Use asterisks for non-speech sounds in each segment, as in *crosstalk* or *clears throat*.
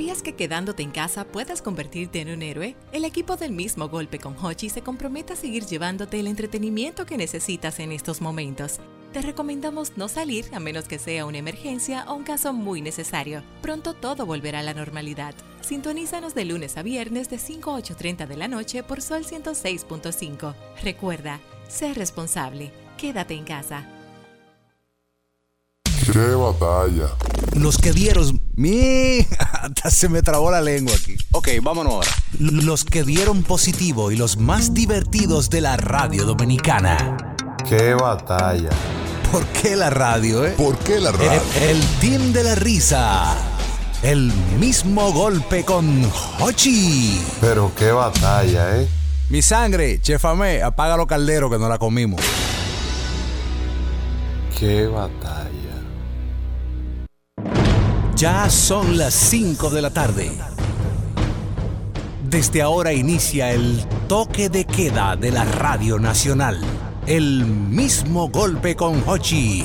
¿Sabías que quedándote en casa puedes convertirte en un héroe? El equipo del mismo golpe con Hochi se compromete a seguir llevándote el entretenimiento que necesitas en estos momentos. Te recomendamos no salir a menos que sea una emergencia o un caso muy necesario. Pronto todo volverá a la normalidad. Sintonízanos de lunes a viernes de 5 a 8.30 de la noche por Sol 106.5. Recuerda, sé responsable. Quédate en casa. ¡Qué batalla! Los que dieron... ¡Mi! *laughs* Hasta se me trabó la lengua aquí. Ok, vámonos ahora. Los que dieron positivo y los más divertidos de la radio dominicana. ¡Qué batalla! ¿Por qué la radio, eh? ¿Por qué la radio? El, el team de la risa. El mismo golpe con Hochi. Pero qué batalla, ¿eh? Mi sangre, chefame, apaga los calderos que no la comimos. Qué batalla. Ya son las 5 de la tarde. Desde ahora inicia el toque de queda de la Radio Nacional. El mismo golpe con Hochi.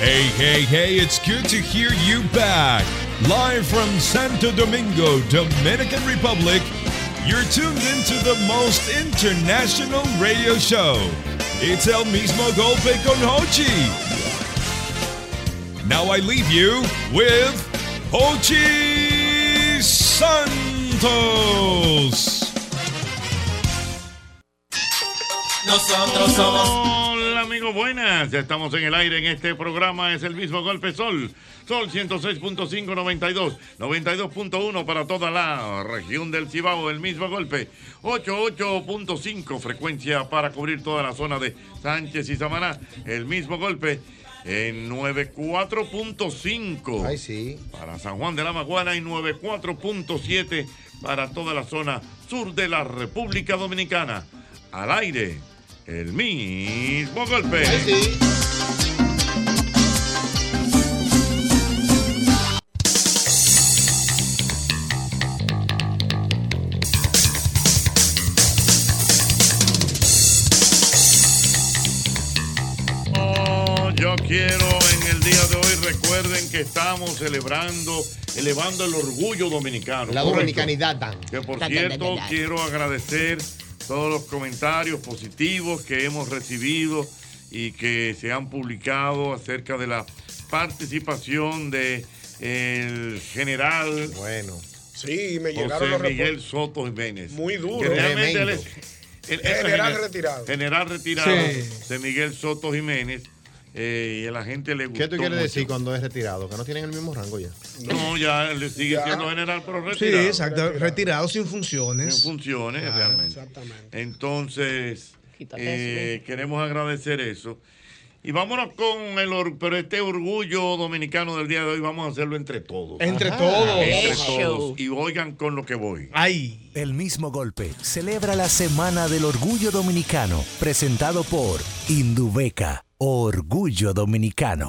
Hey, hey, hey, it's good to hear you back. Live from Santo Domingo, Dominican Republic, you're tuned into the most international radio show. It's El Mismo Golpe con Hochi. Now I leave you with Hochi Santos. Nosotros somos Hola amigos, buenas. Ya estamos en el aire en este programa. Es el mismo Golpe Sol. Sol 106.5, 92, 92.1 para toda la región del Cibao. El mismo golpe. 88.5 frecuencia para cubrir toda la zona de Sánchez y Samaná. El mismo golpe. En 94.5. Ay, sí. Para San Juan de la Maguana y 94.7 para toda la zona sur de la República Dominicana. Al aire, el mismo golpe. Oh, Yo quiero en el día de hoy, recuerden que estamos celebrando, elevando el orgullo dominicano. La correcto. dominicanidad. Dan. Que por Da, da, cierto, da, da, da. quiero agradecer todos los comentarios positivos que hemos recibido y que se han publicado acerca de la participación de el general Bueno. Sí, me llegaron José los Miguel. Soto Jiménez. Muy duro. Que realmente él Tremendo. es- él- él- General retirado. General retirado Sí. de Miguel Soto Jiménez. Eh, y a la gente le gustó. ¿Qué tú quieres mucho. decir cuando es retirado? Que no tienen el mismo rango ya. No, ya le sigue Ya. siendo general, pero Sí, retirado. exacto. Retirado sin funciones. En funciones, Claro, realmente. Exactamente. Entonces, eh, queremos agradecer eso. Y vámonos con el or- pero este orgullo dominicano del día de hoy vamos a hacerlo entre todos. Entre todos. Entre todos. Y oigan con lo que voy. Ay. El mismo golpe celebra la Semana del Orgullo Dominicano, presentado por Indubeca, Orgullo Dominicano.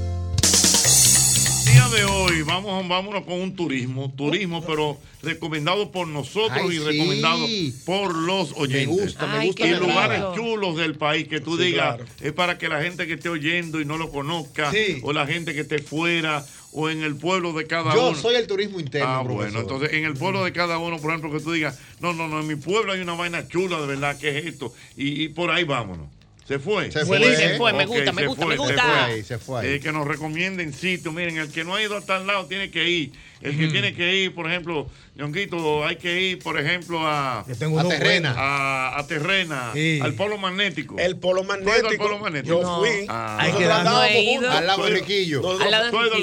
Día de hoy, vamos, vámonos con un turismo, turismo, pero recomendado por nosotros Ay, y sí. recomendado por los oyentes. gusta, me Ay, gusta Y lugares chulos del país que tú Sí, digas, claro. es para que la gente que esté oyendo y no lo conozca, Sí. o la gente que esté fuera, o en el pueblo de cada Yo uno. soy el turismo interno, Ah, profesor. bueno, entonces en el pueblo de cada uno, por ejemplo, que tú digas, no, no, no, en mi pueblo hay una vaina chula, de verdad, ¿qué es esto? Y, y por ahí vámonos. ¿Se fue? Se fue. Se fue, me gusta, me se gusta, fue, me gusta. Se fue ahí, se fue ahí. Eh, que nos recomienden sitios. Miren, el que no ha ido a tal lado tiene que ir. El que tiene que ir, por ejemplo, Ñonguito, hay que ir, por ejemplo, a, tengo a Terrena. A, a Terrena, Sí. al polo magnético. El polo ¿Tú ido al magnético. polo magnético? Yo fui. Ah. Hay que andábamos juntos. Al lado de Tú- Riquillo. Tú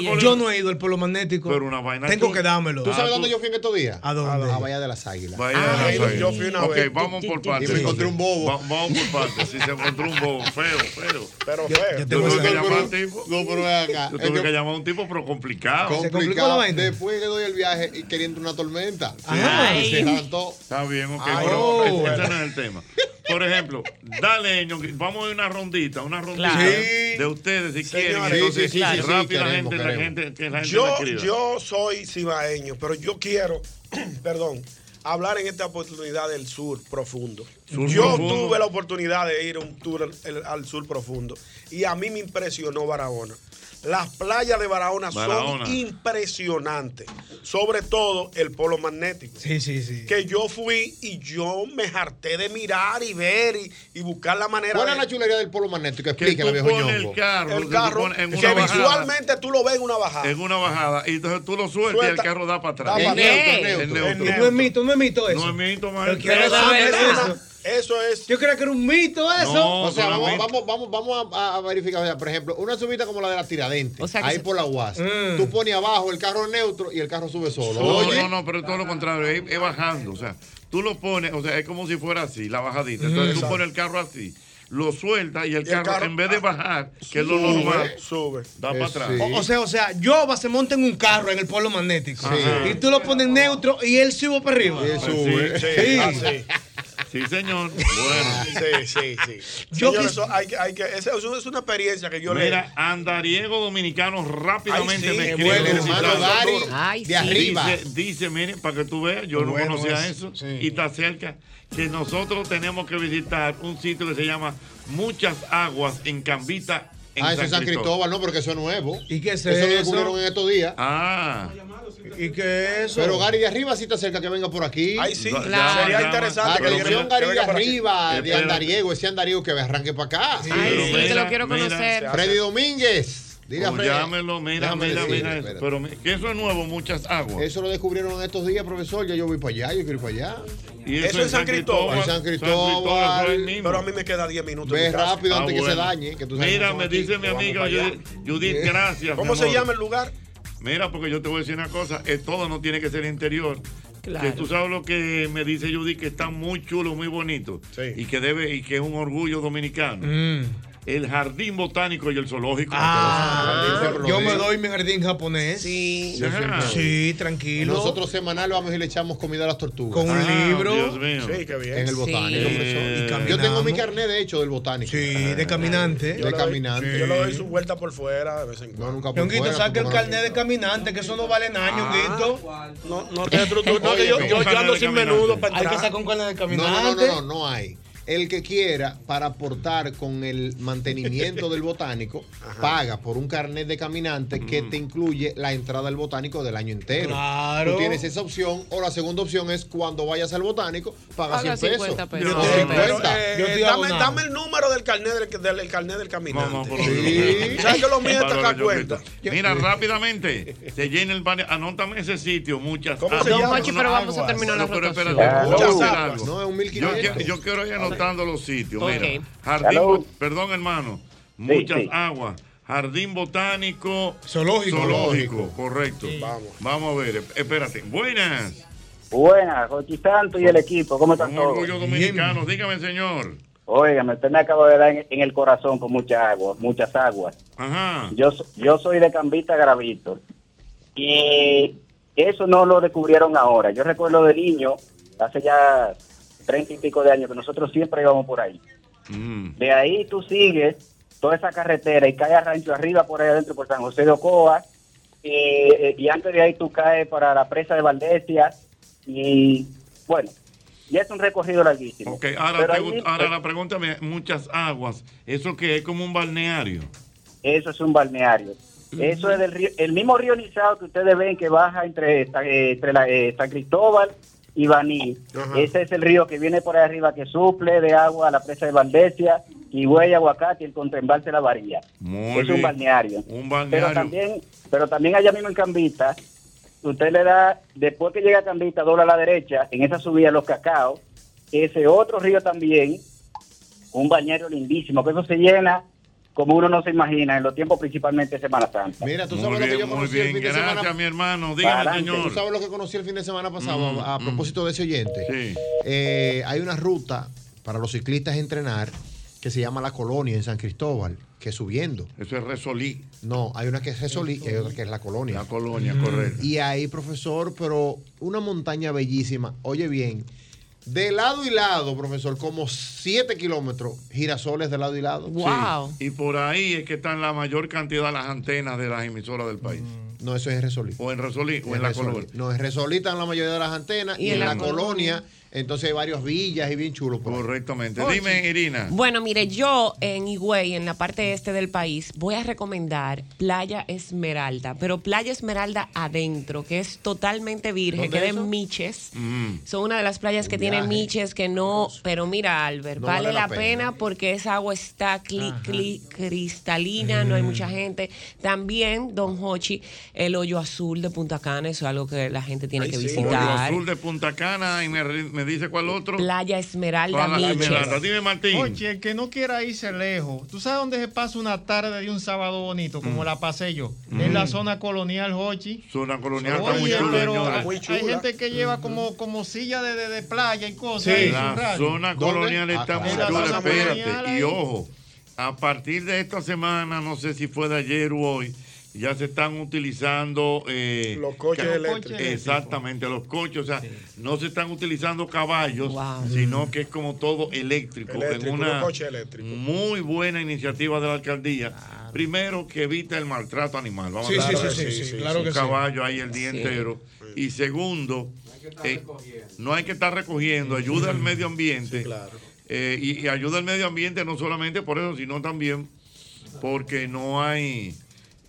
ido Yo no he ido al polo magnético. Pero una vaina Tengo chula. que dármelo. ¿Tú sabes Ah, dónde tú- yo fui en estos días? ¿A dónde? A Bahía de las Águilas. Vaya de Ah, las yo- águilas. yo fui una Ok, vez. vamos por Y partes. me encontré un bobo. Va- vamos por partes. Si se encontró un bobo, feo, feo. Pero feo. yo tuve que pero- llamar a un tipo. No, pero acá. Yo tuve que- llamar a un tipo, pero complicado. complicado. Después le doy el viaje y queriendo una tormenta. Ajá. Y se levantó. Está bien, ok, Ay, pero oh. ese ese no es el tema. Por ejemplo, dale, vamos a ir una rondita, una rondita Claro. de ustedes si Señores. quieren. Sí, Entonces, sí, sí, sí, rápido la queremos, gente, la gente, que la gente Yo, yo soy cibaeño, pero yo quiero, *clears throat* perdón, hablar en esta oportunidad del sur profundo. Sur yo profundo. tuve la oportunidad de ir a un tour al, al sur profundo y a mí me impresionó Barahona. Las playas de Barahona, Barahona. son impresionantes, sobre todo el polo magnético. Sí, sí, sí. Que yo fui y yo me harté de mirar y ver y, y buscar la manera ¿Cuál es de la chulería del polo magnético? que Explíqueme, tú viejo el carro, el carro pones en que una bajada, visualmente tú lo ves en una bajada. en una bajada, y entonces tú lo sueltas y Suelta. el carro da para atrás. Da para neutro, neutro. neutro. No es mito, no es mito eso. No es mito, man. Pero quiero Eso saber es eso. Eso es. Yo creía que era un mito eso. No, O sea, vamos, vamos, vamos, vamos a, a verificar. o sea, por ejemplo, una subida como la de la Tiradentes, O sea que ahí se- por la UAS. Mm. Tú pones abajo el carro en neutro y el carro sube solo. No, Oye, no, no, pero es todo lo contrario, es, es bajando. O sea, tú lo pones, o sea, es como si fuera así, la bajadita. Entonces tú pones el carro así, lo sueltas y el, Y el carro, carro- en vez de bajar, que es lo normal, Sube. da Eh, para atrás. sí. O, o sea, o sea, yo se monta en un carro en el polo magnético. Sí. Y tú lo pones en neutro y él sube para arriba. Y él sube. Sí, Sí. señor. *laughs* Bueno. Sí, sí, sí. Yo Señor, eso hay que, hay que, esa- eso es una experiencia que yo Mira, andariego dominicano rápidamente Ay, sí, me escribe. bueno, hermano Gary, Ay, de sí. arriba. Dice, dice, miren, para que tú veas, yo no conocía eso, eso, sí. y está cerca, que nosotros tenemos que visitar un sitio que se llama Muchas Aguas en Cambita, en ah, eso es San Cristóbal. Cristóbal, no, porque eso es nuevo. ¿Y qué es Eso lo eso? descubrieron en estos días. Ah, ¿Y qué es eso? Pero Gary de arriba sí está cerca que venga por aquí. Ay, sí. Llama, Sería interesante que Atención, venga- que Gary de arriba, de andariego, ese andariego que arranque para acá. Ay, Pero sí, mira, que lo quiero mira, conocer. Freddy Domínguez. Dile a oh, Freddy. llámelo, mira, Déjame mira, decirle, mira eso. espérate. Pero que eso es nuevo, Muchas Aguas. Eso lo descubrieron en estos días, profesor. Ya yo voy para allá, yo quiero ir para allá. Y Eso es San Cristóbal. En San Cristóbal. eso es el mismo. Pero a mí me queda 10 minutos. en Ve rápido Ah, antes que se dañe. Que tú sabes Mira, me aquí. dice mi amiga. Judith, Judith, gracias. ¿Cómo se llama el lugar? Mira, porque yo te voy a decir una cosa, eh, todo no tiene que ser interior. Claro. Que tú sabes lo que me dice Judith, que está muy chulo, muy bonito. Sí. Y que debe, y que es un orgullo dominicano. Mm. El jardín botánico y el zoológico. Ah, yo me doy mi jardín japonés. Sí. Sí, tranquilo. Nosotros semanal vamos y le echamos comida a las tortugas. Con un Ah, libro. Dios mío. Sí, qué bien. En el botánico, Sí. profesor. Y Yo tengo mi carnet, de hecho, del botánico. Sí, de caminante. Yo de doy- caminante. Yo le doy su vuelta por fuera de vez en No, cuando. nunca por fuera, saque el carnet de caminante, que eso no vale nada, Ñonguito. No, no *laughs* te. No, que yo, yo, yo ando sin Caminante. menudo para Hay que entrar. sacar un carnet de No, no, no, caminante. no, no, no hay. El que quiera, para aportar con el mantenimiento del botánico, *laughs* paga por un carnet de caminante que te incluye la entrada al botánico del año entero. Claro. Tú tienes esa opción. O la segunda opción es cuando vayas al botánico, pagas Paga 100 pesos. 50 pesos. Yo No, te doy pero, 50. eh, Yo dame, dame el número del carnet del, del, del carnet del caminante. Por lo Sí. ¿Sabes *laughs* que lo mío está acá cuenta? Mira, *laughs* rápidamente, se llena el banner. Anótame ese sitio, muchas ¿Cómo aguas. se llama? Jochi, pero vamos a terminar la No, pero rotación. espérate, a. No, es un Yo 1500. quiero, yo quiero ir anotando los sitios. Mira, Jardín, Hello. Perdón hermano, muchas sí. aguas. Jardín botánico. Zoológico. Zoológico, correcto. Vamos. Vamos a ver, espérate. Buenas. Buenas, Jochi Santos y el equipo, ¿cómo están Un todos? orgullo dominicano. Dígame, señor. Óigame, usted me acaba de dar en, en el corazón con mucha agua, muchas aguas. Ajá. Yo, yo soy de Cambita Gravito. Y eso no lo descubrieron ahora. Yo recuerdo de niño, hace ya treinta y pico de años, que nosotros siempre íbamos por ahí. Mm. De ahí tú sigues toda esa carretera y caes a Rancho Arriba por ahí adentro, por San José de Ocoa. Y, eh, y antes de ahí tú caes para la presa de Valdesia. Y bueno, ya es un recorrido larguísimo. Ok, ahora, Pero te ahí, gust- ahora eh, la pregunta mía, muchas aguas. ¿Eso que es como un balneario? Eso es un balneario. Eso es del río, el mismo río Nizao que ustedes ven que baja entre, eh, entre la, eh, San Cristóbal y Baní. Ajá. Ese es el río que viene por ahí arriba que suple de agua a la presa de Valdesia, Higüey, Aguacate y el contraembalse La Varilla. Muy es bien. un balneario. Un Pero balneario. también, pero también allá mismo en Cambita, usted le da, después que llega a Cambita, dobla a la derecha, en esa subida Los Cacaos, ese otro río también, un balneario lindísimo, que eso se llena como uno no se imagina, en los tiempos principalmente de Semana Santa. Mira, tú Muy sabes lo que yo muy conocí el fin de Gracias, semana. mi hermano. Dígame, Tú sabes lo que conocí el fin de semana pasado Mm, a, a propósito de ese oyente. Sí. Eh, hay una ruta para los ciclistas entrenar que se llama La Colonia en San Cristóbal, que es subiendo. Eso es Resolí. No, hay una que es Resolí y hay otra que es La Colonia. La Colonia, correcto. Y ahí, profesor, pero una montaña bellísima. Oye bien, de lado y lado, profesor, como 7 kilómetros, girasoles de lado y lado. Sí. Y por ahí es que están la mayor cantidad de las antenas de las emisoras del país. No, eso es en Resolí. O en Resolí, o en la Resolí. Colonia. No, en Resolí están la mayoría de las antenas y, en la, colonia, entonces hay varias villas y bien chulo. por ahí. Correctamente. Oye. Dime, Irina. Bueno, mire, yo en Higüey, en la parte este del país, voy a recomendar Playa Esmeralda, pero Playa Esmeralda adentro, que es totalmente virgen, ¿Dónde que es de? Miches. Mm. Son una de las playas que Un viaje. Miches que no, pero mira, Albert, No vale, vale la la pena. pena. porque esa agua está cli- cli- cristalina, no hay mucha gente. También, Don Hochi, el hoyo azul de Punta Cana, eso es algo que la gente tiene que Hoyo visitar. Azul de Punta Cana y me, me dice cuál otro. Playa Esmeralda, Playa Miches. Esmeralda. Dime, Martín. Oye, el que no quiera irse lejos, ¿tú sabes dónde se pasa una tarde de un sábado bonito, como la pasé yo? En Mm. la zona colonial, Hochi. Zona colonial está muy Oye, chula, pero hay gente que lleva como, como silla de, de- de playa y cosas. Sí, en su la radio. zona ¿Dónde? colonial está Ah, muy chula, En espérate. Y ojo, a partir de esta semana, no sé si fue de ayer o hoy, ya se están utilizando eh, Los coches eléctricos. Exactamente, los coches, o sea, no se están utilizando caballos, sino que es como todo eléctrico. Eléctrico, en una muy buena iniciativa de la alcaldía. Primero que evita el maltrato animal. Vamos Sí, a sí, hablar sí, sí, sí, claro Un que sí. caballo ahí el día Sí. entero. Y segundo, eh, no hay que estar recogiendo, ayuda al medio ambiente. Eh, y, y ayuda al medio ambiente no solamente por eso, sino también porque no hay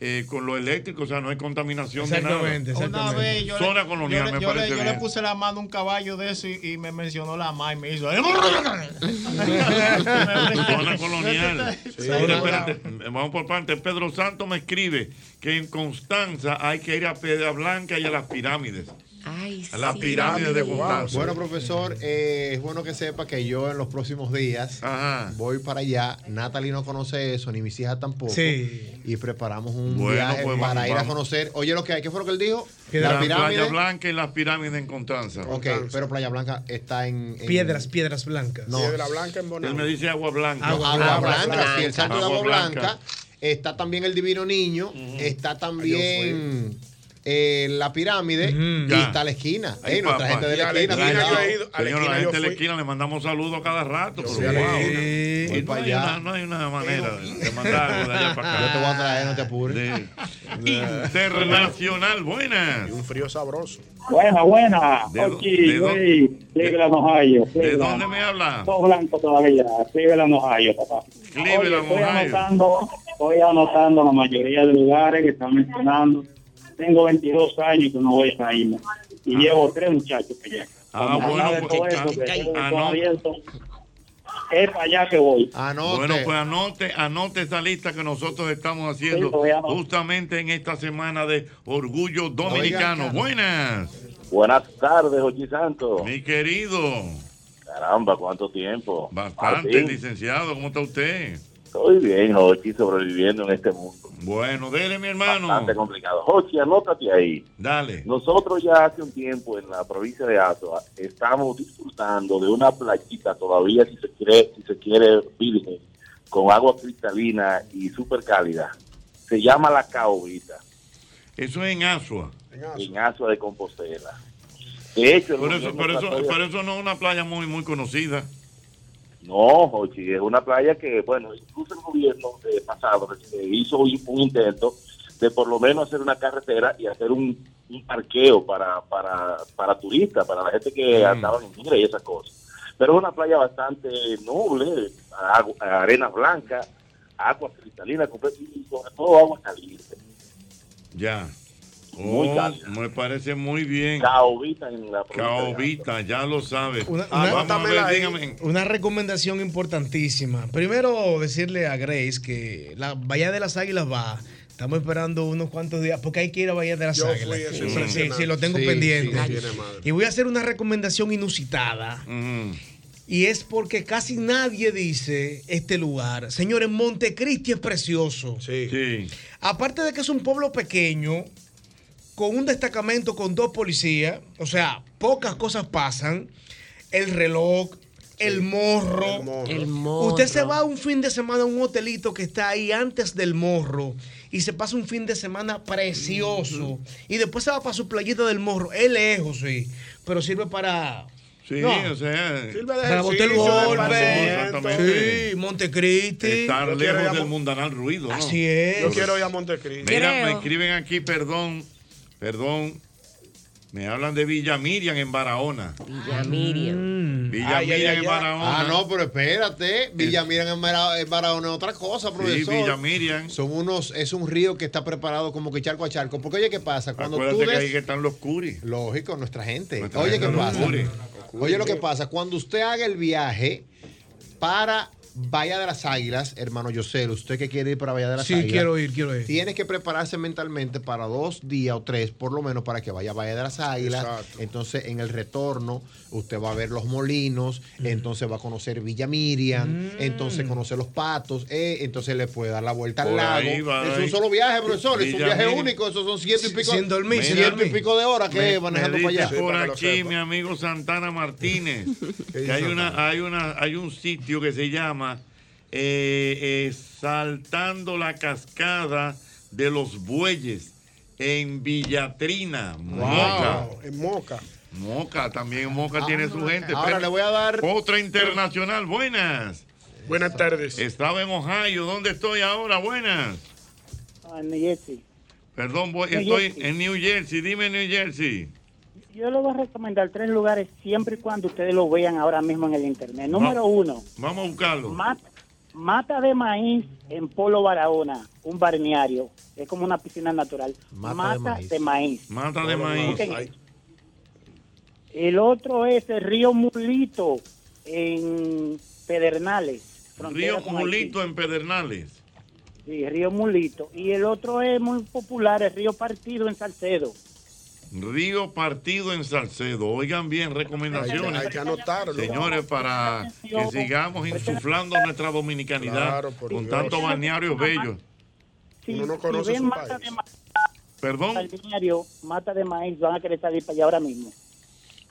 eh, con lo eléctrico, o sea, no hay contaminación de nada. Exactamente, Una vez yo, Zona le, colonial yo, le- me yo le- parece yo le puse la mano a un caballo de eso y, y me mencionó la ma y me hizo. *laughs* Zona colonial. Sí, espérate, vamos por parte. Pedro Santo me escribe que en Constanza hay que ir a Piedra Blanca y a las pirámides. Ay, A las pirámides de Constanza. Bueno, profesor, eh, es bueno que sepa que yo en los próximos días voy para allá. Natalie no conoce eso, ni mis hijas tampoco. Sí. Y preparamos un Bueno, viaje pues para vamos, ir a conocer. Oye, lo que hay, ¿qué fue lo que él dijo? La La Playa pirámide. Blanca y las pirámides en Constanza. Ok, pero Playa Blanca está en. en- Piedras, piedras blancas. No. Piedra Blanca en Él Bonao. me dice agua blanca. Agua, blanca, sí, el santo de Agua agua blanca. Está también el Divino Niño. Está también eh, la pirámide y Ya. está la esquina. Ay, Ey, nuestra gente de la Y a la esquina. esquina yo he ido. Señor, la gente de la esquina le mandamos saludos cada rato. Pero a la wow. esquina. Y no, para hay allá. una, no hay una manera de mandar algo de allá para acá. Yo te voy a traer, no te apures. Internacional, buenas. un frío sabroso. Buena, buena. ¿De Ochi, de Cleveland, Ohio. ¿De dónde me habla? Todo blanco todavía. Cleveland, Ohio, papá. Cleveland, Oye, estoy Ohio. Anotando, estoy anotando la mayoría de lugares que están mencionando. Tengo 22 años que no voy a irme. Y llevo tres muchachos que ya. Ah, bueno, pues, ah, ah, abierto, es para allá que voy. Bueno, pues anote, anote esa lista que nosotros estamos haciendo Sí, justamente en esta semana de Orgullo Dominicano. Oiga, Buenas. Buenas tardes, Jochi Santos. Mi querido. Caramba, ¿cuánto tiempo? Bastante, licenciado. ¿Cómo está usted? Estoy bien, Jochi, sobreviviendo en este mundo. Bueno, dele, mi hermano. Bastante complicado. Jochi, anótate ahí. Dale. Nosotros ya hace un tiempo en la provincia de Azua estamos disfrutando de una playita todavía, si se quiere, si se quiere, virgen, con agua cristalina y súper cálida. Se llama La Caobita, Eso es en Asua. en Azua de Compostela. De hecho, Por eso, por eso no es una playa muy, muy conocida. No, Jochi, es una playa que, bueno, incluso el gobierno eh, pasado hizo un, intento de por lo menos hacer una carretera y hacer un, un parqueo para, para, para turistas, para la gente que andaban en gira y esas cosas. Pero es una playa bastante noble, arena blanca, agua cristalina, y sobre todo agua caliente. Ya. Muy Oh, cálida. me parece muy bien. Caobita en la Caobita, ya lo sabes. Una, Ah, una- ver, recomendación importantísima. Primero, decirle a Grace que la Bahía de las Águilas va. Estamos esperando unos cuantos días porque hay que ir a Bahía de las Yo Águilas. Sí, sí, sí, lo tengo Sí, pendiente. sí, y voy a hacer una recomendación inusitada. Y es porque casi nadie dice este lugar. Señores, Montecristi es precioso. Aparte de que es un pueblo pequeño, con un destacamento con dos policías, o sea, pocas cosas pasan. El reloj, el morro. El morro. Usted se va un fin de semana a un hotelito que está ahí antes del morro y se pasa un fin de semana precioso. Y después se va para su playita del morro. Es lejos, sí, pero sirve para... Sí, No. o sea. Para botar el golpe. Exactamente. Sí, Montecristi. Estar lejos a del mundanal ruido. ¿no? Así es. Yo quiero ir a Montecristi. Mira, me escriben aquí, perdón, perdón. Me hablan de Villa Miriam en Barahona. Villa Miriam. Villa Ay, ay, Miriam ay, en. Barahona. Ah, no, pero espérate. Villa Miriam en Mara- en Barahona es otra cosa, profesor. Villa Miriam. Son unos, es un río que está preparado como que charco a charco. Porque oye, ¿qué pasa? Cuando Acuérdate tú que des- ahí que están los curis. Lógico, nuestra gente. Nuestra Oye, gente, ¿qué pasa? curis. Oye, lo que pasa, cuando usted haga el viaje para Bahía de las Águilas, hermano Yosel, usted que quiere ir para Bahía de las Sí, Águilas. quiero ir, quiero ir. Tiene que prepararse mentalmente para dos días o tres, por lo menos, para que vaya a Bahía de las Águilas. Entonces, en el retorno, usted va a ver los molinos, entonces va a conocer Villa Miriam, entonces conoce los patos, eh, entonces le puede dar la vuelta al lago. va, es un solo viaje, profesor, es un viaje Miriam. único, esos son ciento y pico. Sin dormir, ciento y pico de horas que Me- manejando me para allá. por aquí mi amigo Santana Martínez *laughs* que hay una hay una hay un sitio que se llama eh, eh, saltando la cascada de los bueyes en Villatrina Moca. Wow, en Moca. Moca también Moca tiene su gente ahora le voy a dar otra internacional buenas. Buenas tardes. Estaba en Ohio ¿dónde estoy ahora buenas. Ah, en New Jersey. perdón voy- New estoy Jersey. en New Jersey dime New Jersey. Yo le voy a recomendar tres lugares siempre y cuando ustedes lo vean ahora mismo en el internet. Número uno, vamos a buscarlo. Mata, Mata de Maíz en Polo Barahona, un balneario. Es como una piscina natural. Mata de maíz. de Maíz. Mata de maíz. El otro es el río Mulito en Pedernales. Río. Mulito en Pedernales. Sí, Río Mulito. Y el otro es muy popular, el Río Partido en Salcedo. Río Partido en Salcedo. Oigan bien, recomendaciones. Hay que anotarlo. Señores, para que sigamos insuflando nuestra dominicanidad Claro, con tantos balnearios bellos. Si, Uno no si conoce ven su Mata país. de Maíz, Perdón. balneario, Mata de Maíz, van a querer salir para allá ahora mismo.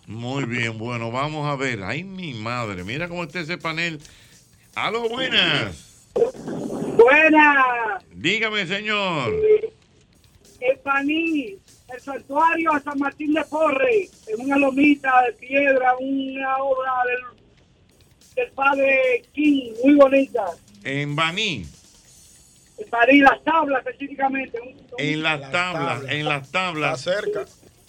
Muy bien, bueno, vamos a ver. Ay, mi madre, mira cómo está ese panel. Aló, buenas. Buena, Dígame, señor. Epani, el santuario a San Martín de Porre, en una lomita de piedra, una obra del, del padre King, muy bonita. En Baní, En París, las tablas específicamente. un- en las tablas, en las tablas. Está cerca.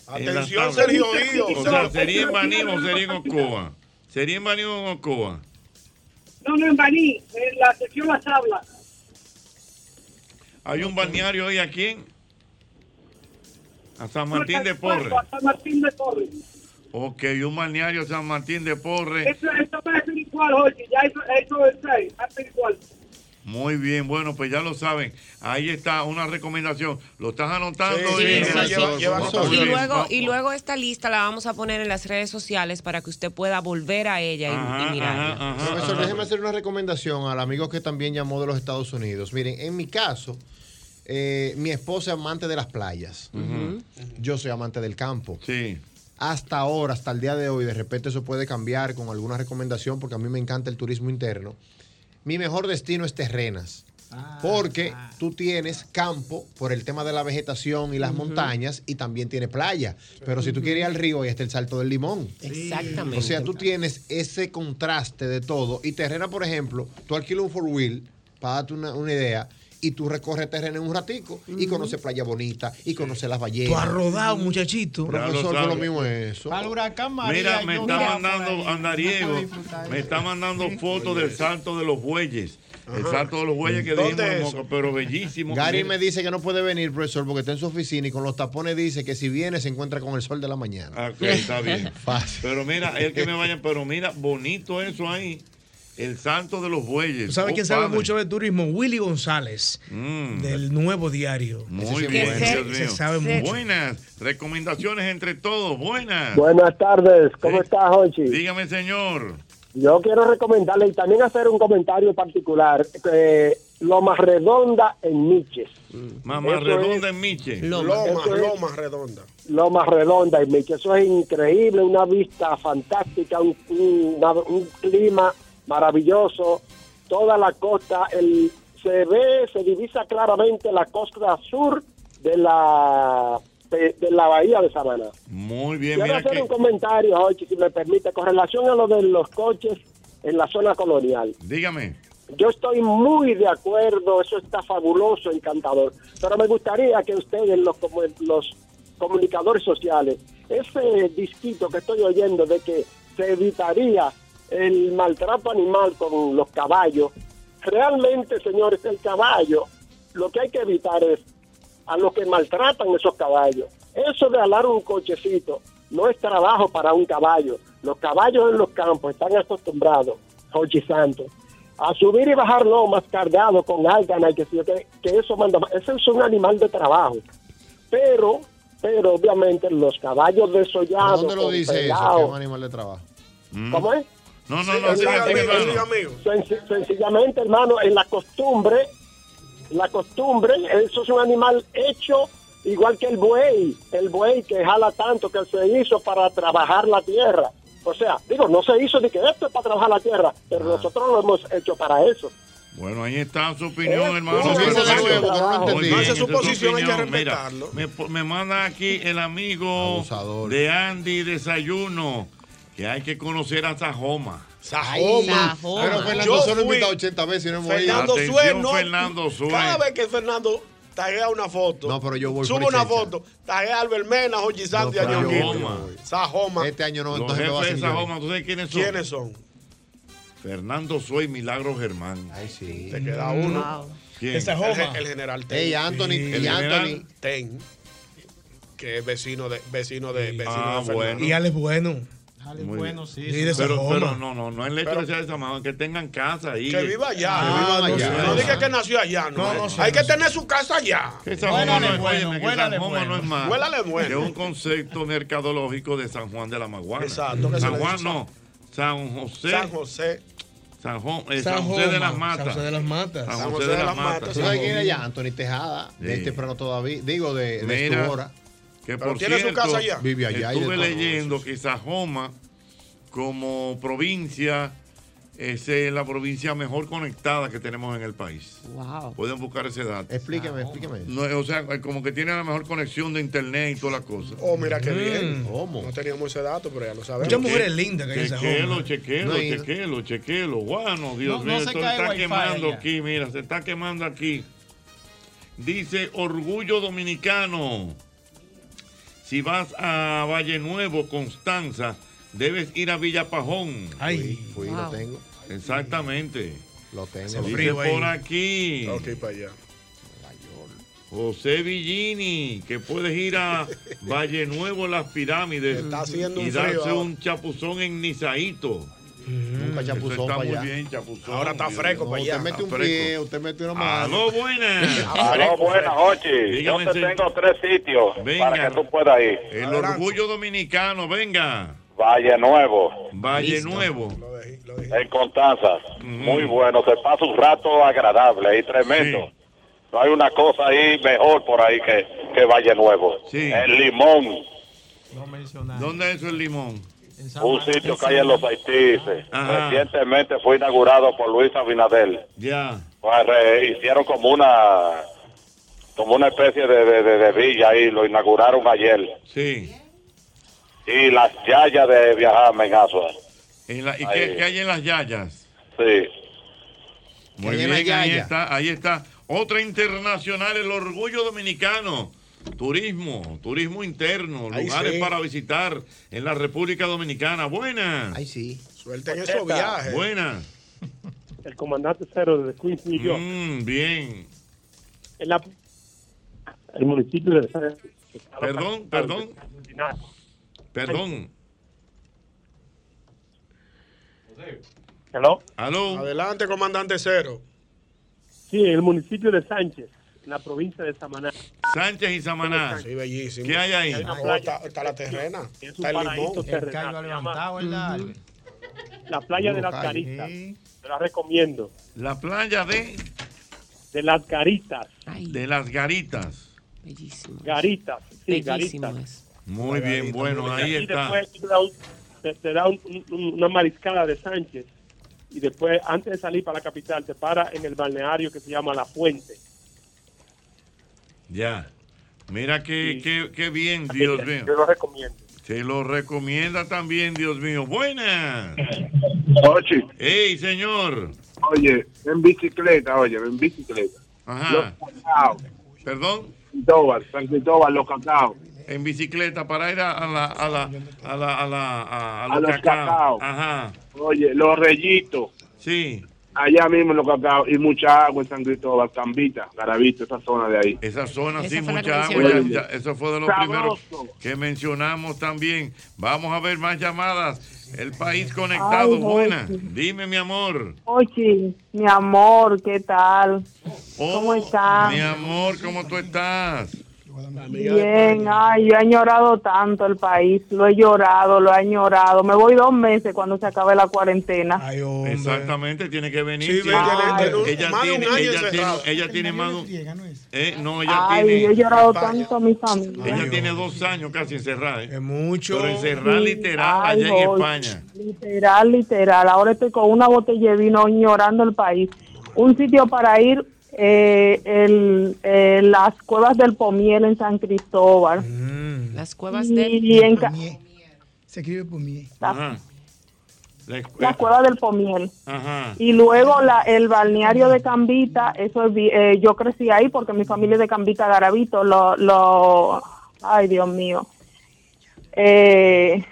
Atención. Sergio Guido. O sea, ¿sería en Baní o sería en Ocoa? ¿Sería en Baní o en Ocoa? No, no, en Baní, en la sección Las Tablas. Hay un balneario hoy aquí en a San Martín de Porre. A San Martín de Porre. Ok, un balneario San Martín de Porre. Eso, eso es espiritual, oye, ya eso, eso es es espiritual. Muy bien, bueno, pues ya lo saben. Ahí está una recomendación. ¿Lo estás anotando? Sí, Irene? sí, sí. Muy Y luego, y luego esta lista la vamos a poner en las redes sociales para que usted pueda volver a ella y, y mirarla. Profesor, déjeme hacer una recomendación al amigo que también llamó de los Estados Unidos. Miren, en mi caso, eh, mi esposa es amante de las playas. Yo soy amante del campo. Sí. Hasta ahora, hasta el día de hoy, de repente eso puede cambiar con alguna recomendación porque a mí me encanta el turismo interno. Mi mejor destino es Terrenas. Porque tú tienes campo por el tema de la vegetación y las montañas y también tiene playa. Pero si tú quieres ir al río, ahí está el Salto del Limón. Exactamente. O sea, tú tienes ese contraste de todo. Y Terrena, por ejemplo, tú alquilas un four wheel, para darte una, una idea, y tú recorres Terrena en un ratico y conoces Playa Bonita y conoces las ballenas. Tú has rodado, muchachito. Profesor, por lo mismo es eso. Al huracán María. Mira, me está mandando. Andariego, me está mandando fotos del salto de los bueyes. El salto de los bueyes que ¿Dónde dijimos, pero bellísimo. Gary me dice que no puede venir, profesor, porque está en su oficina y con los tapones dice que si viene se encuentra con el sol de la mañana. Ok, está bien. *laughs* Fácil. Pero mira, el que me vayan, pero mira, bonito eso ahí. El salto de los bueyes. ¿Tú sabes Oh, quién sabe padre. mucho de turismo? Willy González, Mm. del Nuevo Diario. Muy Ese bien, se- Dios se mío. sabe mucho. Buenas recomendaciones entre todos. Buenas. Buenas tardes, ¿cómo Sí. estás, Jochi? Dígame, señor. Yo quiero recomendarle y también hacer un comentario particular. Eh, Loma Redonda en Miches. Mamá Eso redonda es- en Miche. Loma, Eso es- Loma redonda. Loma Redonda en Miches. Eso es increíble, una vista fantástica, un, un- una- un clima maravilloso. Toda la costa, el, se ve, se divisa claramente la costa sur de la, de, de la bahía de Sabana. Muy bien, Quiero mira hacer que. un comentario, Jochi, si me permite, con relación a lo de los coches en la zona colonial. Dígame. Yo estoy muy de acuerdo, eso está fabuloso, encantador. Pero me gustaría que ustedes, los, como- los comunicadores sociales, ese disquito que estoy oyendo de que se evitaría el maltrato animal con los caballos, realmente, señores, el caballo, lo que hay que evitar es a los que maltratan esos caballos. Eso de alar un cochecito no es trabajo para un caballo. Los caballos en los campos están acostumbrados, Jochi Santos, a subir y bajar lomas cargados con y que, que, que eso manda más. Ese es un animal de trabajo. Pero, pero obviamente los caballos desollados. ¿Dónde lo dice eso? Que es un animal de trabajo. ¿Cómo es? No, no, Sí, no, en- hermano. Senci- sencillamente, hermano, en la costumbre, la costumbre, eso es un animal hecho igual que el buey, el buey que jala tanto que se hizo para trabajar la tierra. O sea, digo, no se hizo ni que esto es para trabajar la tierra, pero nosotros lo hemos hecho para eso. Bueno, ahí está su opinión, Eh, hermano. no, es su esa posición, hay que. Mira, respetarlo. me manda aquí el amigo de Andy Desayuno que hay que conocer a Sajoma. Sajoma. Pero Fernando Yo solo fui- invita 80 veces y no hemos ido. Fernando no. Fernando Sue. Cada vez que Fernando taguea una foto, No, pero yo voy sube una foto, taguea a Albert Mena, Jochi Santos y a pero yo Ñonguito. voy. Sajoma. Este año no, Los entonces me va a jefes de. Sajoma, ¿tú sabes quiénes son? ¿Quiénes son? Fernando Sue y Milagro Germán. Ay, sí. Te queda uno. ¿Quién? El, ge- el general Ten. Ey, Anthony, Sí. y El Anthony. general Ten, que es vecino de vecino de vecino Ah, de bueno. Y Ale bueno. Muy bueno, bien. sí, de Pero, pero no, no, no es el hecho Pero- de ser de Sajoma, que tengan casa ahí. Que viva allá. Que Ah, viva no, allá. sé, no diga que nació allá, no. No, no Hay no que tener su casa allá. Que Sajoma Huélale no es, bueno, que no es más Huélale bueno. que un concepto mercadológico de San Juan de la Maguana. Exacto, que San Juan no, San José. San José. San, Jo- eh, San San José de las Matas. San José de las Matas. San José de las Matas. ¿Tú sabes quién era allá? Anthony Tejada, de Sí. temprano todavía. Digo, de, de Mira. Que Pero por tiene su cierto, casa allá. Vive allá Estuve leyendo que Sajoma, como provincia, es eh, la provincia mejor conectada que tenemos en el país. Wow. Pueden buscar ese dato. Explíqueme, explíqueme. No, o sea, como que tiene la mejor conexión de internet y todas las cosas. Oh, mira qué bien. ¿Cómo? No teníamos ese dato, pero ya lo sabemos. Muchas mujeres lindas que hay en esa Chequelo, chequelo, chequelo, chequelo. Bueno, Dios No- mío, no se esto cae está wifi quemando allá. aquí, mira, se está quemando aquí. Dice Orgullo Dominicano. Si vas a Valle Nuevo, Constanza, debes ir a Villa Pajón. Fui, fui, lo tengo. Exactamente. Lo tengo. Dice lo tengo. por aquí. Ok, para allá. José Villini, que puedes ir a *laughs* Valle Nuevo, Las Pirámides, Está haciendo y un frío darse un chapuzón en Nizaito. Nunca está para muy allá. bien, chapuzón. Ahora está fresco No, para allá. usted mete un fresco. pie, usted mete una mano. Aló, buenas. Aló, buenas, Ochi. Yo te tengo tres sitios Venga. para que tú puedas ir. El orgullo dominicano, venga. Valle Nuevo, Valle Nuevo. en Constanza. Muy bueno, se pasa un rato agradable y tremendo. No hay una cosa ahí mejor por ahí que, que Valle Nuevo. Sí. El Limón, ¿Dónde es el limón? Un sitio que hay en los Haití. Recientemente fue inaugurado por Luis Abinadel. Ya. Pues, re- hicieron como una como una especie de, de, de- de villa ahí, lo inauguraron ayer. Sí. Y las yayas de viajar en la- ¿Y Ahí. qué, qué hay en las yayas? Sí. Muy bien, ahí está, ahí está. Otra internacional, el orgullo dominicano. Turismo, turismo interno, Ay, lugares sí. para visitar en la República Dominicana. Buenas. Ay, sí. Suelten esos viajes. Buenas. El comandante cero de Queens, New York. Mm, bien. En la- el municipio de Perdón, perdón. Perdón. Hello. Aló. Adelante, comandante cero. Sí, en el municipio de Sánchez, en la provincia de Samaná. Sánchez y Samaná. Sí, bellísimo. ¿Qué hay ahí? No, está, está la terrena. Es Está el limón. terrenal. Se llama ¿verdad? La playa de las Ay. Caritas. Te la recomiendo. La playa de, De las Caritas. de las Garitas. Garitas. Sí, Bellísimo Garitas. Muy bien, bueno, ahí y está. después te da, un- te- te da un- un- una mariscada de Sánchez. Y después, antes de salir para la capital, te para en el balneario que se llama La Fuente. Ya. Mira qué, qué, qué bien, Dios mío. Yo lo recomiendo. Se lo recomienda también, Dios mío. Buenas. Ochi, Hey, señor. oye, en bicicleta, oye, en bicicleta. Ajá. Los cacao. Perdón. San Cristóbal, los cacao. En bicicleta para ir a, la a la a la a la a, a A los los cacao. Ajá. Oye, los rellitos. Sí. Allá mismo en los cacao. Y mucha agua en San Cristóbal, Cambita, Garavito, esa zona de ahí. Esa zona Esa sí, mucha agua. ya- eso fue de lo Sabroso. primero que mencionamos también. Vamos a ver más llamadas. El país conectado. Ay. Jorge. Dime, mi amor. Ochi, mi amor, ¿qué tal? Oh, ¿Cómo estás? Mi amor, ¿cómo tú estás? Bien, ay, yo he añorado tanto el país, lo he llorado, lo he añorado. Me voy dos meses cuando se acabe la cuarentena. Exactamente, tiene que venir. Sí, ella más tiene, ella tiene, ella tiene más eh, no, ella Ay, tiene, yo he llorado tanto a mi familia. ella tiene dos años casi encerrada. Es mucho. Pero encerrada literal ay, allá en Jorge, España. Literal, literal. Ahora estoy con una botella de vino llorando el país. Un sitio para ir, eh, el, eh, las cuevas del Pomiel en San Cristóbal. Las cuevas Y, del... en ca- Se escribe mí. Ajá. La escu- las cuevas del Pomiel. Ajá. Y luego la, el balneario de Cambita, eso es, eh, yo crecí ahí porque mi familia es de Cambita Garavito, lo, lo, ay Dios mío. Eh,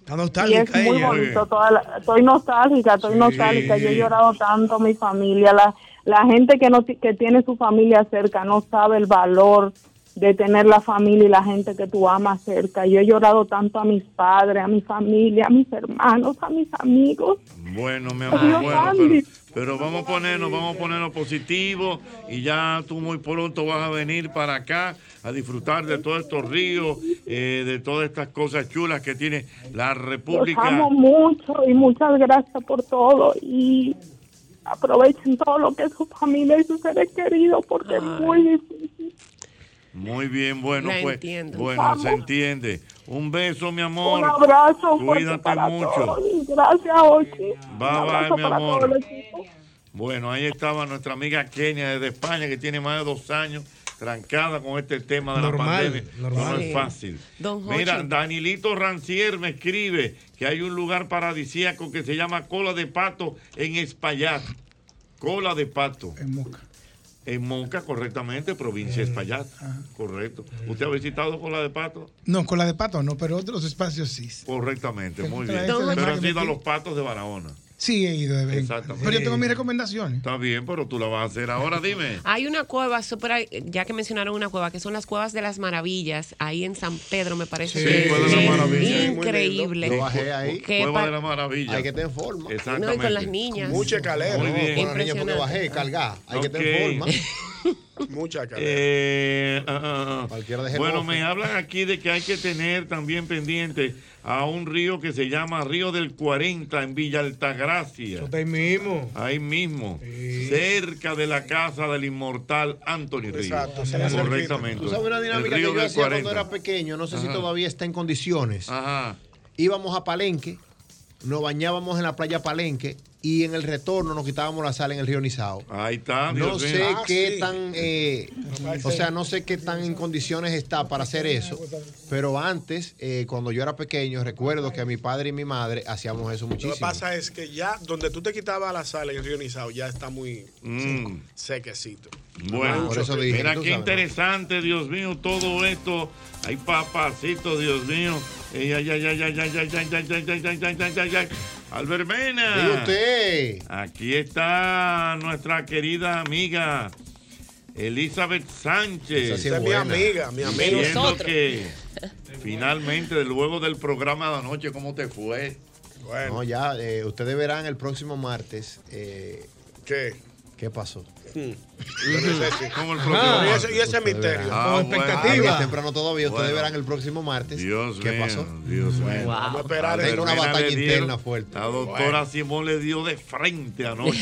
Está y nostálgica es muy ella. bonito, toda la- estoy nostálgica, estoy nostálgica, yo he llorado tanto mi familia, la, la gente que no que tiene su familia cerca no sabe el valor de tener la familia y la gente que tú amas cerca. Yo he llorado tanto a mis padres, a mi familia, a mis hermanos, a mis amigos. Bueno, mi Dios amor, bueno, pero, vamos a ponernos, vamos a ponernos positivo y ya tú muy pronto vas a venir para acá a disfrutar de todos estos ríos, eh, de todas estas cosas chulas que tiene la Los República. amo mucho y muchas gracias por todo y aprovechen todo lo que es su familia y sus seres queridos porque es muy difícil. Muy bien, bueno, La pues. entiendo. Bueno, Vamos. se entiende. Un beso, mi amor. Un abrazo Cuídate para mucho. todos. Gracias, Ochi. Bye, Un bye, mi amor. Bueno, ahí estaba nuestra amiga Kenia desde España, que tiene más de dos años trancada con este tema de Normal, la pandemia. normal. No, es fácil. Don Mira. Danilito Rancier me escribe que hay un lugar paradisíaco que se llama Cola de Pato en Espaillat. Cola de Pato. En Moca. En Moca, correctamente, provincia de Espaillat. Correcto. ¿Usted ha visitado Cola de Pato? No, con la de pato no, pero otros espacios sí. Correctamente, muy bien. Pero has ido a los patos de Barahona. Sí, he ido de vez. Exactamente. Pero yo tengo mis recomendaciones. Está bien, pero tú la vas a hacer ahora, dime. Hay una cueva, súper- ya que mencionaron una cueva, que son las cuevas de las maravillas, ahí en San Pedro, me parece. Sí, que Cueva de las Maravillas. Increíble. Yo bajé ahí. Que Cueva de la Maravilla. Hay que estar en forma. Exactamente. No, y con las niñas. Mucha escalera. Muy bien. con la niña porque bajé, cargar. Hay que estar en Ok. forma. *laughs* Mucha. Eh, ah, ah, ah. Bueno, me hablan aquí de que hay que tener también pendiente a un río que se llama Río del 40 en Villa Altagracia. Ahí mismo. Ahí mismo, cerca de la casa del inmortal Anthony Río. Exacto, se le acerquita. Correctamente. Tú sabes una dinámica que yo hacía cuando 40. era pequeño, no sé si todavía está en condiciones. Ajá. Íbamos a Palenque, nos bañábamos en la playa Palenque y en el retorno nos quitábamos la sal en el río Nizao. Ahí está, No Dios sé mío. qué sí. tan, eh, o sea, no sé qué tan en condiciones está para hacer eso, pero antes, eh, cuando yo era pequeño, recuerdo que mi padre y mi madre hacíamos eso Lo muchísimo. que pasa es que ya donde tú te quitabas la sal en el río Nizao ya está muy Mm. sequecito. Bueno, por eso dije, mira qué sabes. interesante, Dios mío, todo esto. Hay papacitos, Dios mío. Ay, ay, ay, ay, ay, ay, ay, ay, ay, ay, ay, ay, ay, ay, ay. Albert Mena. Diga usted. Aquí está nuestra querida amiga Elizabeth Sánchez. Esa sí es mi amiga, mi amiga. Diciendo que finalmente, luego del programa de anoche, ¿cómo te fue? Bueno, No, ya, eh, ustedes verán el próximo martes eh, ¿qué? qué pasó. Hmm. Yo no sé si- Como el Y próximo ese, y ese misterio. Ah, bueno. expectativa. Ah, temprano todavía, ustedes Bueno. verán el próximo martes Dios qué mío, pasó. Dios mío. Vamos a esperar. Tengo una batalla dieron- interna fuerte. La doctora Simón le dio de frente anoche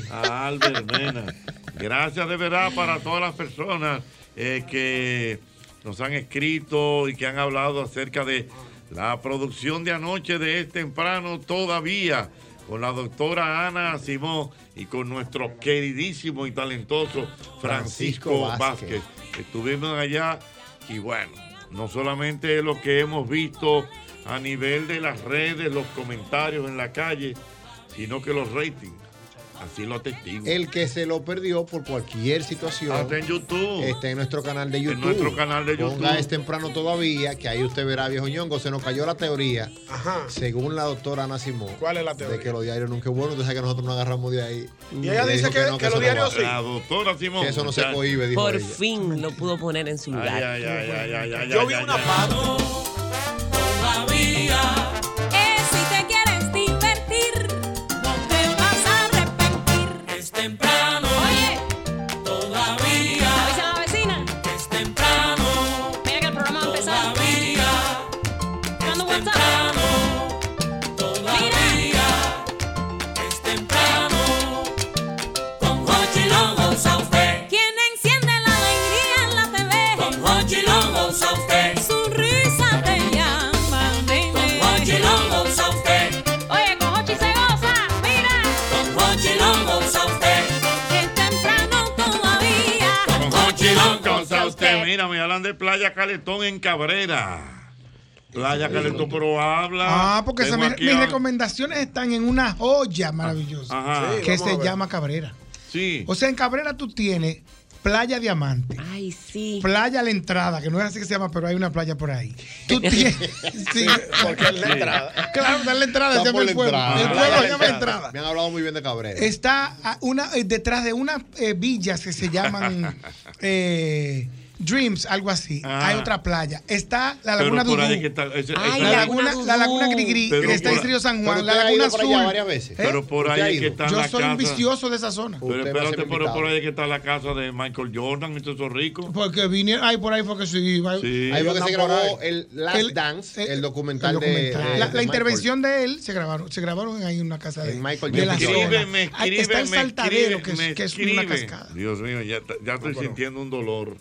Sí. a Albert Mena. Gracias de verdad para todas las personas eh, que nos han escrito y que han hablado acerca de la producción de anoche de Es Temprano todavía con la doctora Ana Simón y con nuestro queridísimo y talentoso Francisco, Francisco Vázquez. Vázquez. Estuvimos allá y bueno, no solamente lo que hemos visto a nivel de las redes, los comentarios en la calle, sino que los ratings, así lo atestiguan. El que se lo perdió por cualquier situación. Está en YouTube. Está en nuestro canal de YouTube. nuestro canal de YouTube. Ponga es temprano todavía, que ahí usted verá, viejo ñongo, se nos cayó la teoría, Ajá. según la doctora Ana Simón, ¿Cuál es la de teoría? que los diarios nunca es bueno, sabe que nosotros nos agarramos de ahí. Y ella dice dijo que- no, que los eso no diarios sí. La doctora Simón. Que eso no se cohibe, dijo Por ella. fin lo pudo poner en su lugar. ay, ay, ay, ay, ay, Yo ay, vi ay, una pato. Todavía mira, me hablan de Playa Caletón en Cabrera. Playa Caletón, pero habla. Ah, porque esa- mis, recomendaciones están en una joya maravillosa Ajá. que se llama Cabrera. Sí. O sea, en Cabrera tú tienes Playa Diamante, Ay, sí. Playa a la entrada, que no es así que se llama, pero hay una playa por ahí. Tú *laughs* tienes. sí, Porque es la entrada. claro, está en la entrada, se llama el pueblo. entrada. El Ah, pueblo se llama la entrada. Me han hablado muy bien de Cabrera. Está una, eh, detrás de unas eh, villas que se llaman *laughs* eh, Dreams, algo así. Ah. Hay otra playa. Está la Laguna Dudú. que está. ese- Ay, La la laguna, la laguna Grigri, que está por- en Río San Juan, la laguna ido por allá azul. varias veces. ¿Eh? Pero por ¿Usted ha ahí que está Yo la soy un casa. vicioso de esa zona. Pero Usted espérate, pero por ahí que está la casa de Michael Jordan y todos esos ricos. Porque vine, ay, por ahí fue que sí. Sí. Ahí fue que se grabó el Last El- Dance, el- el documental, el de- documental. de, la, de la intervención de él se grabaron, se grabaron ahí en una casa de, Michael Jordan. Escríbeme, Ahí está el saltadero, que, es, es una cascada. Dios mío, ya, ya estoy sintiendo un dolor.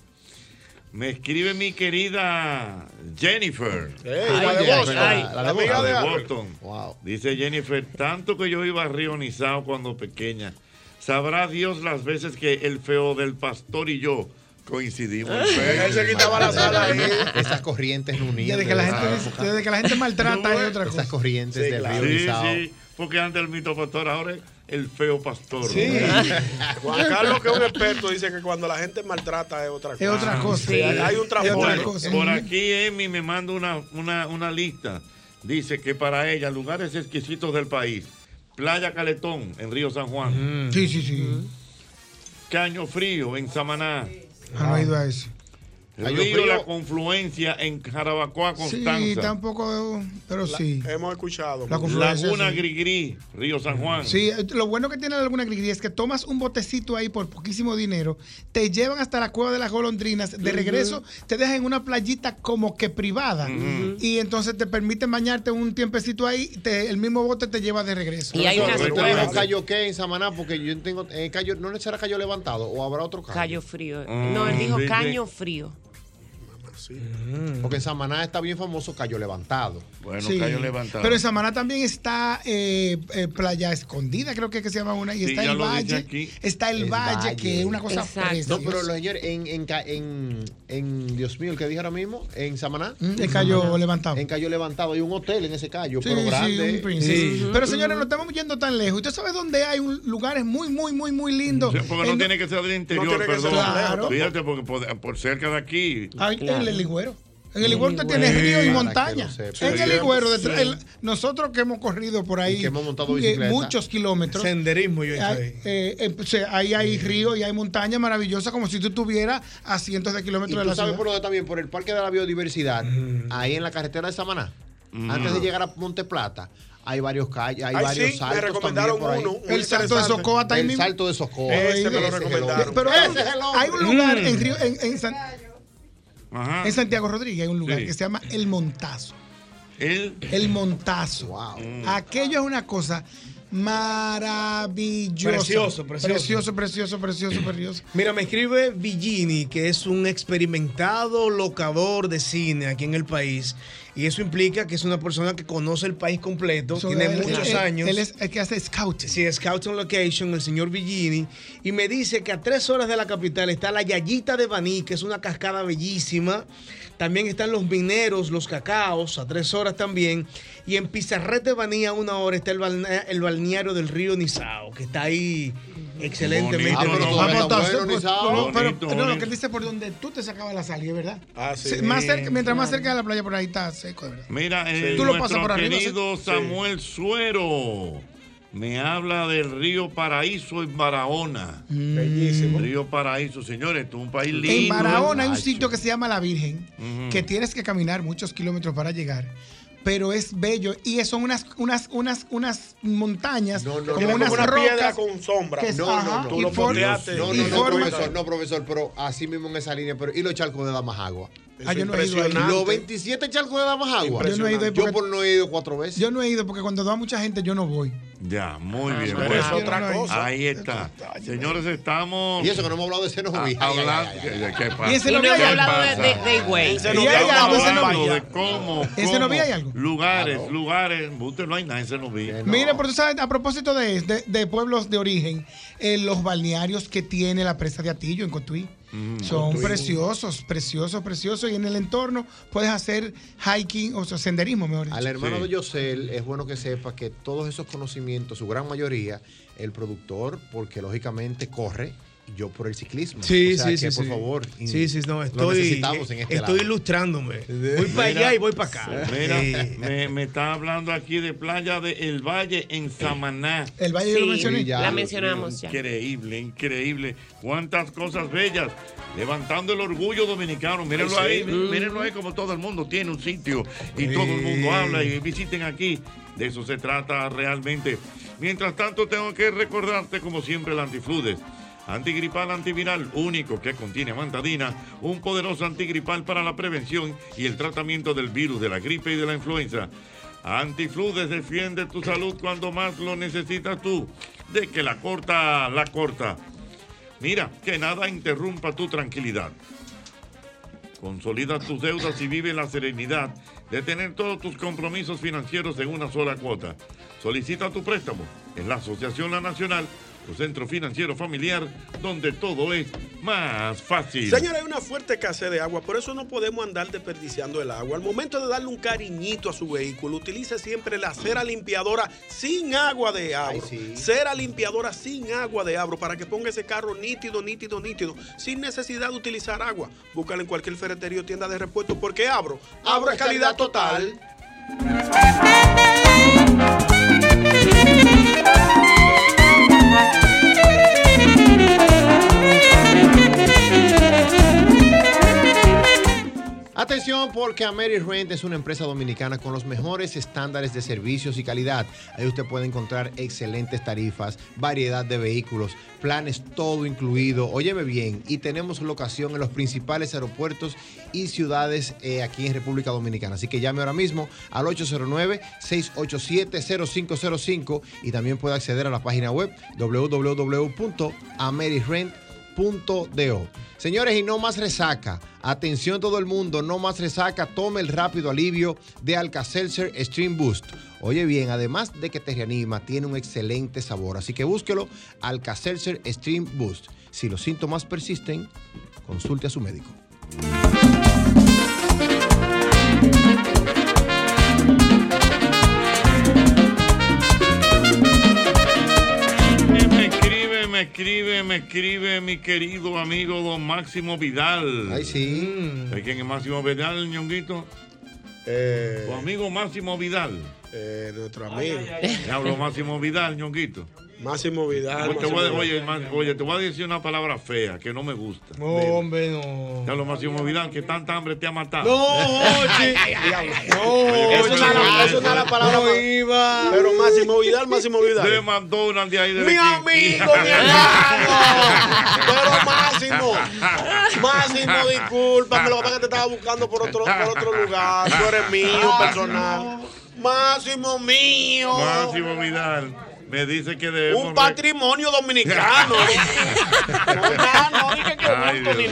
Me escribe mi querida Jennifer. Ey, la de la- La la amiga de de. Boston. Dice Jennifer, tanto que yo iba rionizado cuando pequeña. Sabrá Dios las veces que el feo del pastor y yo coincidimos. en fe. Él se quitaba la sala ahí. Esas corrientes unidas. Desde que la gente, desde que la gente maltrata hay otra cosa. Esas corrientes del río Sí, Nizao. sí, porque antes el mito pastor, ahora es el feo pastor. Sí. *laughs* Juan Carlos, que es un experto, dice que cuando la gente maltrata es otra cosa. Es otra cosa. Sí, Hay un trasfondo. Por aquí Emi me manda una, una, una lista. Dice que para ella, lugares exquisitos del país. Playa Caletón, en Río San Juan. Sí, sí, sí. Caño Frío, en Samaná. Ah, no he ido a eso. Caño Río Frío. La Confluencia, en Jarabacoa, Sí, Constanza. tampoco, pero sí. Hemos escuchado. La confluencia, Laguna sí. Grigri, Río San Juan. Sí, eh, lo bueno que tiene la Laguna Grigri es que tomas un botecito ahí por poquísimo dinero, te llevan hasta la cueva de las golondrinas, de regreso te dejan en una playita como que privada y entonces te permiten bañarte un tiempecito ahí, te- el mismo bote te lleva de regreso. ¿En Cayo qué? En Samaná, porque yo tengo. En Cayo, ¿No será Cayo levantado o habrá otro Cayo? Cayo frío. Mm, No, él dijo sí, sí. Frío. Porque en Samaná está bien famoso Cayo levantado. Bueno, Sí. Pero en Samaná también está eh, eh, Playa Escondida, creo que, es que se llama una, y Sí, está el valle. Está el, El valle, valle. que es una cosa. No, pero los señores, en, en, en, en- Dios mío, el que dije ahora mismo, en Samaná. Mm, en Cayo Levantado. En Cayo Levantado. Hay un hotel en ese Cayo, Sí, pero sí, grande. un. Pero señores, no estamos yendo tan lejos. ¿Usted sabe dónde hay un, lugares muy, muy, muy, muy lindos? Sí, porque no En- tiene que ser del interior, tiene que ser perdón. Fíjate, porque por, por cerca de aquí. Hay- En el Ligüero. En el El Ligüero usted tiene río y montaña. lo. En el detrás- Sí. el- nosotros que hemos corrido por ahí Y que hemos montado eh, bicicleta. muchos kilómetros. Senderismo yo hice Hay- ahí. eh, eh, o sea, ahí hay río y hay montaña maravillosa, como si tú estuvieras a cientos de Y kilómetros de tú la sabes ciudad. por dónde también, por el Parque de la Biodiversidad, ahí en la carretera de Samaná, antes de llegar a Monte Plata, hay varios calles, hay Ay, varios sí, me saltos recomendaron también por ahí. uno, El salto de. Socoa está ahí El salto de Socoa. Ese me lo Ese es el recomendaron. Pero Ese es el hombre. hay un lugar Mm. en, Río, en, en San- en Santiago Rodríguez, hay un lugar Sí. que se llama El Montazo. El, El Montazo. Aquello es una cosa maravillosa. Precioso, precioso. Precioso, precioso, precioso, *clears throat* precioso. Mira, me escribe Villini, que es un experimentado locador de cine aquí en el país. Y eso implica que es una persona que conoce el país completo, So, tiene él- muchos él- años. Él es el que hace scouting. Sí, Scout on Location, el señor Villini. Y me dice que a tres horas de la capital está la Yayita de Baní, que es una cascada bellísima. También están los mineros, los cacaos, a tres horas también. Y en Pizarrete de Baní, a una hora, está el, balnea- el balneario del río Nizao, que está ahí excelentemente. Ah, pero bonito. todavía está Vamos a bueno, hacer- Nizao. pero- pero- bonito, no, lo que él dice por donde tú te sacabas la salida, ¿verdad? Ah, sí. Sí, más cerca, mientras más cerca de la playa, por ahí está seco, ¿verdad? Mira, eh, Tú lo pasas por arriba, querido sí. Samuel Suero me habla del río Paraíso en Barahona. Bellísimo. Río Paraíso, señores, esto es un país lindo. En Barahona hay un sitio que se llama La Virgen, que tienes que caminar muchos kilómetros para llegar. Pero es bello y son unas, unas, unas, unas montañas, como Tiene unas como una piedra rocas. con sombra. es- No, ajá, no, no. y lo. No, no, no, profesor, no, profesor, pero así mismo en esa línea. Pero, ¿y los charcos de Damas Agua? Ah, yo no he ido ahí. Los 27 charcos de Damas Agua. Yo no he ido Yo por no he ido cuatro veces. Yo no he ido porque cuando va mucha gente yo no voy. Ya, muy bien. pero bueno. es otra cosa. Ahí está. Señores, estamos. Y eso que no hemos hablado de Cenoví. Ah, hablando. ¿Qué pasa? Y ese no ¿Qué había hablado de- Higüey. Ese ¿Y no hay algo? De cómo. ¿Ese cómo no había hay algo? Lugares, lugares. Usted no hay nada, ese no vi. Mira, pero tú sabes, a propósito de, de, de pueblos de origen, eh, los balnearios que tiene la presa de Atillo en Cotuí. Son Cotuí. preciosos, preciosos, preciosos. Y en el entorno puedes hacer hiking, o sea, senderismo, mejor dicho. Al hermano de Yosel es bueno que sepa que todos esos conocimientos, su gran mayoría, el productor, porque lógicamente corre, yo por el ciclismo. Sí, O sea sí, que, sí. por sí. favor, Sí, sí, no, lo estoy, necesitamos en este estoy lado. ilustrándome. Voy para allá y voy para acá. Mira, Sí. me, me está hablando aquí de playa de El Valle en Samaná. El Valle yo lo mencioné. Sí, ya. La mencionamos ya. Increíble, increíble. Cuántas cosas bellas. Levantando el orgullo dominicano. Mírenlo ahí, mírenlo ahí como todo el mundo tiene un sitio y todo el mundo habla y visiten aquí. De eso se trata realmente. Mientras tanto, tengo que recordarte, como siempre, el antifludes. Antigripal antiviral único que contiene amantadina, un poderoso antigripal para la prevención y el tratamiento del virus, de la gripe y de la influenza. Antifludes defiende tu salud cuando más lo necesitas tú. De que la corta, la corta. Mira, que nada interrumpa tu tranquilidad. Consolida tus deudas y vive la serenidad de tener todos tus compromisos financieros en una sola cuota. Solicita tu préstamo en la Asociación La Nacional, tu centro financiero familiar, donde todo es más fácil. Señores, hay una fuerte escasez de agua, por eso no podemos andar desperdiciando el agua. Al momento de darle un cariñito a su vehículo, utilice siempre la cera limpiadora sin agua de abro. Cera limpiadora sin agua de abro para que ponga ese carro nítido, nítido, nítido, sin necesidad de utilizar agua. Búscala en cualquier ferretería o tienda de repuesto porque abro. Abro es calidad total. Atención porque Ameri Rent es una empresa dominicana con los mejores estándares de servicios y calidad. Ahí usted puede encontrar excelentes tarifas, variedad de vehículos, planes todo incluido. Óyeme bien, y tenemos locación en los principales aeropuertos y ciudades eh, aquí en República Dominicana. Así que llame ahora mismo al 809-687-0505 y también puede acceder a la página web www.amerirent.do. Señores, y no más resaca. Atención todo el mundo, no más resaca. Tome el rápido alivio de Alka-Seltzer Stream Boost. Oye bien, además de que te reanima, tiene un excelente sabor. Así que búsquelo, Alka-Seltzer Stream Boost. Si los síntomas persisten, consulte a su médico. Me escribe, me escribe mi querido amigo don Máximo Vidal. Ay, sí. ¿De quién es Máximo Vidal, ñonguito? Tu amigo Máximo Vidal. Eh, nuestro amigo. Te hablo Máximo Vidal, ñonguito. Máximo Vidal. Oye, te voy a- Máximo oye, te voy a decir una palabra fea que no me gusta. No, hombre, no. Te hablo Máximo Vidal, que tanta hambre te ha matado. No, *laughs* Oye, Eso no es eso es la palabra No iba. Pero Máximo Vidal, Máximo Vidal. De McDonald's de ahí de Mi amigo, mi hermano. Pero Máximo, Máximo, discúlpame, lo que pasa es que te estaba buscando por otro, por otro lugar. Tú eres mío, personal. Máximo mío. Máximo Vidal me dice que debemos. Un patrimonio dominicano. *laughs* Ay, Dios mío.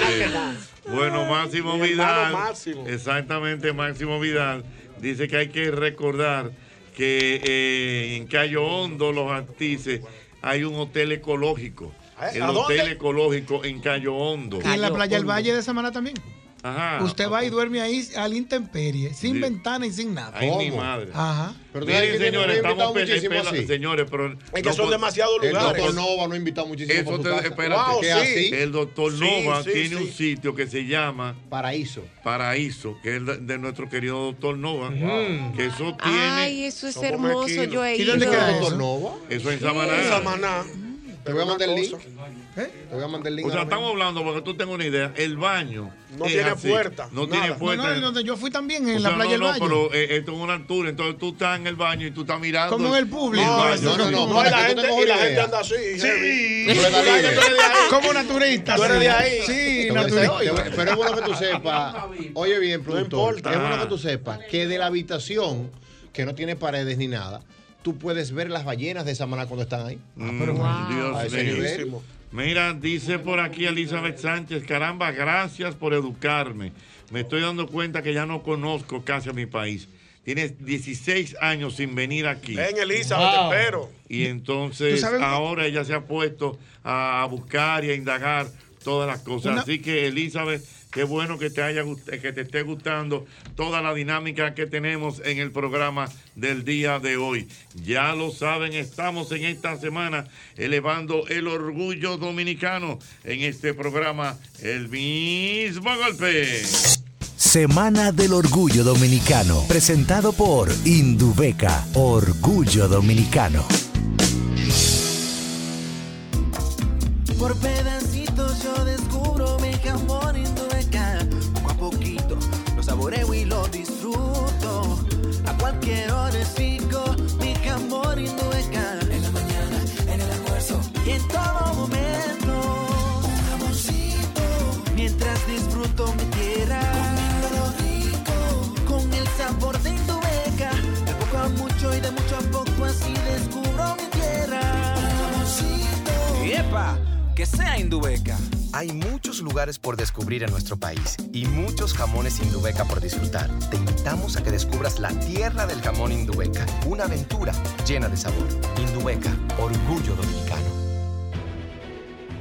Bueno, Máximo Mi Vidal. Máximo. Exactamente, Máximo Vidal. Dice que hay que recordar que eh, en Cayo Hondo, los Artices, hay un hotel ecológico. ¿Eh? El hotel ecológico en Cayo Hondo. Y en la playa del Valle de Samaná también. Ajá. Usted va y duerme ahí al intemperie, sin Sí. ventana y sin nada. Ay, mi madre. Ajá. Pero Miren, señores, estamos muchísimo señores, pero Es que son demasiados el lugares. doctor El doctor Nova no ha invitado muchísimo Eso te, espérate, Wow, sí. el doctor Nova sí, tiene sí. un sitio que se llama Paraíso. Paraíso, que es de, de nuestro querido doctor Nova, Wow. que eso tiene. Ay, eso es hermoso, yo he ¿Y dónde ido. queda Doctor Nova? Eso en Samaná. En Samaná. Te voy a mandar el link. Cosa. Te voy a mandar el link. O sea, estamos hablando, para que tú tengas una idea, el baño. No tiene así. puerta, No nada. tiene puerta. no, y donde yo fui también, en O la sea, playa del no, no, pero eh, esto es una altura, entonces tú estás en el baño y tú estás mirando. Como en el público. No, no, no, no, No, y la gente, y la gente anda así. Sí. Como naturista. Tú eres sí. de ahí. Sí, naturista. pero es bueno que tú sepas. Oye bien, productor. Es bueno Ah. que tú sepas que de la habitación, que no tiene paredes ni nada, tú puedes ver las ballenas de Samaná cuando están ahí. Mm, A Dios ese mío. Mira, dice por aquí Elizabeth Sánchez, caramba, gracias por educarme. Me estoy dando cuenta que ya no conozco casi a mi país. Tienes 16 años sin venir aquí. Ven, Elizabeth, Wow. te espero. Y entonces ahora ella se ha puesto a buscar y a indagar todas las cosas. Una- Así que Elizabeth, qué bueno que te haya que te esté gustando toda la dinámica que tenemos en el programa del día de hoy. Ya lo saben, estamos en esta semana elevando el orgullo dominicano en este programa El mismo golpe. Semana del Orgullo Dominicano, presentado por Indubeca, Orgullo Dominicano. Por en todo momento. Un jamoncito. Mientras disfruto mi tierra. Comiendo rico. Con el sabor de Indubeca. De poco a mucho y de mucho a poco así descubro mi tierra. Un jamoncito. ¡Epa! Que sea Indubeca. Hay muchos lugares por descubrir en nuestro país y muchos jamones Indubeca por disfrutar. Te invitamos a que descubras la tierra del jamón Indubeca, una aventura llena de sabor. Indubeca, orgullo dominicano.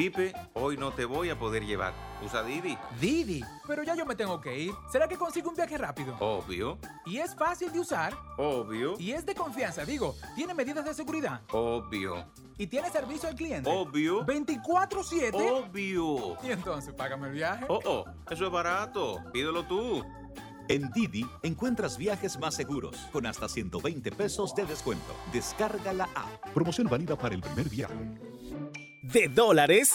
Pipe, hoy no te voy a poder llevar. Usa Didi. Didi, pero ya yo me tengo que ir. ¿Será que consigo un viaje rápido? Obvio. Y es fácil de usar. Obvio. Y es de confianza, digo. Tiene medidas de seguridad. Obvio. Y tiene servicio al cliente. Obvio. 24-7. Obvio. Y entonces, págame el viaje. Oh, oh, eso es barato. Pídelo tú. En Didi encuentras viajes más seguros con hasta 120 pesos de descuento. Descarga la app. Promoción válida para el primer viaje. De dólares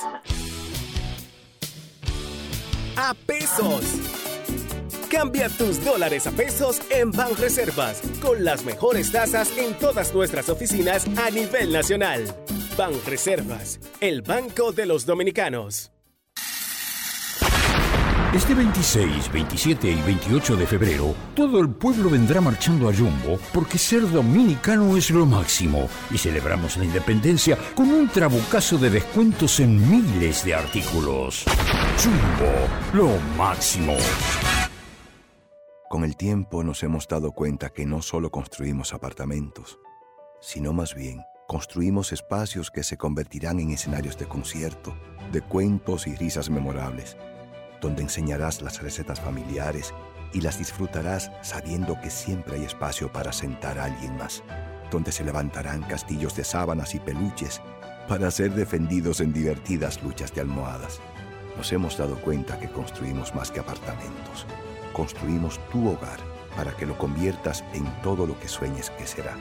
a pesos. Cambia tus dólares a pesos en Banreservas con las mejores tasas en todas nuestras oficinas a nivel nacional. Banreservas, el banco de los dominicanos. Este 26, 27 y 28 de febrero, todo el pueblo vendrá marchando a Jumbo porque ser dominicano es lo máximo y celebramos la independencia con un trabucazo de descuentos en miles de artículos. Jumbo, lo máximo. Con el tiempo nos hemos dado cuenta que no solo construimos apartamentos, sino más bien construimos espacios que se convertirán en escenarios de concierto, de cuentos y risas memorables, donde enseñarás las recetas familiares y las disfrutarás sabiendo que siempre hay espacio para sentar a alguien más, donde se levantarán castillos de sábanas y peluches para ser defendidos en divertidas luchas de almohadas. Nos hemos dado cuenta que construimos más que apartamentos. Construimos tu hogar para que lo conviertas en todo lo que sueñes que será.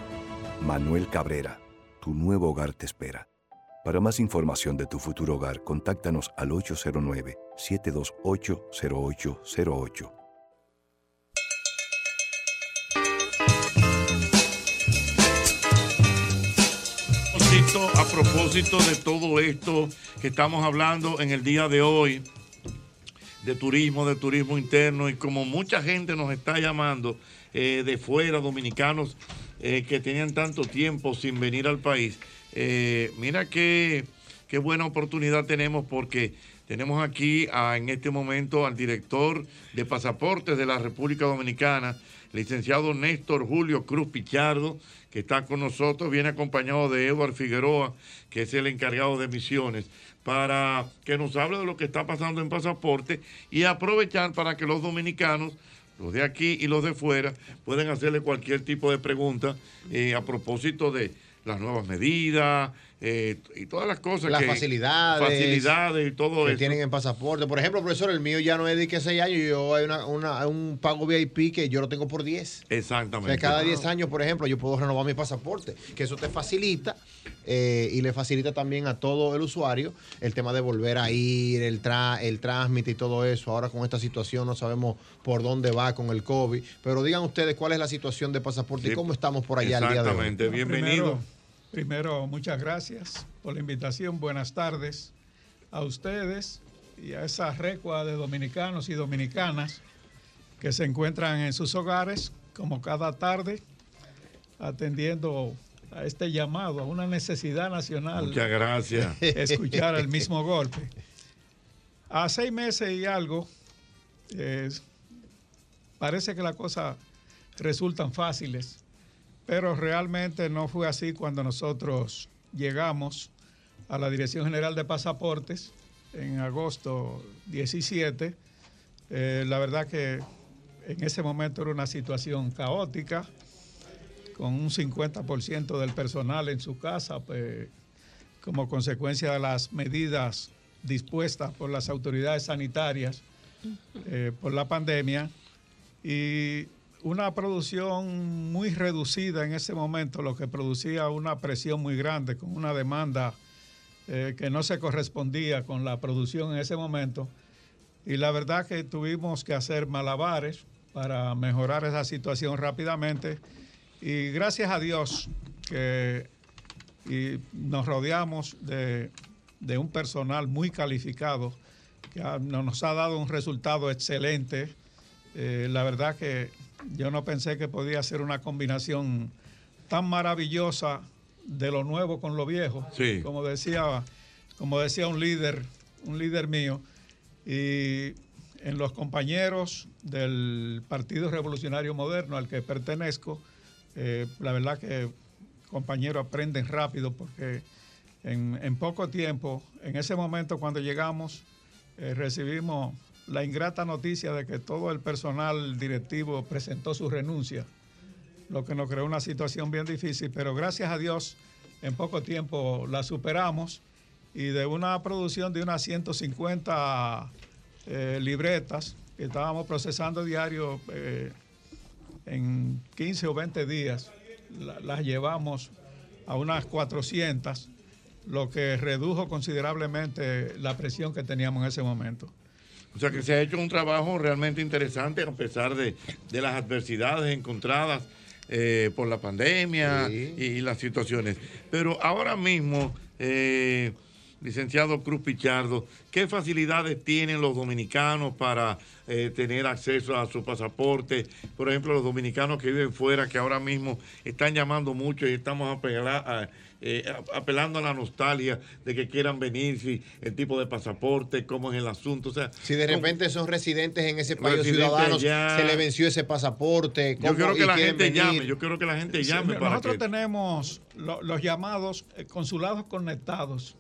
Manuel Cabrera, tu nuevo hogar te espera. Para más información de tu futuro hogar, contáctanos al 809-728-0808. propósito- a propósito de todo esto que estamos hablando en el día de hoy, de turismo, de turismo interno, y como mucha gente nos está llamando eh, de fuera, dominicanos eh, que tenían tanto tiempo sin venir al país, eh, mira qué, qué buena oportunidad tenemos porque tenemos aquí a- en este momento al director de pasaportes de la República Dominicana, licenciado Néstor Julio Cruz Pichardo, que está con nosotros, viene acompañado de Eduard Figueroa, que es el encargado de misiones, para que nos hable de lo que está pasando en pasaporte y aprovechar para que los dominicanos, los de aquí y los de fuera, puedan hacerle cualquier tipo de pregunta eh, a propósito de las nuevas medidas eh, y todas las cosas Las que facilidades. facilidades y todo que eso. tienen en pasaporte. Por ejemplo, profesor, el mío ya no es de que 6 años, yo hay una, una- un pago VIP que yo lo tengo por 10. O Exactamente. sea, cada 10 años, por ejemplo, yo puedo renovar mi pasaporte, que eso te facilita eh, y le facilita también a todo el usuario el tema de volver a ir, el, tra el trámite y todo eso. Ahora con esta situación no sabemos por dónde va con el COVID, pero digan ustedes cuál es la situación de pasaporte y cómo estamos por allá el día de hoy. Exactamente, bienvenido. Primero, primero, muchas gracias por la invitación. Buenas tardes a ustedes y a esa recua de dominicanos y dominicanas que se encuentran en sus hogares, como cada tarde, atendiendo a este llamado, a una necesidad nacional. Muchas gracias. Escuchar el mismo golpe. A seis meses y algo, eh, parece que las cosas resultan fáciles, pero realmente no fue así cuando nosotros llegamos a la Dirección General de Pasaportes en agosto 17. Eh, la verdad que en ese momento era una situación caótica, con un 50% del personal en su casa, pues, como consecuencia de las medidas dispuestas por las autoridades sanitarias eh, por la pandemia y una producción muy reducida en ese momento, lo que producía una presión muy grande, con una demanda eh, que no se correspondía con la producción en ese momento. Y la verdad que tuvimos que hacer malabares para mejorar esa situación rápidamente. Y gracias a Dios que y nos rodeamos de, de un personal muy calificado que nos ha dado un resultado excelente. Eh, la verdad que yo no pensé que podía ser una combinación tan maravillosa de lo nuevo con lo viejo. Sí. Como decía, como decía un líder, un líder mío. Y en los compañeros del Partido Revolucionario Moderno al que pertenezco, eh, la verdad que compañeros aprenden rápido porque en, en poco tiempo, en ese momento cuando llegamos, eh, recibimos la ingrata noticia de que todo el personal directivo presentó su renuncia, lo que nos creó una situación bien difícil, pero gracias a Dios en poco tiempo la superamos y de una producción de unas 150 eh, libretas que estábamos procesando diario eh, en 15 o 20 días, la- las llevamos a unas 400, lo que redujo considerablemente la presión que teníamos en ese momento. O sea que se ha hecho un trabajo realmente interesante a pesar de, de las adversidades encontradas eh, por la pandemia y, y las situaciones. Pero ahora mismo, eh, licenciado Cruz Pichardo, ¿qué facilidades tienen los dominicanos para eh, tener acceso a su pasaporte? Por ejemplo, los dominicanos que viven fuera, que ahora mismo están llamando mucho y estamos apela- a- eh, apelando a la nostalgia de que quieran venir, si el tipo de pasaporte, cómo es el asunto. O sea, Si de repente son residentes en ese país, ciudadanos, allá. se le venció ese pasaporte. Yo ¿cómo- quiero que y la gente venir? llame, yo quiero que la gente Sí, llame para nosotros que... tenemos lo- los llamados eh, consulados conectados,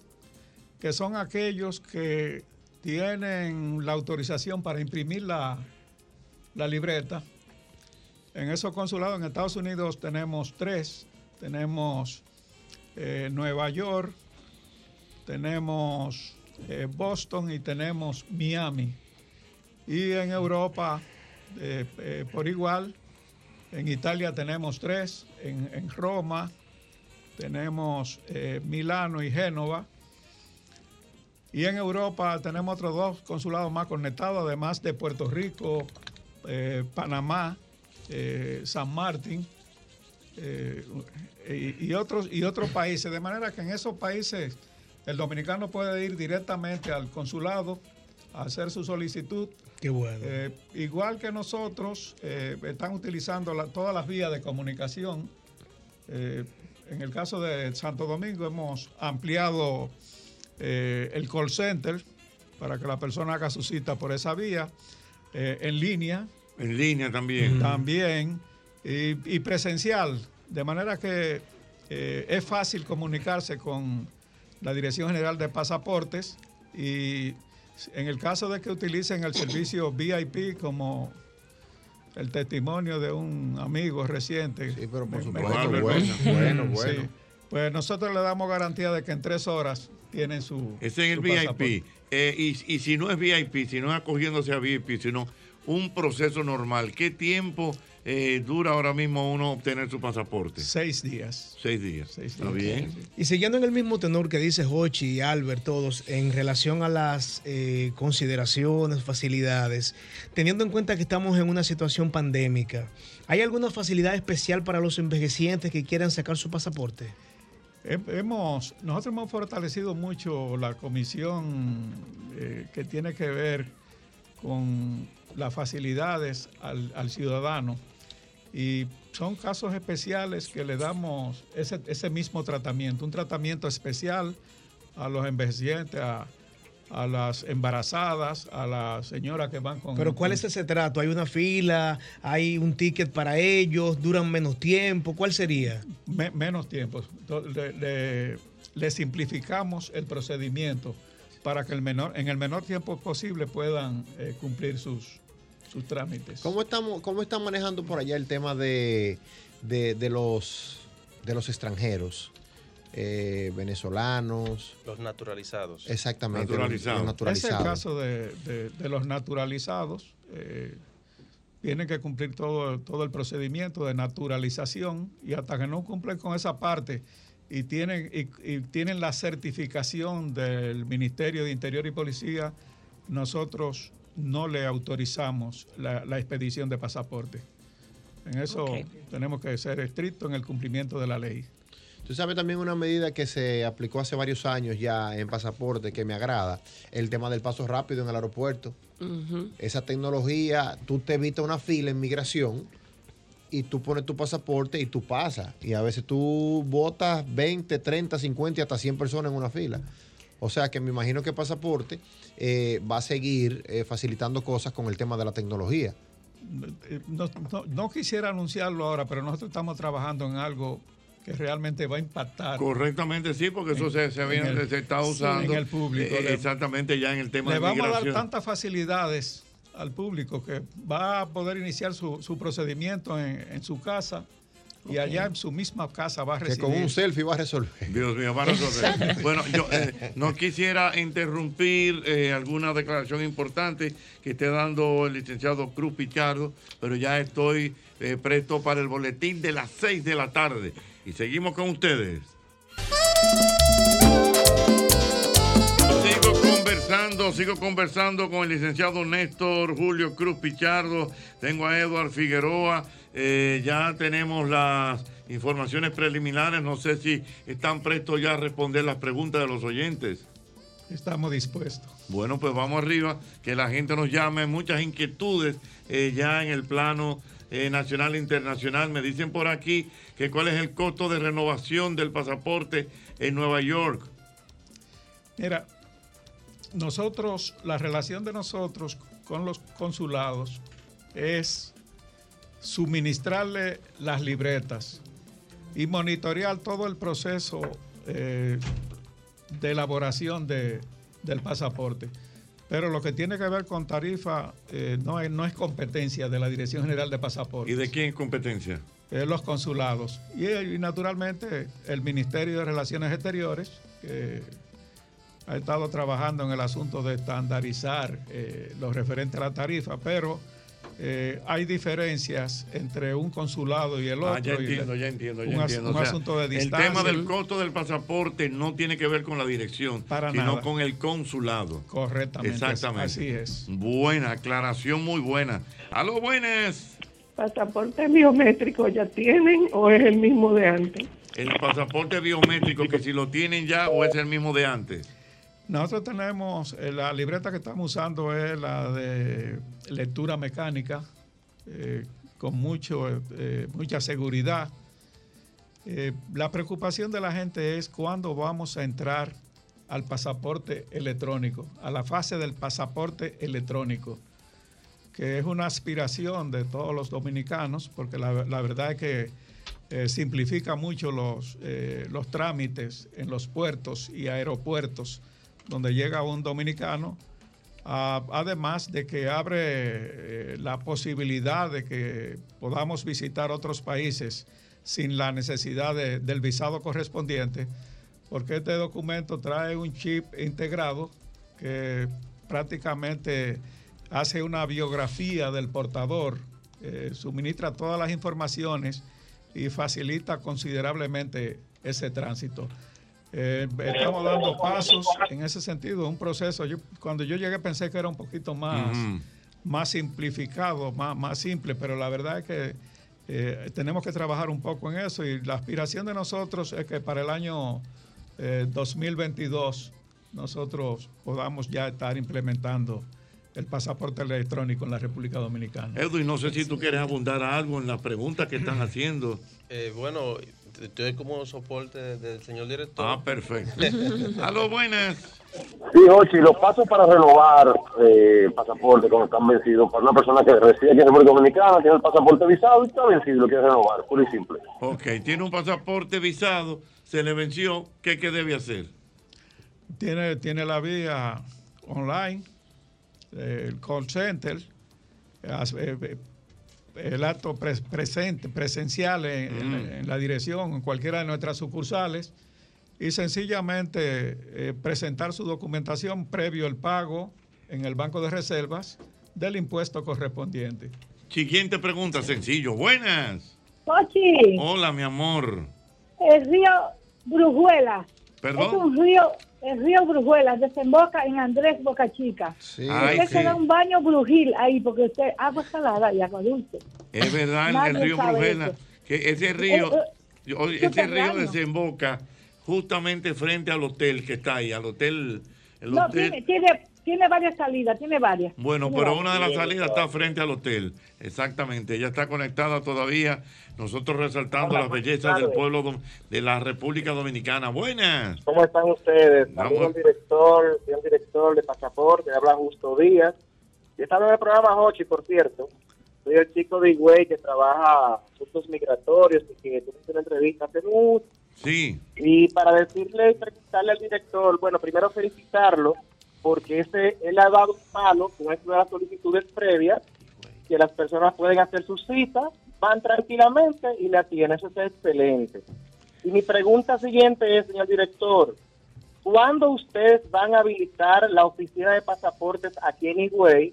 que son aquellos que tienen la autorización para imprimir la, la libreta. En esos consulados en Estados Unidos tenemos tres. Tenemos eh, Nueva York, tenemos eh, Boston y tenemos Miami. Y en Europa, eh, por igual, en Italia tenemos tres, en, en Roma tenemos Milano y Génova. Y en Europa tenemos otros dos consulados más conectados, además de Puerto Rico, Panamá, San Martín y, y otros, y otros países. De manera que en esos países el dominicano puede ir directamente al consulado a hacer su solicitud. Qué bueno. Eh, igual que nosotros, eh, están utilizando la- todas las vías de comunicación. Eh, en el caso de Santo Domingo hemos ampliado eh, el call center para que la persona haga su cita por esa vía, eh, en línea. En línea también. También, y, y presencial, de manera que eh, es fácil comunicarse con la Dirección General de Pasaportes y en el caso de que utilicen el servicio *clears throat* VIP como el testimonio de un amigo reciente. Sí, pero por supuesto, bueno, bueno, sí. bueno. Pues nosotros le damos garantía de que en tres horas tienen su. Ese es el su VIP. pasaporte. Eh, y, y si no es VIP, si no es acogiéndose a VIP, sino un proceso normal, ¿qué tiempo eh, dura ahora mismo uno obtener su pasaporte? Seis días. Seis días. ¿Está bien? Y siguiendo en el mismo tenor que dice Hochi y Albert, todos, en relación a las eh, consideraciones, facilidades, teniendo en cuenta que estamos en una situación pandémica, ¿hay alguna facilidad especial para los envejecientes que quieran sacar su pasaporte? He- Hemos, nosotros hemos fortalecido mucho la comisión eh, que tiene que ver con las facilidades al, al ciudadano y son casos especiales que le damos ese, ese mismo tratamiento, un tratamiento especial a los envejecientes, a, a las embarazadas, a las señoras que van con... Pero ¿cuál es ese trato? ¿Hay una fila? ¿Hay un ticket para ellos? ¿Duran menos tiempo? ¿Cuál sería? Me- menos tiempo. To- Le, le- le simplificamos el procedimiento para que el menor, en el menor tiempo posible puedan eh, cumplir sus, sus trámites. ¿Cómo, estamos, ¿Cómo están manejando por allá el tema de, de, de los, de los extranjeros? Eh, venezolanos. Los naturalizados. Exactamente. los- los Es el naturalizados. caso de, de- de los naturalizados. eh, tienen que cumplir todo, todo el procedimiento de naturalización y hasta que no cumplen con esa parte y tienen, y, y tienen la certificación del Ministerio de Interior y Policía, nosotros no le autorizamos la, la expedición de pasaporte. En eso tenemos que ser estrictos en el cumplimiento de la ley. Tú sabes también una medida que se aplicó hace varios años ya en pasaporte que me agrada, el tema del paso rápido en el aeropuerto. Esa tecnología, tú te evitas una fila en migración y tú pones tu pasaporte y tú pasas. Y a veces tú botas 20, 30, 50 y hasta 100 personas en una fila. O sea que me imagino que pasaporte eh, va a seguir eh, facilitando cosas con el tema de la tecnología. Eh, No, no- no quisiera anunciarlo ahora, pero nosotros estamos trabajando en algo que realmente va a impactar. Correctamente, sí, porque eso se, se, en viene- el- se está sí, usando. en el público. eh, Le- exactamente, ya en el tema Le de vamos a dar tantas facilidades al público que va a poder iniciar su, su procedimiento en, en su casa y allá en su misma casa va a Que recibir. con un selfie va a resolver. Dios mío, va a resolver. Bueno, yo eh, no quisiera interrumpir eh, alguna declaración importante que esté dando el licenciado Cruz Pichardo, pero ya estoy eh, presto para el boletín de las 6 de la tarde. Y seguimos con ustedes. Conversando, sigo conversando con el licenciado Néstor Julio Cruz Pichardo. Tengo a Eduard Figueroa. Eh, ya tenemos las informaciones preliminares. No sé si están prestos ya a responder las preguntas de los oyentes. Estamos dispuestos. Bueno, pues vamos arriba, que la gente nos llame. Muchas inquietudes eh, ya en el plano eh, nacional e internacional. Me dicen por aquí que cuál es el costo de renovación del pasaporte en Nueva York. Mira, nosotros, la relación de nosotros con los consulados es suministrarle las libretas y monitorear todo el proceso eh, de elaboración de- del pasaporte. Pero lo que tiene que ver con tarifa eh, no, es, no es competencia de la Dirección General de Pasaportes. ¿Y de quién es competencia? Eh, los consulados. Y, eh, y naturalmente el Ministerio de Relaciones Exteriores, que ha estado trabajando en el asunto de estandarizar eh, lo referente a la tarifa, pero eh, hay diferencias entre un consulado y el otro. Ah, ya entiendo, ya entiendo, un ya as- entiendo. Un O sea, asunto de el distancia. tema del costo del pasaporte no tiene que ver con la dirección, Para sino nada. con el consulado. Correctamente. Exactamente. Así es. Buena, aclaración muy buena. Aló, buenas. ¿Pasaporte biométrico ya tienen o es el mismo de antes? El pasaporte biométrico, que si lo tienen ya o es el mismo de antes. Nosotros tenemos, eh, la libreta que estamos usando es la de lectura mecánica, eh, con mucho, eh, mucha seguridad. La preocupación de la gente es cuándo vamos a entrar al pasaporte electrónico, a la fase del pasaporte electrónico, que es una aspiración de todos los dominicanos, porque la, verdad es que simplifica mucho los, los trámites en los puertos y aeropuertos donde llega un dominicano, además de que abre eh, la posibilidad de que podamos visitar otros países sin la necesidad de- del visado correspondiente, porque este documento trae un chip integrado que prácticamente hace una biografía del portador, eh, suministra todas las informaciones y facilita considerablemente ese tránsito. Eh, estamos dando pasos en ese sentido, un proceso. Yo, cuando yo llegué pensé que era un poquito más, más simplificado, más, más simple, pero la verdad es que eh, tenemos que trabajar un poco en eso y la aspiración de nosotros es que para el año eh, 2022 nosotros podamos ya estar implementando el pasaporte electrónico en la República Dominicana. Edwin, no sé si tú quieres abundar algo en las preguntas que están haciendo. Eh, bueno, estoy como soporte del señor director. Ah, perfecto. *laughs* Aló, buenas. Sí, Ochi, los pasos para renovar eh, pasaporte cuando están vencidos para una persona que reside aquí en República Dominicana, tiene el pasaporte visado y está vencido y lo quiere renovar, puro y simple. Ok, tiene un pasaporte visado, se le venció, ¿qué, qué debe hacer? Tiene, tiene la vía online, eh, el call center, eh, eh, el acto pres- presente, presencial en, en la- en la dirección, en cualquiera de nuestras sucursales, y sencillamente eh, presentar su documentación previo al pago en el Banco de Reservas del impuesto correspondiente. Siguiente pregunta, sencillo. Buenas. Ochi, Hola, mi amor. el río Brujuela. Perdón. Es un río, el río Brujuela desemboca en Andrés Boca Chica. Ay, usted se sí. da un baño brujil ahí porque usted agua salada y agua dulce. Es verdad, el- el, río eso. que ese río, Eh, oye, ese río desemboca justamente frente al hotel que está ahí, al hotel, el No, hotel. tiene, tiene, tiene varias salidas, tiene varias. Bueno, Tiene pero varias. una de las salidas está frente al hotel. Exactamente, ella está conectada todavía. Nosotros resaltando las bellezas del pueblo de la República Dominicana. Buenas. ¿Cómo están ustedes? Saludos al director, soy el director de Pasaporte, habla Justo Díaz. Yo estaba en el programa Hochi, por cierto. Soy el chico de Higüey que trabaja asuntos migratorios y que tuviste una entrevista hace mucho. Sí. Y para decirle y preguntarle al director, bueno, primero felicitarlo porque ese, él ha dado un palo con esto de las solicitudes previas, que las personas pueden hacer sus citas, van tranquilamente y le atienden. Eso es excelente. Y mi pregunta siguiente es, señor director, ¿cuándo ustedes van a habilitar la oficina de pasaportes aquí en Higüey?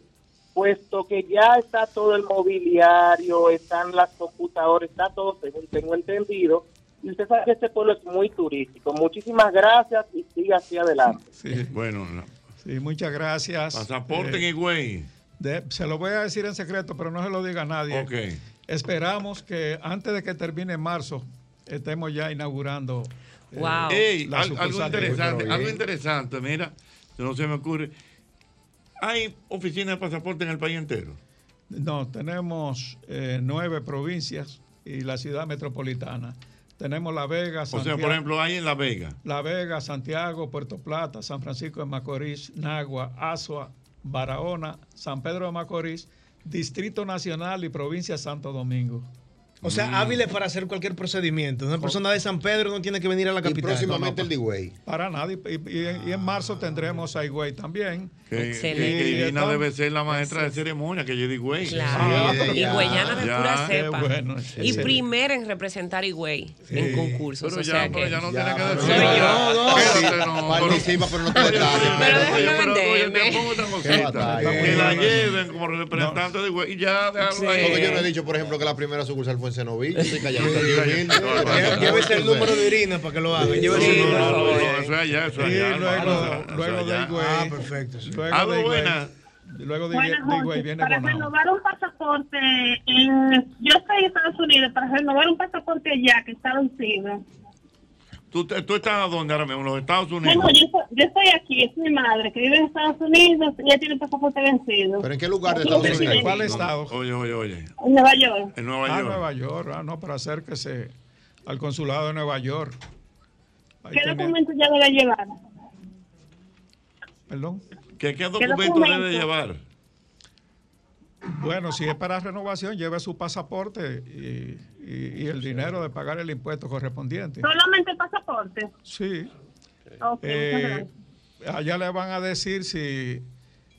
Puesto que ya está todo el mobiliario, están las computadoras, está todo, según tengo entendido. Y usted sabe que este pueblo es muy turístico. Muchísimas gracias y siga así adelante. Sí. Bueno, no. Sí, muchas gracias. Pasaporte en Eh, Higüey. de- se lo voy a decir en secreto, pero no se lo diga a nadie. Ok. Esperamos que antes de que termine marzo estemos ya inaugurando. eh, Ey, la al- algo interesante, algo interesante, mira, no se me ocurre. ¿Hay oficinas de pasaporte en el país entero? No, tenemos eh, nueve provincias y la ciudad metropolitana. Tenemos La Vega, O sea, Santiago, por ejemplo, hay en La Vega. La Vega, Santiago, Puerto Plata, San Francisco de Macorís, Nagua, Azua, Barahona, San Pedro de Macorís, Distrito Nacional y Provincia Santo Domingo. O sea, hábiles para hacer cualquier procedimiento. Una persona de San Pedro no tiene que venir a la capital. próximamente el. Para nada. Y, y- y en, y en marzo tendremos a Higüey también. Que, que- que Irina entonces- debe ser la maestra de ceremonia, que yo digo, güey. Claro, higüeyana de pura cepa. bueno, y primera en representar Higüey en concursos. Pero o ya, sea pero que... ya no tiene que Soy decir. yo. No, Espérate, no. Participa, pero no te. Pero déjame pero, venderme. Que la lleven como representante de güey y ya déjalo ahí. Porque yo no he dicho, por ejemplo, que la primera sucursal fue en Cenoví. Yo estoy callado. Llévese el número de Irina para que lo haga. Llévese el número. no, no, no, eso es allá, eso es Y allá. luego, de. Higüey. Ah, perfecto. Luego Algo de buena. Luego de, Buenas de viene Para Bonao. renovar un pasaporte, en, yo estoy en Estados Unidos, para renovar un pasaporte allá que está vencido. ¿Tú, ¿Tú estás a dónde ahora mismo? En los Estados No, Unidos. no, yo, estoy- yo estoy aquí, es mi madre, que vive en Estados Unidos, y ella tiene un pasaporte vencido. ¿Pero en qué lugar de Estados en Unidos? Virginia, ¿Cuál estado? Oye, oye, oye. En Nueva York. En Nueva Ah, York. Nueva York. Ah, no, para acérquese al consulado de Nueva York. Ahí ¿Qué tenía- documento ya debe llevar? Perdón. ¿Qué, qué documento? documento debe llevar? Bueno, si es para renovación, lleve su pasaporte y, y- y el dinero de pagar el impuesto correspondiente. Solamente el pasaporte. Sí. Eh, allá le van a decir si,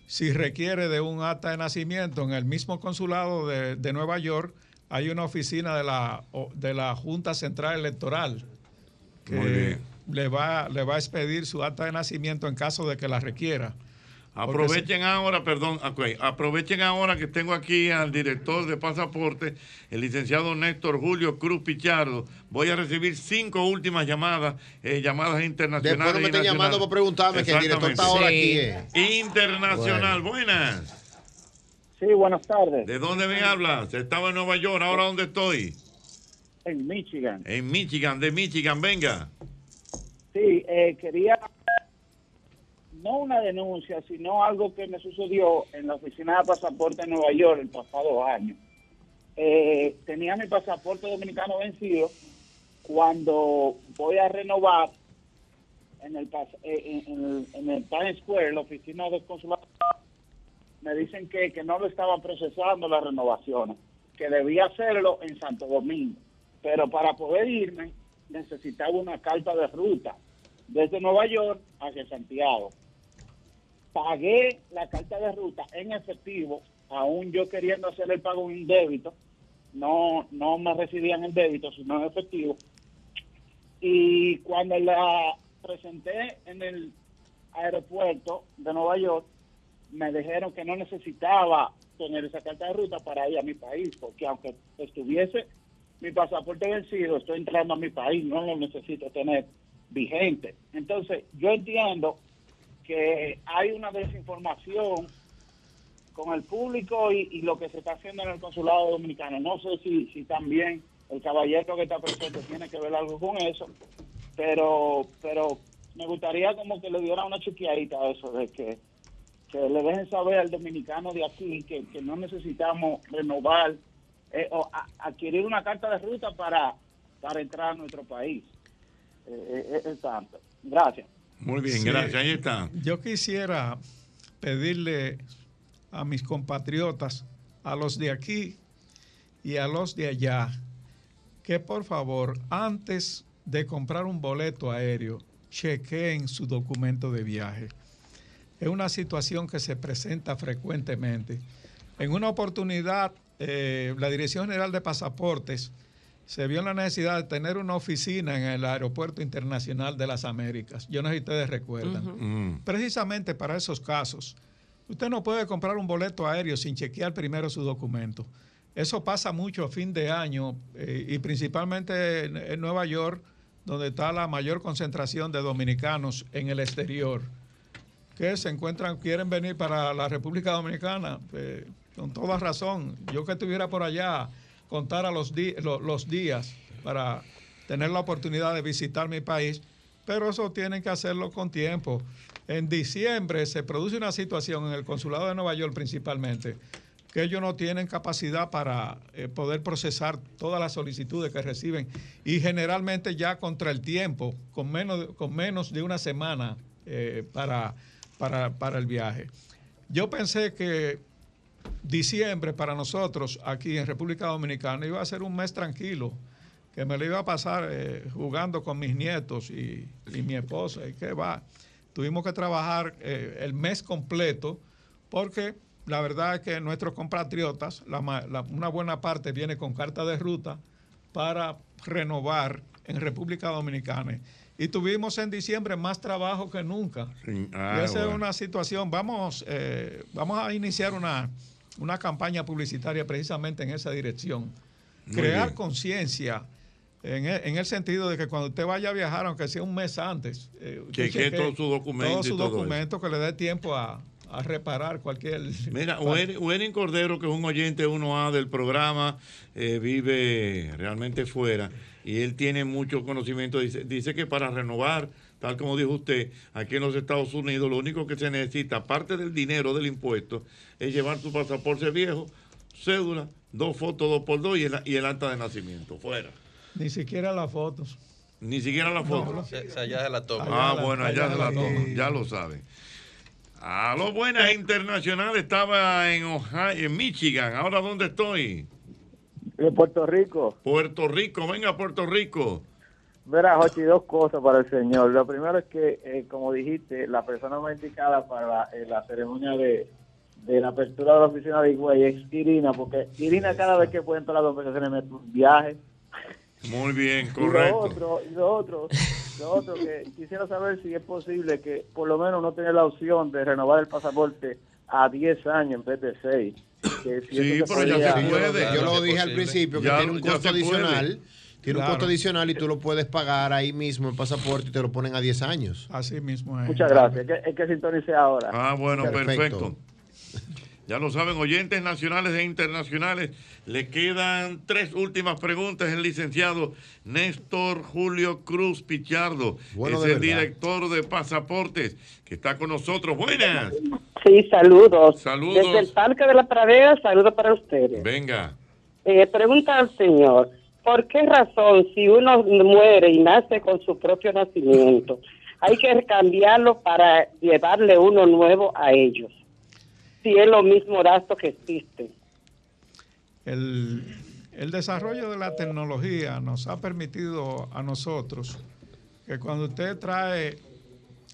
si requiere de un acta de nacimiento. En el mismo consulado de, de Nueva York hay una oficina de la, de la Junta Central Electoral que le va, le va a expedir su acta de nacimiento en caso de que la requiera. Aprovechen ahora, perdón, aprovechen ahora que tengo aquí al director de pasaporte, el licenciado Néstor Julio Cruz Pichardo. Voy a recibir cinco últimas llamadas, eh, llamadas internacionales. Después no me estén llamando para preguntarme que el director está ahora aquí. eh. Internacional, buenas. Sí, buenas tardes. ¿De dónde me hablas? Estaba en Nueva York, ahora dónde estoy? En Michigan. En Michigan, de Michigan, venga. Sí, eh, quería no una denuncia, sino algo que me sucedió en la oficina de pasaporte en Nueva York el pasado año. Eh, tenía mi pasaporte dominicano vencido cuando voy a renovar en el, eh, en, en en el Times Square, la oficina del consulado, me dicen que, que no lo estaban procesando las renovaciones, que debía hacerlo en Santo Domingo. Pero para poder irme necesitaba una carta de ruta desde Nueva York hacia Santiago. Pagué la carta de ruta en efectivo, aún yo queriendo hacer el pago en débito, no, no me recibían el débito, sino en efectivo. Y cuando la presenté en el aeropuerto de Nueva York, me dijeron que no necesitaba tener esa carta de ruta para ir a mi país, porque aunque estuviese mi pasaporte vencido, estoy entrando a mi país, no lo necesito tener vigente. Entonces, yo entiendo que hay una desinformación con el público y, lo que se está haciendo en el consulado dominicano. No sé si, si también el caballero que está presente tiene que ver algo con eso, pero pero me gustaría como que le diera una chequeadita a eso, de que, le dejen saber al dominicano de aquí que, que no necesitamos renovar eh, o adquirir una carta de ruta para, para entrar a nuestro país. Eh, eh, es tanto. Gracias. Muy bien, Sí. gracias. Ahí está. Yo quisiera pedirle a mis compatriotas, a los de aquí y a los de allá, que por favor, antes de comprar un boleto aéreo, chequeen su documento de viaje. Es una situación que se presenta frecuentemente. En una oportunidad, eh, la Dirección General de Pasaportes se vio la necesidad de tener una oficina en el Aeropuerto Internacional de las Américas. Yo no sé si ustedes recuerdan. Mm. Precisamente para esos casos, usted no puede comprar un boleto aéreo sin chequear primero su documento. Eso pasa mucho a fin de año eh, y principalmente en, en Nueva York, donde está la mayor concentración de dominicanos en el exterior, que se encuentran, quieren venir para la República Dominicana, eh, con toda razón. Yo que estuviera por allá, contara los, di- lo- los días para tener la oportunidad de visitar mi país, pero eso tienen que hacerlo con tiempo. En diciembre se produce una situación en el consulado de Nueva York principalmente, que ellos no tienen capacidad para eh, poder procesar todas las solicitudes que reciben y generalmente ya contra el tiempo, con menos, de una semana eh, para el viaje. Yo pensé que diciembre para nosotros aquí en República Dominicana iba a ser un mes tranquilo, que me lo iba a pasar eh, jugando con mis nietos y, y mi esposa, y que va. Tuvimos que trabajar eh, el mes completo porque la verdad es que nuestros compatriotas, la la- una buena parte viene con carta de ruta para renovar en República Dominicana. Y tuvimos en diciembre más trabajo que nunca. Ah, y esa bueno. es una situación. Vamos, eh, vamos a iniciar una, una campaña publicitaria precisamente en esa dirección. Muy Crear conciencia en el, en el sentido de que cuando usted vaya a viajar, aunque sea un mes antes, eh, usted Chequee chequee todo su documento Todo y su todo eso. documento que le dé tiempo a, a reparar cualquier. *laughs* Mira, *laughs* Wenin Cordero, que es un oyente 1A del programa, eh, vive realmente fuera y él tiene mucho conocimiento. Dice, dice que para renovar, tal como dijo usted, aquí en los Estados Unidos, lo único que se necesita, aparte del dinero del impuesto, es llevar tu pasaporte viejo, cédula, dos fotos, dos por dos y el, y el acta de nacimiento. Fuera. Ni siquiera las fotos. Ni siquiera la foto. O sea, allá se la toma. Ah, bueno, allá se la toman, ya lo saben. A lo buenas internacional estaba en Ohio, en Michigan. Ahora dónde estoy? De Puerto Rico. Puerto Rico, venga Puerto Rico. Verá, Jochi, dos cosas para el señor. Lo primero es que, eh, como dijiste, la persona más indicada para la, eh, la ceremonia de, de la apertura de la oficina de Higüey es Irina, porque Irina cada vez que puede entrar a las conversaciones me un viaje. Muy bien, *laughs* Y lo correcto. otro, y lo otro, lo otro que *laughs* quisiera saber si es posible que por lo menos no tener la opción de renovar el pasaporte a 10 años en vez de 6. Que si Sí, pero ya se puede. Yo lo dije al principio, que Ya- tiene un costo puede. Tiene un costo adicional y tú lo puedes pagar ahí mismo en pasaporte y te lo ponen a 10 años. Así mismo es. Muchas gracias. Es que, es que sintonice ahora. Ah, bueno, Perfecto. perfecto. Ya lo saben, oyentes nacionales e internacionales. Le quedan tres últimas preguntas. El licenciado Néstor Julio Cruz Pichardo Bueno, es el verdad. director de pasaportes que está con nosotros. Buenas. Sí, saludos. Saludos. Desde el Parque de la Pradera, saludos para ustedes. Venga. Eh, pregunta al señor, ¿por qué razón si uno muere y nace con su propio nacimiento, hay que cambiarlo para llevarle uno nuevo a ellos? Si es lo mismo gasto que existe. El, el desarrollo de la tecnología nos ha permitido a nosotros que cuando usted trae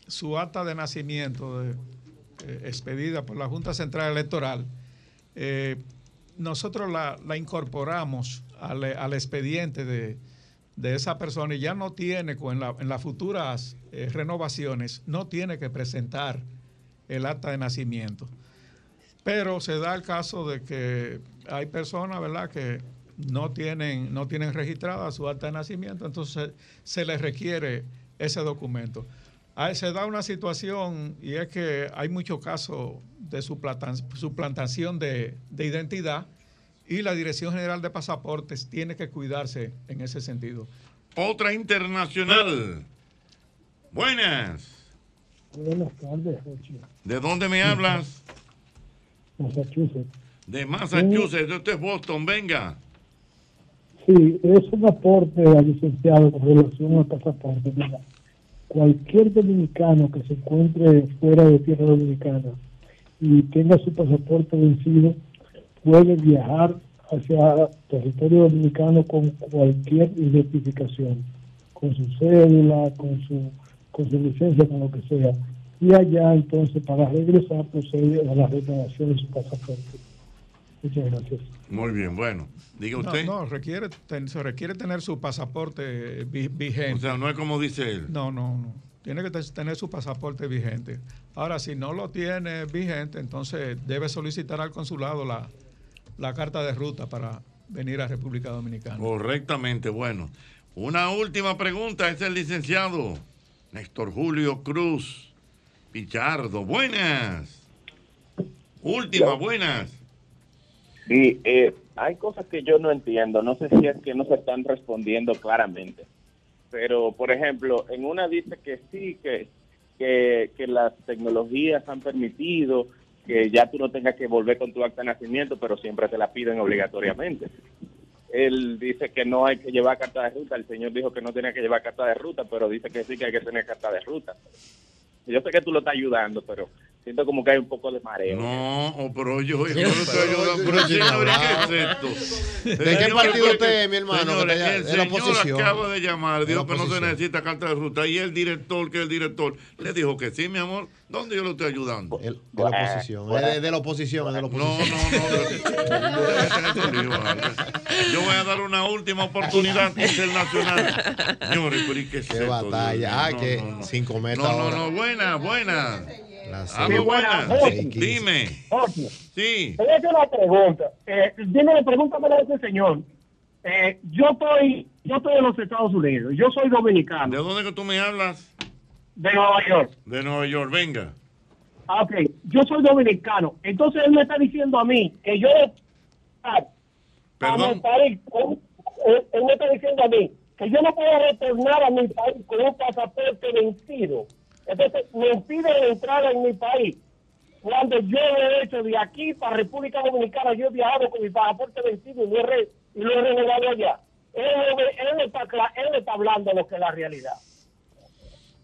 su acta de nacimiento de- eh, expedida por la Junta Central Electoral, eh, nosotros la, la incorporamos al, al expediente de, de esa persona y ya no tiene, en, la- en las futuras eh, renovaciones, no tiene que presentar el acta de nacimiento. pero se da el caso de que hay personas, ¿verdad?, que no tienen, no tienen registrada su acta de nacimiento, entonces se les requiere ese documento. Ahí se da una situación y es que hay muchos casos de suplantación de, de identidad y la Dirección General de Pasaportes tiene que cuidarse en ese sentido. Otra internacional. Buenas. Buenas tardes, Jochi. ¿De dónde me hablas? Massachusetts. De Massachusetts. Esto es Boston. Venga. Sí, es un aporte al licenciado con relación al pasaporte. Mira, cualquier dominicano que se encuentre fuera de tierra dominicana y tenga su pasaporte vencido puede viajar hacia territorio dominicano con cualquier identificación, con su cédula, con su, con su licencia, con lo que sea. Y allá entonces para regresar procede a la renovación de su pasaporte. Muchas gracias. Muy bien, bueno. Diga No, usted. no, requiere, ten- se requiere tener su pasaporte vi- vigente. O sea, no es como dice él. No, no, no. Tiene que te- tener su pasaporte vigente. Ahora, si no lo tiene vigente, entonces debe solicitar al consulado la, la carta de ruta para venir a República Dominicana. Correctamente, bueno. Una última pregunta es el licenciado Néstor Julio Cruz Pichardo. Buenas. Última, buenas. Sí, eh, hay cosas que yo no entiendo. No sé si es que no se están respondiendo claramente. Pero, por ejemplo, en una dice que sí, que, que, que las tecnologías han permitido que ya tú no tengas que volver con tu acta de nacimiento, pero siempre te la piden obligatoriamente. Él dice que no hay que llevar carta de ruta. El señor dijo que no tenía que llevar carta de ruta, pero dice que sí que hay que tener carta de ruta. Yo sé que tú lo estás ayudando, pero siento como que hay un poco de mareo. No, oh, pero yo, yo no estoy ayudando. Pero señores, ¿qué es esto? ¿De qué partido usted es, mi hermano? Señores, el de la señor oposición. acaba de llamar, dijo que no se necesita carta de ruta. Y el director, que es el director, le dijo que sí, mi amor. ¿Dónde yo lo estoy ayudando? De la oposición. De, de la oposición, es de la oposición. Yo voy a dar una última oportunidad internacional. Señores, pero ¿y qué es Qué batalla. Ah, No, que no, no. sin comer No, no, no, buena, buena. Algo seis- buena. Dime. Sí. Te voy a hacer una pregunta. Eh, dime, pregúntame a ese señor. Eh, yo estoy yo estoy en los Estados Unidos. Yo soy dominicano. ¿De dónde que tú me hablas? De Nueva York. De Nueva York, venga. Ah, Ok, yo soy dominicano. Entonces él me está diciendo a mí que yo... ah, Perdón. a mi país, él, él me está diciendo a mí que yo no puedo retornar a mi país con un pasaporte vencido. Entonces *laughs* me impiden entrar en mi país. Cuando yo lo he hecho de aquí para República Dominicana, yo he viajado con mi pasaporte vencido y lo he, re- y lo he renovado allá. Él, él, está, él está hablando lo que es la realidad.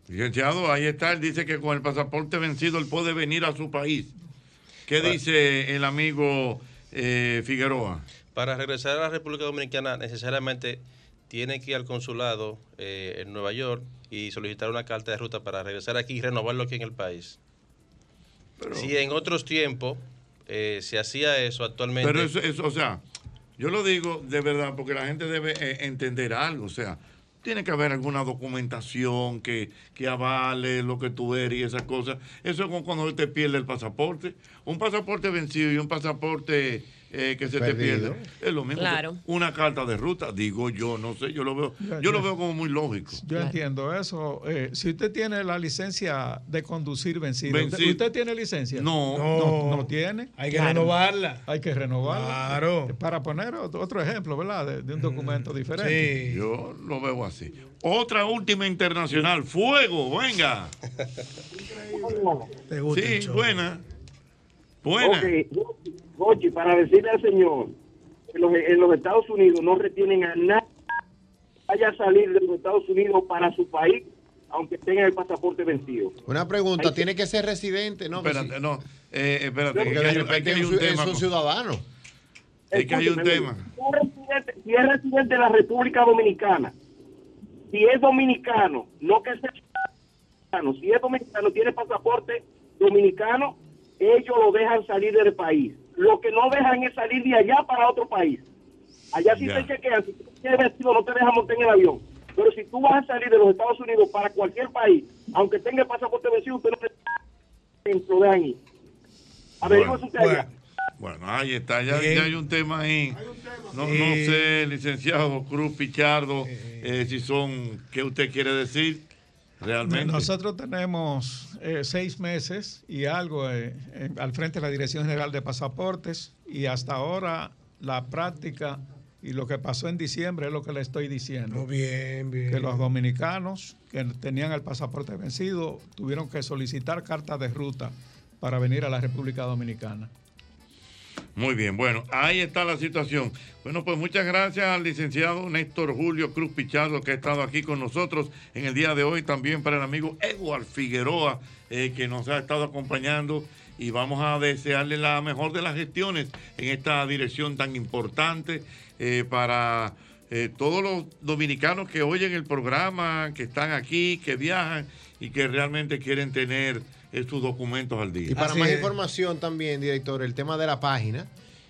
Licenciado, ahí está. Él dice que con el pasaporte vencido él puede venir a su país. ¿Qué dice el amigo eh, Figueroa? Para regresar a la República Dominicana necesariamente tiene que ir al consulado eh, en Nueva York y solicitar una carta de ruta para regresar aquí y renovarlo aquí en el país. si en otros tiempos eh, se hacía eso actualmente... Pero eso, eso, o sea, yo lo digo de verdad porque la gente debe eh, entender algo. O sea, tiene que haber alguna documentación que, que avale lo que tú eres y esas cosas. Eso es como cuando te pierde el pasaporte. Un pasaporte vencido y un pasaporte eh, que se te pierde. Es lo mismo. Claro. que Una carta de ruta, digo yo, no sé, yo lo veo, yo lo veo como muy lógico. Yo entiendo eso. Eh, si usted tiene la licencia de conducir vencida, Vencido. ¿usted, usted tiene licencia? No. no, no tiene. Hay que Claro. renovarla. Hay que renovarla. Claro. Eh, Para poner otro, otro ejemplo, ¿verdad? De, de un documento diferente. Yo lo veo así. Otra última internacional. Fuego, venga. *laughs* Sí, buena. Buena. Ok, Jochi, para decirle al señor que los- en los Estados Unidos no retienen a nadie que vaya a salir de los Estados Unidos para su país, aunque tenga el pasaporte vencido. Una pregunta, ¿tiene que ser residente? No, Espérate, no. Eh, espérate, Porque que de hay, repente hay que hay es un es ciudadano. Es que hay un tema. Si es residente- Si es residente de la República Dominicana, si es dominicano, no que sea dominicano, si es dominicano, tiene pasaporte dominicano, ellos lo dejan salir del país. Lo que no dejan es salir de allá para otro país. Allá sí Ya. te chequean, si tú tienes vestido no te dejan montar en el avión. Pero si tú vas a salir de los Estados Unidos para cualquier país, aunque tenga el pasaporte vencido, usted no te lo dejan ir. Bueno, usted allá. bueno, ahí está, ya, ya hay un tema ahí. No, no sé, licenciado Cruz Pichardo, eh, si son, ¿qué usted quiere decir realmente? Nosotros tenemos eh, seis meses y algo eh, en- al frente de la Dirección General de Pasaportes y hasta ahora la práctica y lo que pasó en diciembre es lo que le estoy diciendo. bien, bien. Que los dominicanos que tenían el pasaporte vencido tuvieron que solicitar carta de ruta para venir a la República Dominicana. Muy bien, bueno, ahí está la situación. Bueno, pues muchas gracias al licenciado Néstor Julio Cruz Pichardo que ha estado aquí con nosotros en el día de hoy, también para el amigo Edward Figueroa eh, que nos ha estado acompañando y vamos a desearle la mejor de las gestiones en esta dirección tan importante eh, para eh, todos los dominicanos que oyen el programa, que están aquí, que viajan y que realmente quieren tener sus documentos al día. Y para más información también, director, el tema de la página,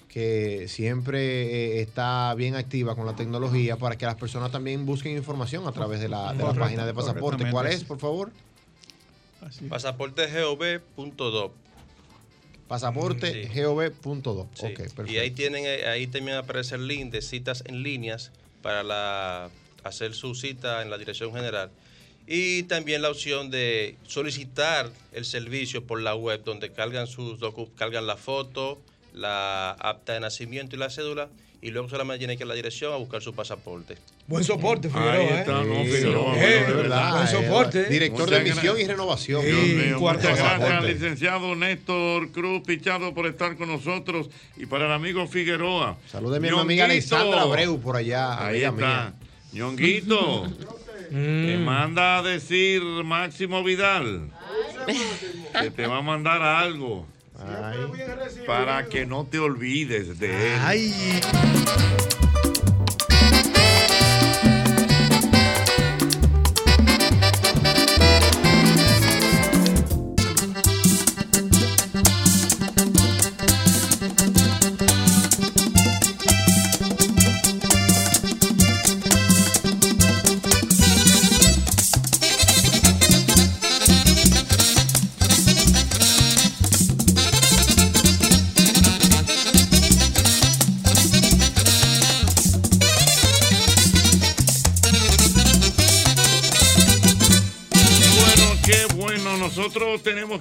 que siempre eh, está bien activa con la tecnología para que las personas también busquen información a través de la, de la página de pasaporte. ¿Cuál es, por favor? Pasaportegov.do. Pasaportegov.do. Sí. Ok, perfecto. Y ahí tienen, eh, ahí también aparece el link de citas en líneas para la, hacer su cita en la dirección general. Y también la opción de solicitar el servicio por la web, donde cargan sus cargan la foto, la acta de nacimiento y la cédula, y luego solamente tienen que ir a la dirección a buscar su pasaporte. Buen soporte, Figueroa. Ahí ¿eh? está, no. Figueroa, Eh, bueno, de verdad. Buen soporte. ¿eh? Director de emisión y renovación. Dios Sí, muchas gracias licenciado Néstor Cruz Pichardo por estar con nosotros y para el amigo Figueroa. Salúdeme a mi amiga. Alexandra Abreu por allá. Ahí está. mía. Ñonguito. *laughs* Te manda a decir Máximo Vidal que te va a mandar algo. Para que no te olvides de él. Bueno,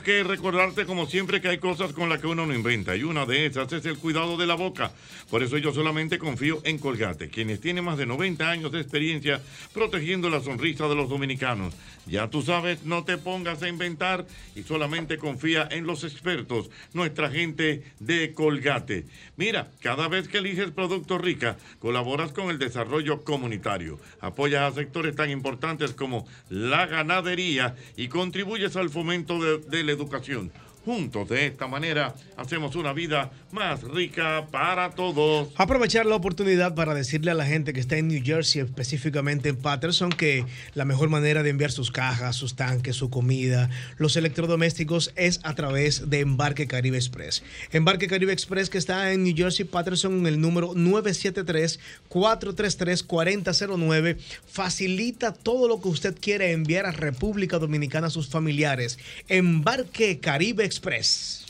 que recordarte, como siempre, que hay cosas con las que uno no inventa. Y una de esas es el cuidado de la boca. Por eso yo solamente confío en Colgate, quienes tienen más de 90 años de experiencia protegiendo la sonrisa de los dominicanos. Ya tú sabes, no te pongas a inventar y solamente confía en los expertos, nuestra gente de Colgate. Mira, cada vez que eliges Producto Rica, colaboras con el desarrollo comunitario, apoyas a sectores tan importantes como la ganadería y contribuyes al fomento de, de la educación. Juntos, de esta manera, hacemos una vida más rica para todos. Aprovechar la oportunidad para decirle a la gente que está en New Jersey, específicamente en Patterson, que la mejor manera de enviar sus cajas, sus tanques, su comida, los electrodomésticos es a través de Embarque Caribe Express. Embarque Caribe Express que está en New Jersey, Patterson, en el número 973-433-4009, facilita todo lo que usted quiere enviar a República Dominicana a sus familiares. Embarque Caribe Express. Express.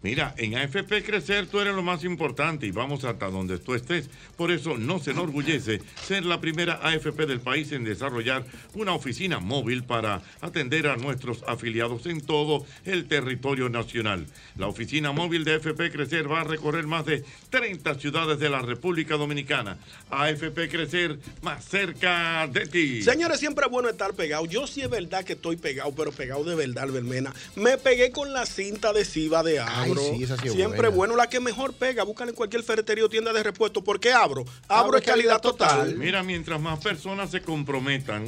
Mira, en AFP Crecer tú eres lo más importante y vamos hasta donde tú estés. Por eso no se enorgullece ser la primera AFP del país en desarrollar una oficina móvil para atender a nuestros afiliados en todo el territorio nacional. La oficina móvil de AFP Crecer va a recorrer más de 30 ciudades de la República Dominicana. AFP Crecer más cerca de ti. Señores, siempre es bueno estar pegado. Yo sí es verdad que estoy pegado, pero pegado de verdad, Belmena. Me pegué con la cinta adhesiva de Abro. sí, esa sí es siempre buena. bueno, la que mejor pega. Búscala en cualquier ferretería o tienda de repuesto. porque Abro? Abro es calidad total. Mira, mientras más personas se comprometan,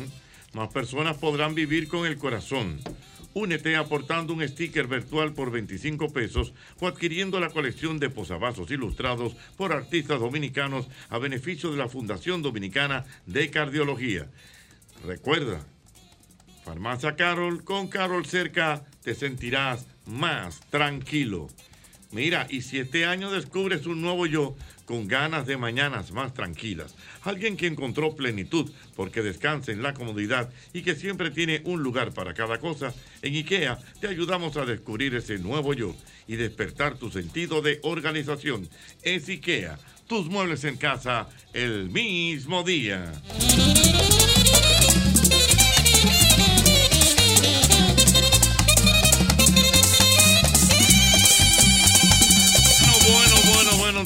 más personas podrán vivir con el corazón. Únete aportando un sticker virtual por 25 pesos o adquiriendo la colección de posavasos ilustrados por artistas dominicanos a beneficio de la Fundación Dominicana de Cardiología. Recuerda, Farmacia Carol, con Carol cerca te sentirás más tranquilo. Mira, y si este año descubres un nuevo yo con ganas de mañanas más tranquilas, alguien que encontró plenitud porque descansa en la comodidad y que siempre tiene un lugar para cada cosa, en IKEA te ayudamos a descubrir ese nuevo yo y despertar tu sentido de organización. Es IKEA, tus muebles en casa el mismo día.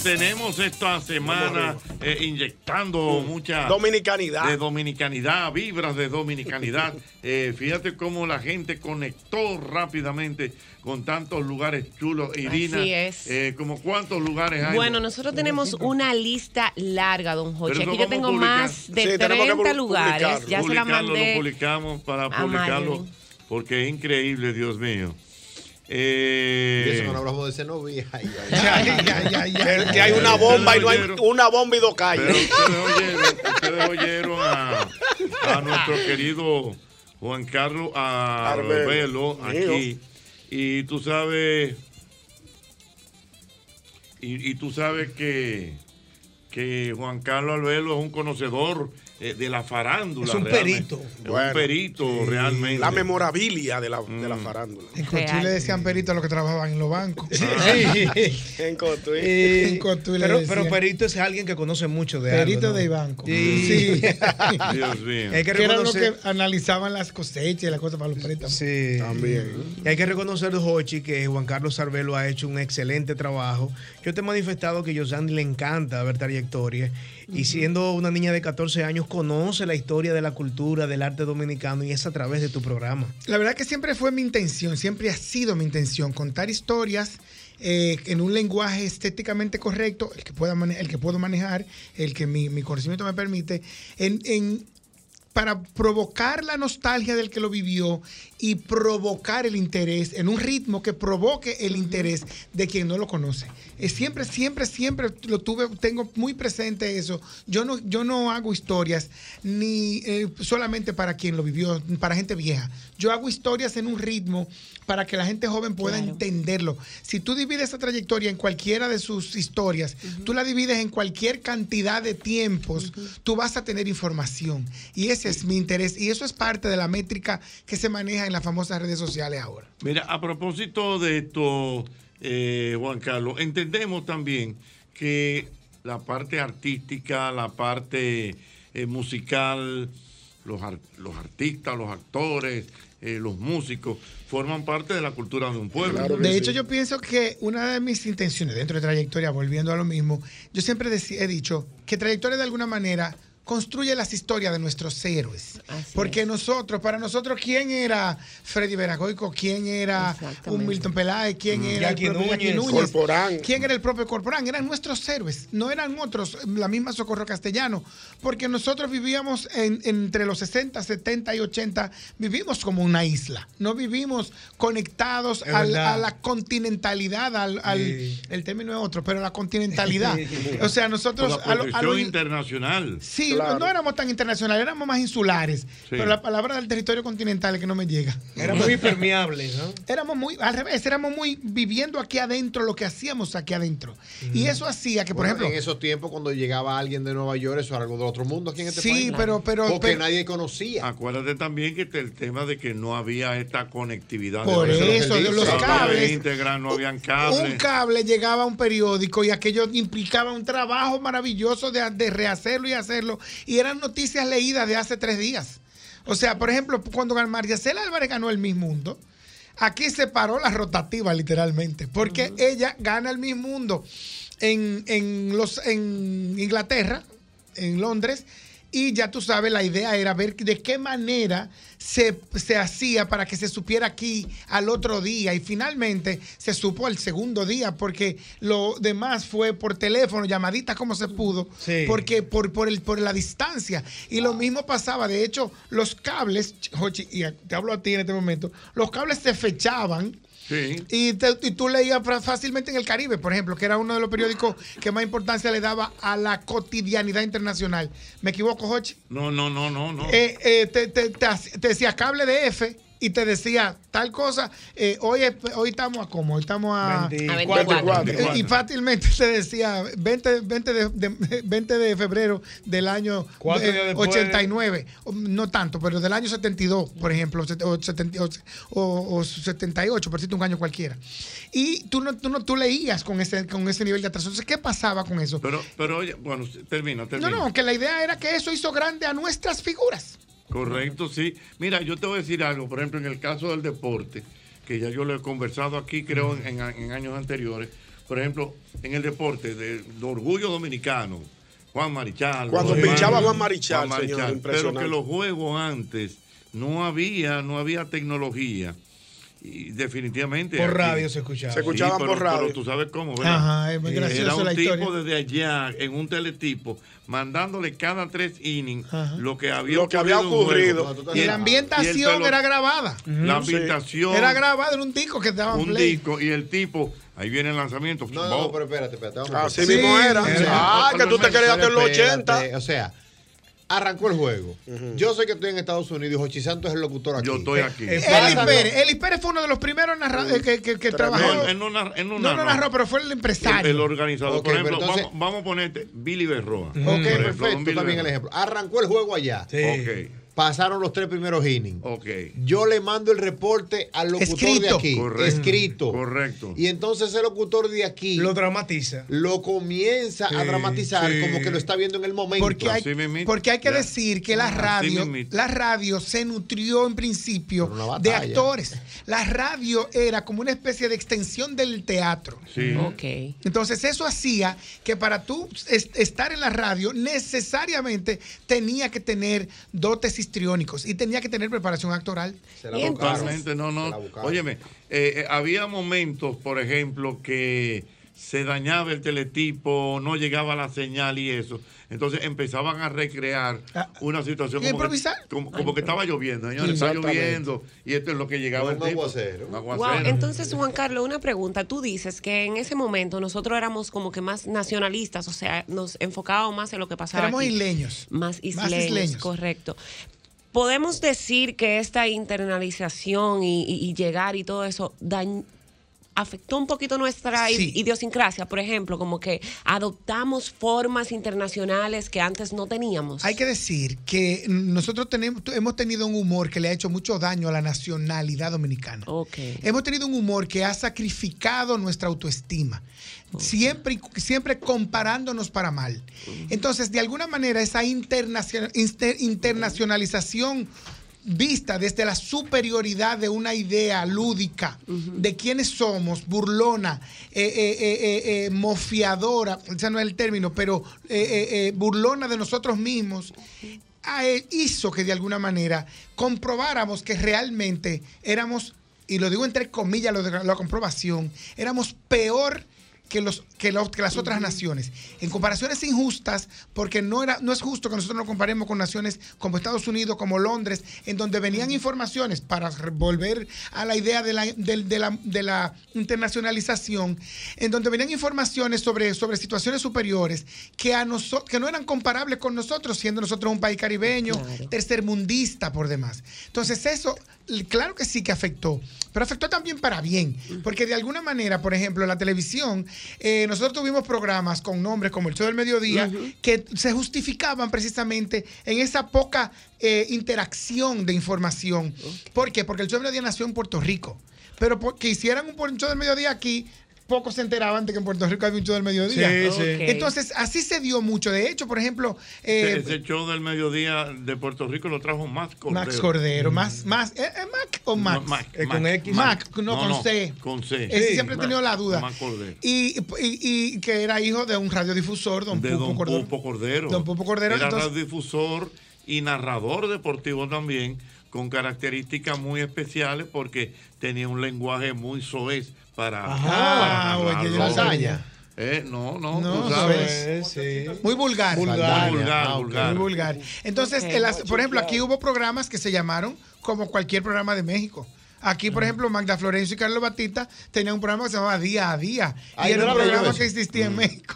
Tenemos esta semana eh, inyectando mucha Dominicanidad. de dominicanidad, vibras de dominicanidad. *laughs* Eh, fíjate cómo la gente conectó rápidamente con tantos lugares chulos. Irina, Así es. eh, como cuántos lugares hay. Bueno, nosotros tenemos una lista larga, don Jorge. Pero Aquí yo tengo publicar. más de Sí, tenemos que 30 pu- lugares. Ya se la mandé. Lo publicamos para a publicarlo porque es increíble, Dios mío. Eh, Y eso que no hablamos de ese novia. *laughs* Ay, Que, que hay una bomba y no hay una bomba y dos calles. Pero ustedes *laughs* oyeron, ustedes oyeron a, a nuestro querido Juan Carlos Arbelo, aquí. Y tú sabes. Y, y tú sabes que, que Juan Carlos Arbelo es un conocedor eh, de la farándula. Es un realmente. perito. Es Bueno, un perito realmente. La memorabilia de la, de Mm. la farándula. En Cotuí le decían perito a los que trabajaban en los bancos. *laughs* *laughs* en Cotuí. En Cotuí pero, pero perito es alguien que conoce mucho de Perito algo, ¿no? de banco. Sí. Sí. *laughs* Dios mío. Hay que Que eran los reconocer. que analizaban las cosechas y las cosas para los préstamos. Sí. Y hay que reconocer, Jochi, que Juan Carlos Arbelo ha hecho un excelente trabajo. Yo te he manifestado que a Yosandi le encanta ver trayectoria. Y siendo una niña de 14 años, conoce la historia de la cultura, del arte dominicano y es a través de tu programa. La verdad que siempre fue mi intención, siempre ha sido mi intención contar historias eh, en un lenguaje estéticamente correcto, el que, pueda el que puedo manejar, el que mi, mi conocimiento me permite, en, en- para provocar la nostalgia del que lo vivió y provocar el interés en un ritmo que provoque el interés de quien no lo conoce. Siempre, siempre, siempre lo tuve, tengo muy presente eso. Yo no, yo no hago historias ni eh, solamente para quien lo vivió, para gente vieja. Yo hago historias en un ritmo para que la gente joven pueda entenderlo. Si tú divides esa trayectoria en cualquiera de sus historias, tú la divides en cualquier cantidad de tiempos, tú vas a tener información. Y ese es mi interés. Y eso es parte de la métrica que se maneja en las famosas redes sociales ahora. Mira, a propósito de esto, eh, Juan Carlos, entendemos también que la parte artística, la parte eh, musical, los, los artistas, los actores, eh, los músicos, forman parte de la cultura de un pueblo. de hecho, yo pienso que una de mis intenciones dentro de trayectoria, volviendo a lo mismo, yo siempre he dicho que trayectoria de alguna manera construye las historias de nuestros héroes. Porque nosotros, para nosotros, ¿quién era Freddy Veragoico? ¿Quién era un Milton Peláez? ¿Quién Mm. era Jackie el propio Jackie Núñez. Núñez? Corporán. ¿Quién era el propio Corporán? Eran nuestros héroes, no eran otros, la misma Socorro Castellano. Porque nosotros vivíamos en- entre los 60, 70 y 80, vivimos como una isla. No vivimos conectados al- a la continentalidad, al, al- el término es otro, pero la continentalidad. *laughs* o sea, nosotros... Por la a lo- a lo- internacional. Sí, no éramos tan internacionales, éramos más insulares. Pero la palabra del territorio continental es que no me llega. Era muy permeable, ¿no? Éramos muy, al revés, éramos muy viviendo aquí adentro lo que hacíamos aquí adentro. Y eso hacía que, por Bueno, ejemplo, en esos tiempos cuando llegaba alguien de Nueva York, eso era algo de otro mundo aquí en este Sí, país. pero- pero- Porque pero- nadie conocía. Acuérdate también que el tema de que no había esta conectividad. Por de eso, de los No había cables. no habían un cables. cable llegaba a un periódico y aquello implicaba un trabajo maravilloso de, de rehacerlo y hacerlo. Y eran noticias leídas de hace tres días. O sea, por ejemplo, cuando Maricela Álvarez ganó el Miss Mundo, aquí se paró la rotativa literalmente, porque ella gana el Miss Mundo en, en los, en Inglaterra, en Londres, y ya tú sabes, la idea era ver de qué manera se, se hacía para que se supiera aquí al otro día. Y finalmente se supo al segundo día, porque lo demás fue por teléfono, llamadita como se pudo, Sí. porque por, por, el, por la distancia. Y lo mismo pasaba, de hecho, los cables, Jochi, y te hablo a ti en este momento, los cables se fechaban. Y, te- y tú leías fácilmente en el Caribe, por ejemplo, que era uno de los periódicos que más importancia le daba a la cotidianidad internacional. ¿Me equivoco, Jochi? No, no, no, no, no. Eh, eh, te, te- te cable de F y te decía tal cosa, eh, hoy, es- hoy estamos a cómo, hoy estamos a, 24. Eh, y fácilmente te decía 20, 20, de, de- 20 de febrero del año eh, días después. 89, o, no tanto, pero del año 72, por ejemplo, o, 70 o- o 78, por decirte un año cualquiera. Y tú no, tú no tú leías con ese, con ese nivel de atraso. Entonces, ¿qué pasaba con eso? Pero, pero oye, bueno, termina, No, termina. no, que la idea era que eso hizo grande a nuestras figuras. Correcto, sí. Mira, yo te voy a decir algo, por ejemplo, en el caso del deporte, que ya yo lo he conversado aquí, creo, en, en años anteriores, por ejemplo, en el deporte de, de orgullo dominicano, Juan Marichal. Cuando pinchaba hermanos Juan Marichal, señor, pero que los juegos antes no había, no había tecnología. Y definitivamente. Por aquí- radio se escuchaba. Se escuchaban pero- por radio. Pero tú sabes cómo, ¿verdad? Ajá, es muy Eh, gracioso Era un la tipo historia. desde allá, en un teletipo, mandándole cada tres innings Ajá. lo que había Lo que había ocurrido. Y la ambientación pelo- era grabada. La ambientación. Era grabada en un disco que daban un play. disco y el tipo, ahí viene el lanzamiento. No, no, pero espérate, espérate. Así mismo era. Sí. Ah, que tú te querías que en los Espérate, 80. O sea, arrancó el juego. Yo sé que estoy en Estados Unidos. Jochi Santos es el locutor aquí. Yo estoy aquí. Eli Pásalo. Pérez, Eli Pérez fue uno de los primeros narradores que, que, que trabajó. No, él no no narró. pero fue el empresario. El, el organizador. Por ejemplo, entonces- vamos, vamos a ponerte Billy Berroa. Ok, Por ejemplo, don perfecto. El ejemplo. Arrancó el juego allá. Ok. Pasaron los tres primeros innings. Ok. Yo le mando el reporte al locutor de Escrito. aquí. Correcto. Escrito. Correcto. Y entonces ese locutor de aquí Lo dramatiza. lo comienza a dramatizar sí. como que lo está viendo en el momento. Porque hay, porque hay que Ya. decir que la radio, la radio se nutrió en principio de actores. La radio era como una especie de extensión del teatro. Sí. Ok. Entonces eso hacía que para tú es- estar en la radio necesariamente tenía que tener dotes histriónicos y tenía que tener preparación actoral. Se la. Totalmente, no, no. Óyeme, eh, eh, había momentos, por ejemplo, que se dañaba el teletipo, no llegaba la señal y eso. Entonces empezaban a recrear Ah, una situación ¿y como que, improvisar? como, como que estaba lloviendo, señores, está lloviendo y esto es lo que llegaba Un el tipo. aguacero. Un Wow, aguacero. entonces Juan Carlos, una pregunta. Tú dices que en ese momento nosotros éramos como que más nacionalistas, o sea, nos enfocábamos más en lo que pasaba Éramos aquí. isleños. Más isleños, isleños. correcto. Podemos decir que esta internalización y, y- y llegar y todo eso dañ- afectó un poquito nuestra Sí. idiosincrasia, por ejemplo, como que adoptamos formas internacionales que antes no teníamos. Hay que decir que nosotros tenemos, hemos tenido un humor que le ha hecho mucho daño a la nacionalidad dominicana. Ok. Hemos tenido un humor que ha sacrificado nuestra autoestima. Siempre, siempre comparándonos para mal. Entonces, de alguna manera, esa internacion- inter- internacionalización vista desde la superioridad de una idea lúdica de quiénes somos, burlona, eh, eh, eh, mofiadora, ese no es el término, pero burlona de nosotros mismos, hizo que de alguna manera comprobáramos que realmente éramos, y lo digo entre comillas, lo de la comprobación, éramos peor que, los, que, los- que las otras naciones. En comparaciones injustas, porque no, era, no es justo que nosotros nos comparemos con naciones como Estados Unidos, como Londres, en donde venían informaciones para volver a la idea de la, de la, de la internacionalización, en donde venían informaciones sobre, sobre situaciones superiores que, a noso- que no eran comparables con nosotros, siendo nosotros un país caribeño, tercermundista por demás. Entonces eso, claro que sí que afectó, pero afectó también para bien, porque de alguna manera, por ejemplo, la televisión, eh, nosotros tuvimos programas con nombres como el Show del Mediodía que se justificaban precisamente en esa poca eh, interacción de información. ¿Por qué? Porque el Show del Mediodía nació en Puerto Rico, pero porque hicieran un un show del mediodía aquí, pocos se enteraban de que en Puerto Rico había un show del mediodía. Sí, sí. Ok. Entonces, así se dio mucho. De hecho, por ejemplo, eh, Ese, ese show del mediodía de Puerto Rico lo trajo Max Cordero. Max Cordero, más, más, ¿eh, eh, Mac o Max? No, Mac, Es con Mac, X. Mac, no, con C. Con C. Ese Sí. siempre he tenido la duda. Mac Cordero. Y, y- y que era hijo de un radiodifusor, don de Pupo Don Cordero. Pupo Cordero. Don Pupo Cordero, Era entonces- radiodifusor y narrador deportivo también, con características muy especiales porque tenía un lenguaje muy soez para. Ajá, para no Lasaña. Eh, no, no, No, tú sabes. Sí, sí. Muy vulgar. Vulgar. Muy vulgar, Ah, vulgar. Muy vulgar. Entonces, las- por ejemplo, aquí hubo programas que se llamaron como cualquier programa de México. Aquí, por ejemplo, Magda Florencio y Carlos Batista tenían un programa que se llamaba Día a Día. Ay, y era no un programa que existía en México.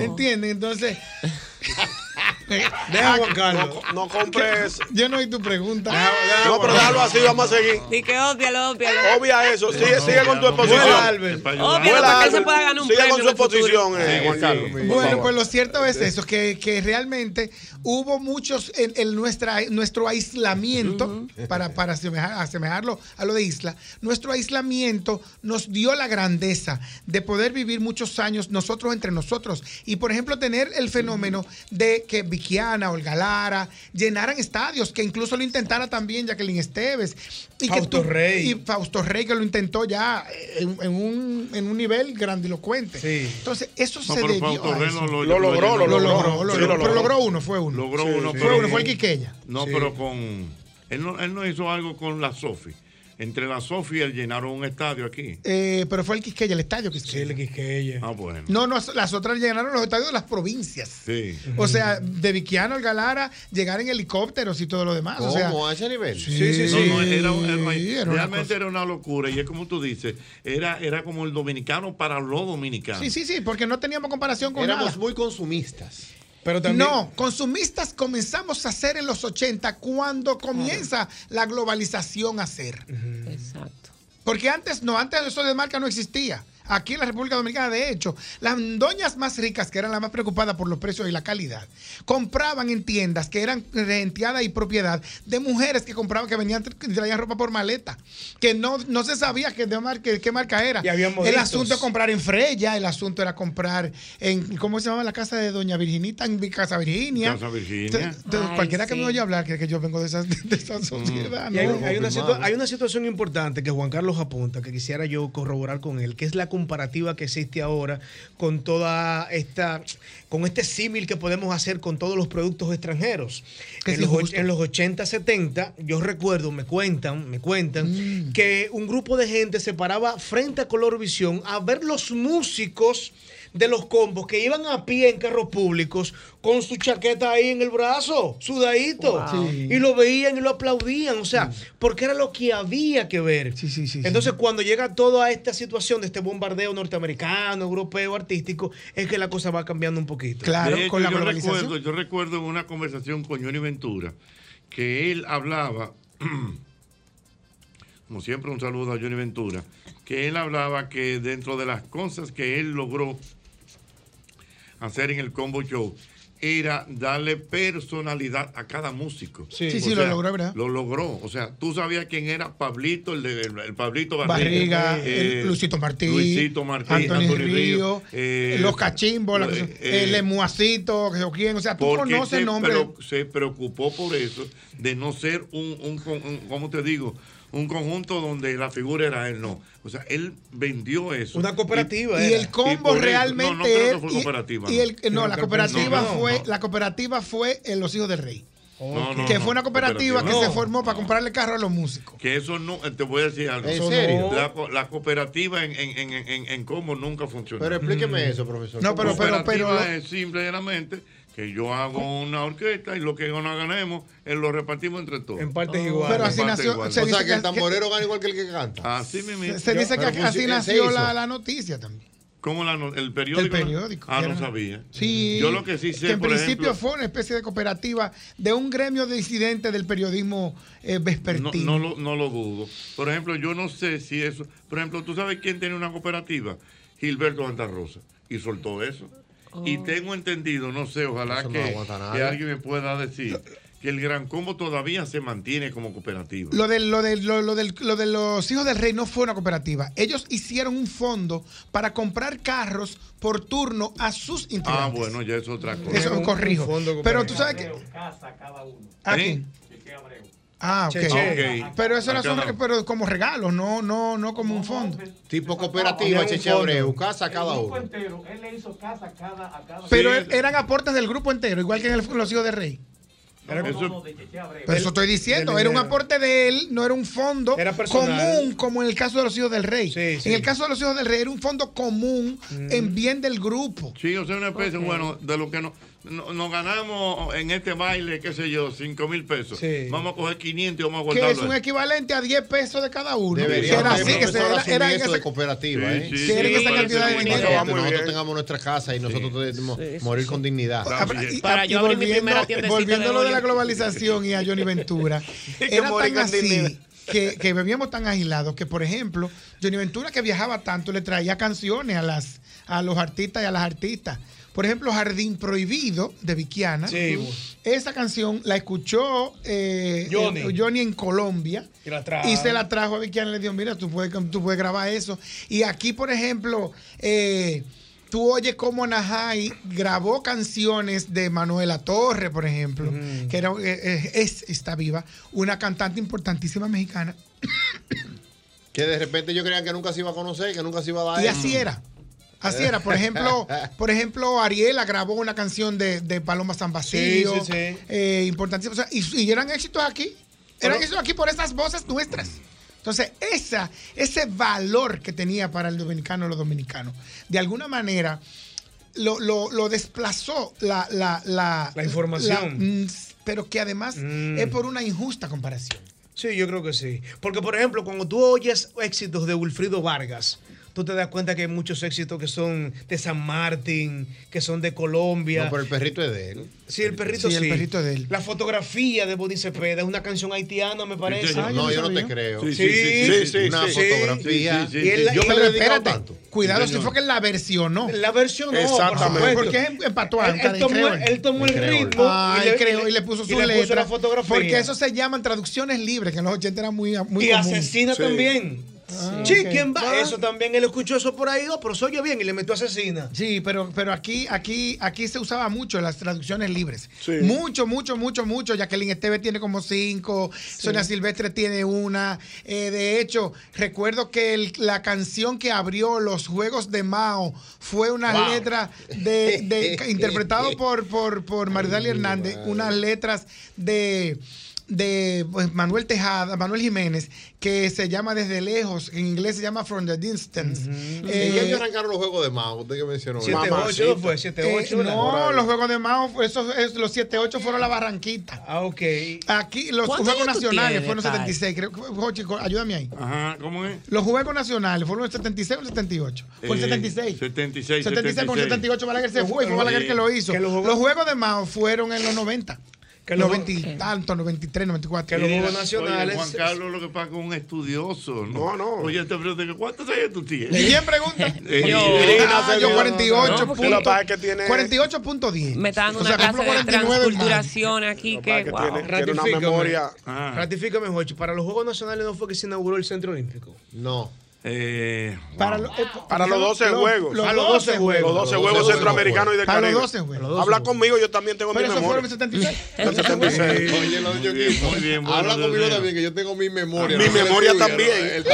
¿Entienden? Entonces, *laughs* *laughs* Deja Juan Carlos. No, no compres. *laughs* Yo no oí tu pregunta. No, pero déjalo así, vamos a seguir. Di que óbvialo, óbvialo. Obvia eso. Sigue, sigue con tu exposición. Óbvialo para que él se pueda ganar un Sigue premio con su exposición, eh, Juan. Carlos. Bueno, pues lo cierto es eso, que, que realmente hubo muchos en, en nuestra, nuestro aislamiento, para, para asemejar- asemejarlo a lo de Isla, nuestro aislamiento nos dio la grandeza de poder vivir muchos años nosotros entre nosotros. Y por ejemplo, tener el fenómeno de que Viquiana, Olga Lara llenaran estadios, que incluso lo intentara también Jacqueline Esteves. Y que Fausto tú- Rey. Y Fausto Rey, que lo intentó ya en, en un, en un nivel grandilocuente. Entonces, eso No, se debió Fausto a eso. no lo- lo logró, lo lo logró, logró. lo Sí, logró. lo Pero logró. logró uno, fue uno. Logró Sí, uno, sí. pero Fue uno, fue el Quiqueya. No, Sí. pero con. Él no, él no hizo algo con la Sofi. Entre la Sofi y él llenaron un estadio aquí. Eh, pero fue el Quisqueya, el estadio Quisqueya. Sí, el Quisqueya. Ah, bueno. No, no, las otras llenaron los estadios de las provincias. Sí. O sea, de Viquiano al Galara, llegar en helicópteros y todo lo demás. O sea, ¿Cómo? ¿A ese nivel? Sí, sí, sí. No, no, era, era- realmente cosa. era una locura. Y es como tú dices, era, era como el dominicano para los dominicanos. Sí, sí, sí, porque no teníamos comparación con Éramos nada. muy consumistas. Pero también. No, consumistas comenzamos a ser en los 80 cuando comienza la globalización a ser. Exacto. Porque antes no, antes eso de marca no existía. Aquí en la República Dominicana, de hecho, las doñas más ricas, que eran las más preocupadas por los precios y la calidad, compraban en tiendas que eran renteadas y propiedad de mujeres que compraban, que venían, que traían ropa por maleta, que no, no se sabía qué, de marca, qué marca era. Y el asunto era comprar en Freya, el asunto era comprar en, ¿cómo se llama la casa de Doña Virginita? En Casa Virginia. Casa Virginia. Ay, cualquiera que sí. me oye hablar, que, que yo vengo de esa, de esa sociedad. Y hay, ¿no? hay una situa- hay una situación importante que Juan Carlos apunta, que quisiera yo corroborar con él, que es la comparativa que existe ahora con toda esta, con este símil que podemos hacer con todos los productos extranjeros. En los, en los 80, 70, yo recuerdo, me cuentan, me cuentan, Mm. que un grupo de gente se paraba frente a Color Visión a ver los músicos de los combos que iban a pie en carros públicos con su chaqueta ahí en el brazo, sudadito. Wow. Sí. Y lo veían y lo aplaudían, o sea, porque era lo que había que ver. Sí, sí, sí. Entonces, cuando llega toda esta situación de este bombardeo norteamericano, europeo, artístico, es que la cosa va cambiando un poquito. Claro, hecho, con la yo globalización. recuerdo, yo recuerdo en una conversación con Johnny Ventura que él hablaba, *clears throat* como siempre un saludo a Johnny Ventura, que él hablaba que dentro de las cosas que él logró hacer en el Combo Show era darle personalidad a cada músico. Sí, sí, lo logró, ¿verdad? Lo logró. O sea, tú sabías quién era Pablito, el, de, el, el Pablito Barriga, Barriga. eh, el Luisito Martí, Luisito Martí, Anthony, Anthony Río, Río, eh, los cachimbos, eh, el emuacito, que yo quién, o sea, tú conoces se, nombres. pero se preocupó por eso, de no ser un, un, con- un- ¿cómo te digo? Un conjunto donde la figura era él, no. O sea, él vendió eso. Una cooperativa, y el combo realmente No, no creo que es- fue y- cooperativa. y el- no, la cooperativa No, fue no. la cooperativa fue en los hijos del rey. No, no, que no, fue una cooperativa, cooperativa. que No. se formó para comprarle carro a los músicos. Que eso no, eh, te voy a decir algo. ¿En serio? La, co- la cooperativa en, en, en, en, en Combo nunca funcionó. Pero explíqueme eso, profesor. No, pero- pero- cooperativa pero- es simplemente que yo hago una orquesta y lo que no ganemos, eh, lo repartimos entre todos. En partes iguales. Pero así nació- iguales. se o sea, dice que el que- tamborero gana igual que el que canta. Así mismo. Se, se dice que así nació la, la noticia también. ¿Cómo la el periódico? El periódico, Ah, no era- sabía. Sí. Yo lo que sí sé, que en por principio ejemplo, fue una especie de cooperativa de un gremio disidente del periodismo eh, no, vespertino. no lo, no lo dudo. Por ejemplo, yo no sé si eso. Por ejemplo, ¿tú sabes quién tiene una cooperativa? Gilberto Santa Rosa. Y soltó eso. Y tengo entendido, no sé, ojalá no que, alguien me pueda decir que el Gran Combo todavía se mantiene como cooperativa. Lo de, lo, de, lo, lo del- lo de los hijos del rey no fue una cooperativa. Ellos hicieron un fondo para comprar carros por turno a sus ah, integrantes. bueno, ya es otra cosa. Eso corrijo. Pero tú sabes que. ¿A ¿Sí? Ah, ok. Cheche. Ok. Pero eso A no son pero como regalos, no, no, no como un fondo. Tipo cooperativa, Cheche. Abreu, casa a cada uno. entero, él le hizo casa a cada, a cada Pero Sí. er- eran aportes del grupo entero, igual que en el- los hijos del rey. Eso- de Cheche Abreu. Pero eso estoy diciendo, del era un aporte de él, no era un fondo Era común como en el caso de los hijos del rey. Sí, sí. En el caso de los hijos del rey era un fondo común en bien del grupo. Sí, o sea, una especie, bueno, de lo que no. No- nos ganamos en este baile, qué sé yo, 5 mil pesos. Vamos a coger 500 y vamos a Que es guardarlo. un equivalente a 10 pesos de cada uno. Debería era así, que se, era, era en de cooperativa, ¿eh? Sí, sí, esa cantidad de dinero. bien. Para que nosotros tengamos nuestra casa y nosotros debemos morir con dignidad. Y- Para y yo abrir mi volviendo- primera a lo de la globalización y a Johnny Ventura, *laughs* que era tan así que, que bebíamos tan agilados que, por ejemplo, Johnny Ventura que viajaba tanto le traía canciones a, las, a los artistas y a las artistas. Por ejemplo, Jardín Prohibido de Viquiana. Sí. Esa canción la escuchó eh, Johnny. eh, Johnny en Colombia. Y la trajo. Y se la trajo a Viquiana y le dijo, mira, tú puedes, tú puedes grabar eso. Y aquí, por ejemplo, eh, tú oyes cómo Najai grabó canciones de Manuela Torre, por ejemplo, que era, eh, eh, es, está viva, una cantante importantísima mexicana. Que de repente yo creía que nunca se iba a conocer, que nunca se iba a dar. Y así era. Así era. Por ejemplo, por ejemplo, Ariela grabó una canción de, de Paloma San Basilio. Sí, sí, sí. eh, importantísima. O sea, y, y eran éxitos aquí. Eran éxitos aquí por esas voces nuestras. Entonces, esa, ese valor que tenía para el dominicano los dominicanos, de alguna manera, lo, lo- lo desplazó la, la, la, La información. la- mm, pero que además Mm. es por una injusta comparación. Sí, yo creo que sí. Porque, por ejemplo, cuando tú oyes éxitos de Wilfrido Vargas, tú te das cuenta que hay muchos éxitos que son de San Martín, que son de Colombia. No, pero el perrito es de él. Sí, el perrito sí. Sí, el perrito de él. La fotografía de Bodi Cepeda es una canción haitiana, me parece. señor. No, yo no te creo. Sí, Sí, sí, sí, sí, Una fotografía. Sí, sí, sí, Y él- sí. Yo y me lo Espérate, tanto. cuidado si fue que la versionó. La versión no, Exactamente. por supuesto. ¿Por qué empató a Él- tomó- creol? él tomó el ritmo Ah, y le- él creó y le- puso y su le puso letra. la fotografía. Porque eso se llaman traducciones libres, que en los 80 era muy, muy y común. asesina Sí. también. Ah, sí, ok. ¿quién va? Ah. Eso también, él escuchó eso por ahí, oh, pero se oye bien y le metió asesina. Sí, pero, pero aquí, aquí, aquí se usaba mucho las traducciones libres. Mucho, mucho, mucho, mucho. Jacqueline Esteve tiene como cinco, Sonia Silvestre tiene una. Eh, de hecho, recuerdo que el- la canción que abrió los Juegos de Mao fue una Wow. letra de, de- *laughs* interpretado por, por, por Maridali Hernández, unas letras de de pues, Manuel Tejada, Manuel Jiménez, que se llama Desde Lejos, en inglés se llama From the Distance. ¿En Eh, qué año arrancaron los juegos de Mao? Usted que mencionó. 7-8 fue, 7-8. eh, no, los juegos de Mao, fue- esos, es- los 7-8 fueron la Barranquita. Ah, ok. Aquí, los ¿Cuántos Juegos Nacionales tienes, fueron Pai? 76. Creo, que- Jochi, co- ayúdame ahí. Ajá, ¿cómo es? Los Juegos Nacionales fueron el 76 o el 78. Fue el Eh, 76. 76, 76 con 78 Balaguer se fue y fue Balaguer que lo hizo. Que los Juegos de Mao fueron en los 90. Que los los- 20 y tantos, 93, 94. Que los Juegos Oye, Nacionales- Juan Carlos lo que pasa con un estudioso. No, no. Oye, te pregunto, ¿cuántos años tú tienes? ¿Quién pregunta? *laughs* Eh, Yo, eh, ah, yo 48 No, punto- que es que tiene- 48.10. Me está dando O una sea, clase de 49 en mayo. transculturación aquí que, wow. Ratifícame. Ah. Ratifícame, Jochi. Para los Juegos Nacionales no fue que se inauguró el Centro Olímpico. No. Eh, Para, lo- eh, Para los 12 los- juegos. Los Para 12 juegos. Los 12 juegos centroamericanos y del Para Caribe. los 12 juegos. Habla conmigo, yo también tengo Pero mi eso fue en memoria. el 76. El 76. Oye, lo de Yoquito. Muy bien, bueno, Habla conmigo también, que yo tengo mi memoria. Mi memoria también.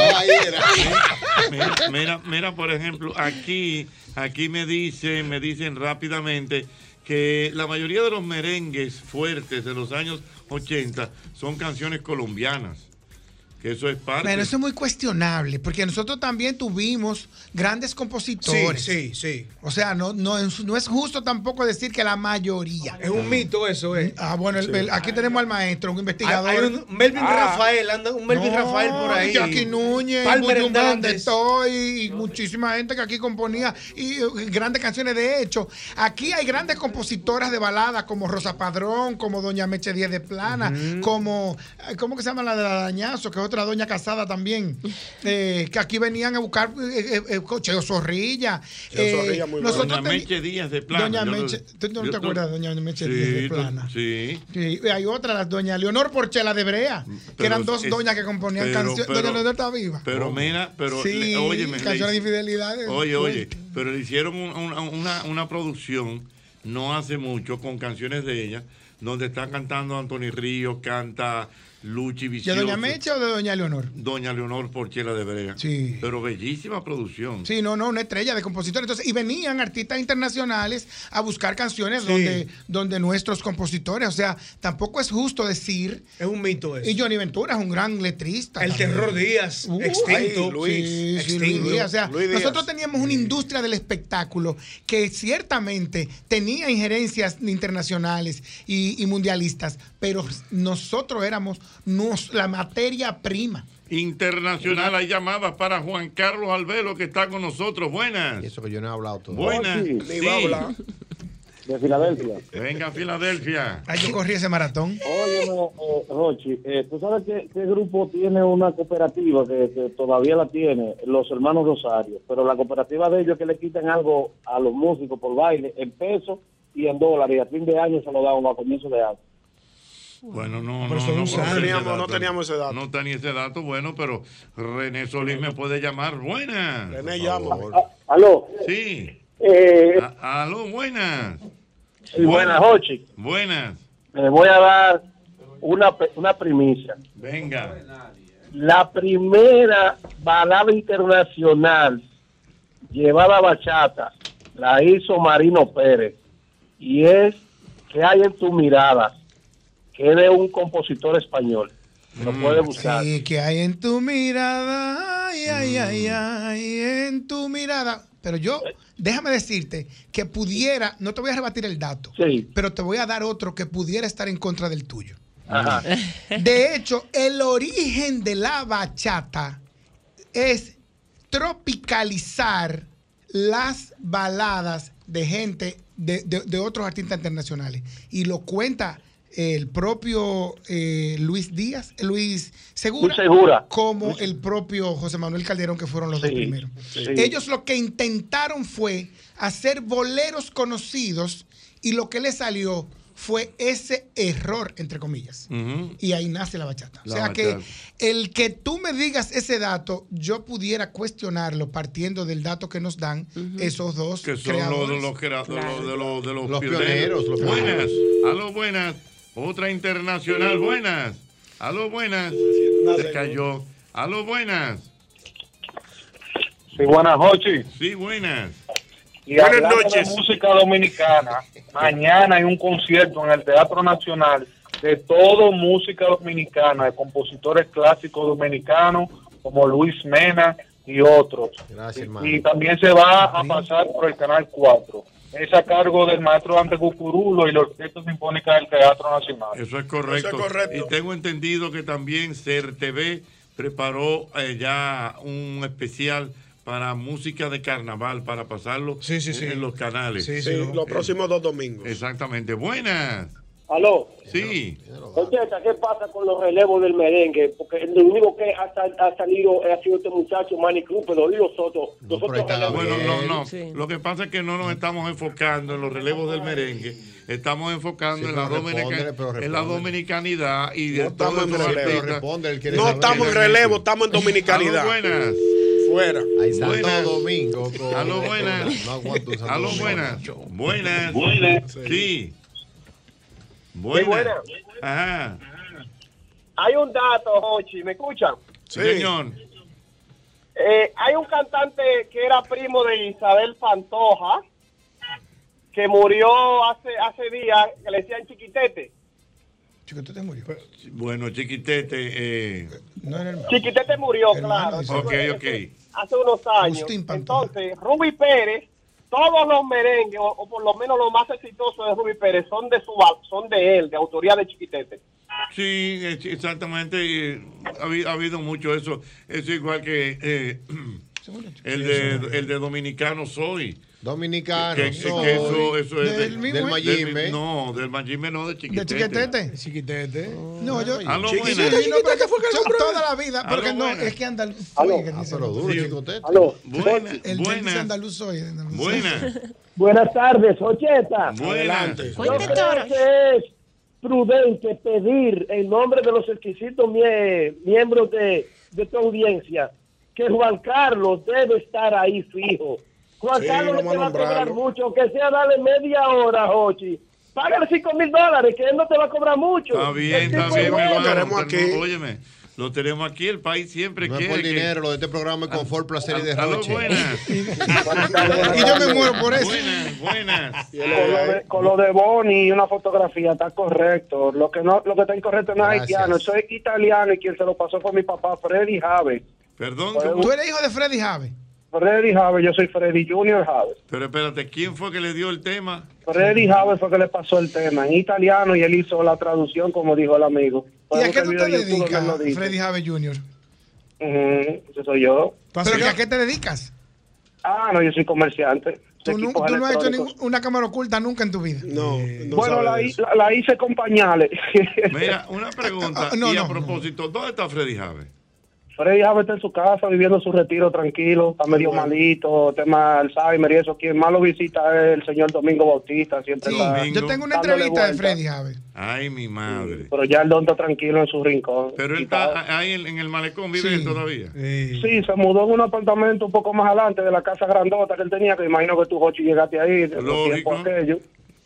mira, *laughs* mira, mira, por ejemplo, aquí, aquí me dicen, me dicen rápidamente que la mayoría de los merengues fuertes de los años 80 son canciones colombianas. Que eso es parte. Bueno, eso es muy cuestionable, porque nosotros también tuvimos grandes compositores. Sí, sí, sí. O sea, no, no, es- no es justo tampoco decir que la mayoría. Es un mito eso, ¿eh? Ah, bueno, el- el- aquí tenemos al maestro, un investigador. Hay, hay un Melvin Ah. Rafael, anda un Melvin No, Rafael por ahí. Jackie Núñez, donde estoy, y muchísima gente que aquí componía y eh, grandes canciones. De hecho, aquí hay grandes compositoras de baladas como Rosa Padrón, como Doña Meche Díez de Plana, como, eh, ¿cómo que se llama la de la Dañazo? Que es otra doña casada también, eh, que aquí venían a buscar eh, eh, eh, Cheo Zorrilla. Cheo Eh, Zorrilla, muy nosotros Doña Meche Díaz de Plana. Doña Meche, ¿tú no te acuerdas de Doña Meche Sí, Díaz de tú- Plana? Sí. Sí, y hay otra, la doña Leonor Porchela de Brea, que Pero eran dos es- doñas que componían canciones. Doña Leonor está viva. Pero mira, pero Sí, le- canciones de infidelidad. Oye, oye, pero le hicieron un- una, una, una producción no hace mucho con canciones de ella, donde está cantando Anthony Ríos, canta Luchi ¿De Vicioso. Doña Mecha o de Doña Leonor? Doña Leonor Porchela de Brega. Sí. Pero bellísima producción. Sí, no, no, una estrella de compositores. Entonces, y venían artistas internacionales a buscar canciones Sí. donde, donde nuestros compositores, o sea, tampoco es justo decir. Es un mito eso. Y Johnny Ventura es un gran letrista. El también. Terror Díaz, Uh, extinto. ay, Luis, sí, sí, extinto. Luis Díaz. O sea, Luis Díaz. nosotros teníamos una industria del espectáculo que ciertamente tenía injerencias internacionales y, y mundialistas, pero nosotros éramos nos- la materia prima. Internacional, hay llamadas para Juan Carlos Albelo que está con nosotros. Buenas. Eso que yo no he hablado todo. Buenas. Oh, sí. Sí. Ni va a hablar. De Filadelfia. Venga, Filadelfia. Ay, yo corrí ese maratón. Oye, eh, Rochi, eh, ¿tú sabes qué, qué grupo tiene una cooperativa que, que todavía la tiene? Los hermanos Rosario. Pero la cooperativa de ellos es que le quitan algo a los músicos por baile en pesos y en dólares. Y a fin de año se lo dan a comienzo de año. Bueno, no, Pero no, no, teníamos- ese no teníamos ese dato. No tenía ese dato, bueno, pero René Solís me puede llamar. Buenas. René, llama. Ah, Aló. Sí. Eh, aló, buenas. sí, buenas, Jochi. Buenas. Le voy a dar una, una primicia. Venga. La primera balada internacional llevada a bachata la hizo Marino Pérez y es que hay en tu mirada que es de un compositor español. Lo puede buscar. Sí, que hay en tu mirada, ay, ay, ay, ay, en tu mirada. Pero yo, déjame decirte que pudiera, no te voy a rebatir el dato, pero te voy a dar otro que pudiera estar en contra del tuyo. Ajá. De hecho, el origen de la bachata es tropicalizar las baladas de gente, de, de- de otros artistas internacionales. Y lo cuenta el propio eh, Luis Díaz, Luis Segura, Luis Segura. como el propio José Manuel Calderón, que fueron los dos primeros. sí. Ellos lo que intentaron fue hacer boleros conocidos y lo que les salió fue ese error, entre comillas. Y ahí nace la bachata. O sea que el que tú me digas ese dato, yo pudiera cuestionarlo partiendo del dato que nos dan esos dos Que son los creadores. de los, de los, de los, de los Los pioneros. pioneros, los buenas. pioneros. Aló, buenas. Otra internacional, buenas. Aló, buenas. Se cayó. Aló, buenas. Sí, buenas noches. Sí, buenas. Y hablando de música dominicana, mañana hay un concierto en el Teatro Nacional de todo música dominicana, de compositores clásicos dominicanos como Luis Mena y otros. Gracias, Y, hermano. y también se va a pasar por el Canal 4. Es a cargo del maestro Dante Cucurulo y la Orquesta Sinfónica del Teatro Nacional. Eso es correcto. Eso es correcto. Y tengo entendido que también CERTV preparó eh, ya un especial para música de carnaval, para pasarlo en los canales. Sí, los próximos dos domingos. Exactamente. Buenas. Aló. Sí. Ocheta, ¿qué pasa con los relevos del merengue? Porque el único que ha, sal- ha salido ha sido este muchacho Manny Cooper y los otros. Los otros relevos- Bueno, no, no. Lo que pasa es que no nos estamos enfocando en los relevos del merengue. Estamos enfocando Sí, en, la pero pero en la dominicanidad y de No estamos todos en esos relevo. artistas. Responde, él quiere No estamos en relevo, estamos en dominicanidad. Aló, buenas. Fuera. Ahí Santo. Domingo. con- Aló, buenas. No Aló, buenas. Buenas. Buenas. Sí. Buenas. buenas. Ajá. Hay un dato, Hochi, ¿me escuchan? Señor. Eh, hay un cantante que era primo de Isabel Pantoja, que murió hace hace días, que le decían Chiquitete. Chiquitete murió. Bueno, chiquitete. Eh. No era el Chiquitete murió, claro. Ok, ok. Hace unos años. Entonces, Ruby Pérez, todos los merengues, o, o por lo menos los más exitosos de Ruby Pérez, son de su son de él, de autoría de Chiquitete. Sí, exactamente. eh, ha habido mucho eso. Es igual que eh, *clears throat* el, de, el de Dominicano Soy. Dominicano Que, que- soy. que eso, eso es Del Del Mayimbe. no, del Mayimbe no, de ¿De Chiquitete. chiquitete? Chiquitete. No, yo. Pero que fue que yo toda la vida, Aló, porque no, buenas. es que andaluz. Aló. soy, que Ah, dice. pero duro, Sí. chicotete. Aló. Buenas, El que dice buenas, andaluz soy. andaluz soy. *laughs* buenas, tardes, Ocheta. creo que es prudente pedir en nombre de los exquisitos mie- miembros de, de tu audiencia que Juan Carlos debe estar ahí fijo. Juan Sí, Carlos no te va a cobrar mucho, que sea darle media hora, Jochi, págale 5 mil dólares, que él no te va a cobrar mucho. Está bien, está bien, es bueno. hermano. No, Óyeme, lo tenemos aquí, el país siempre No es quiere. por que- dinero, lo de este programa es confort, placer y Aló, derroche. buenas. *laughs* Y yo me muero por eso. Buenas, buenas. Con lo, de, con lo de Boni y una fotografía está correcto. Lo que no, lo que está incorrecto no es haitiano, es italiano y quien se lo pasó fue mi papá, Freddy Jave. Perdón, Tú eres hijo de Freddy Jave. Freddy Jave, yo soy Freddy Junior Jave. Pero espérate, ¿quién fue que le dio el tema? Freddy Jave fue que le pasó el tema en italiano y él hizo la traducción como dijo el amigo. ¿Y a qué tú te dedicas. Freddy Jave Jr.? Ujú, ese soy yo. ¿Pero a qué te dedicas? Ah, no, yo soy comerciante. Tú, no has hecho ningún- una cámara oculta nunca en tu vida. No. bueno, la, hi- la- la hice con pañales. Mira, una pregunta. *laughs* No, y a no, propósito, ¿dónde está Freddy Jave? Freddy Jave está en su casa viviendo su retiro tranquilo, está medio malito, tema Alzheimer y eso. Quien más lo visita es el señor Domingo Bautista, siempre Sí, está yo tengo una entrevista de. Freddy Jave. Ay, mi madre. Pero ya el don está tranquilo en su rincón. Pero él está ahí en, en el malecón, vive Sí. todavía. Sí, se mudó en un apartamento un poco más adelante de la casa grandota que él tenía, que imagino que tú, Jochi, llegaste ahí, Lógico.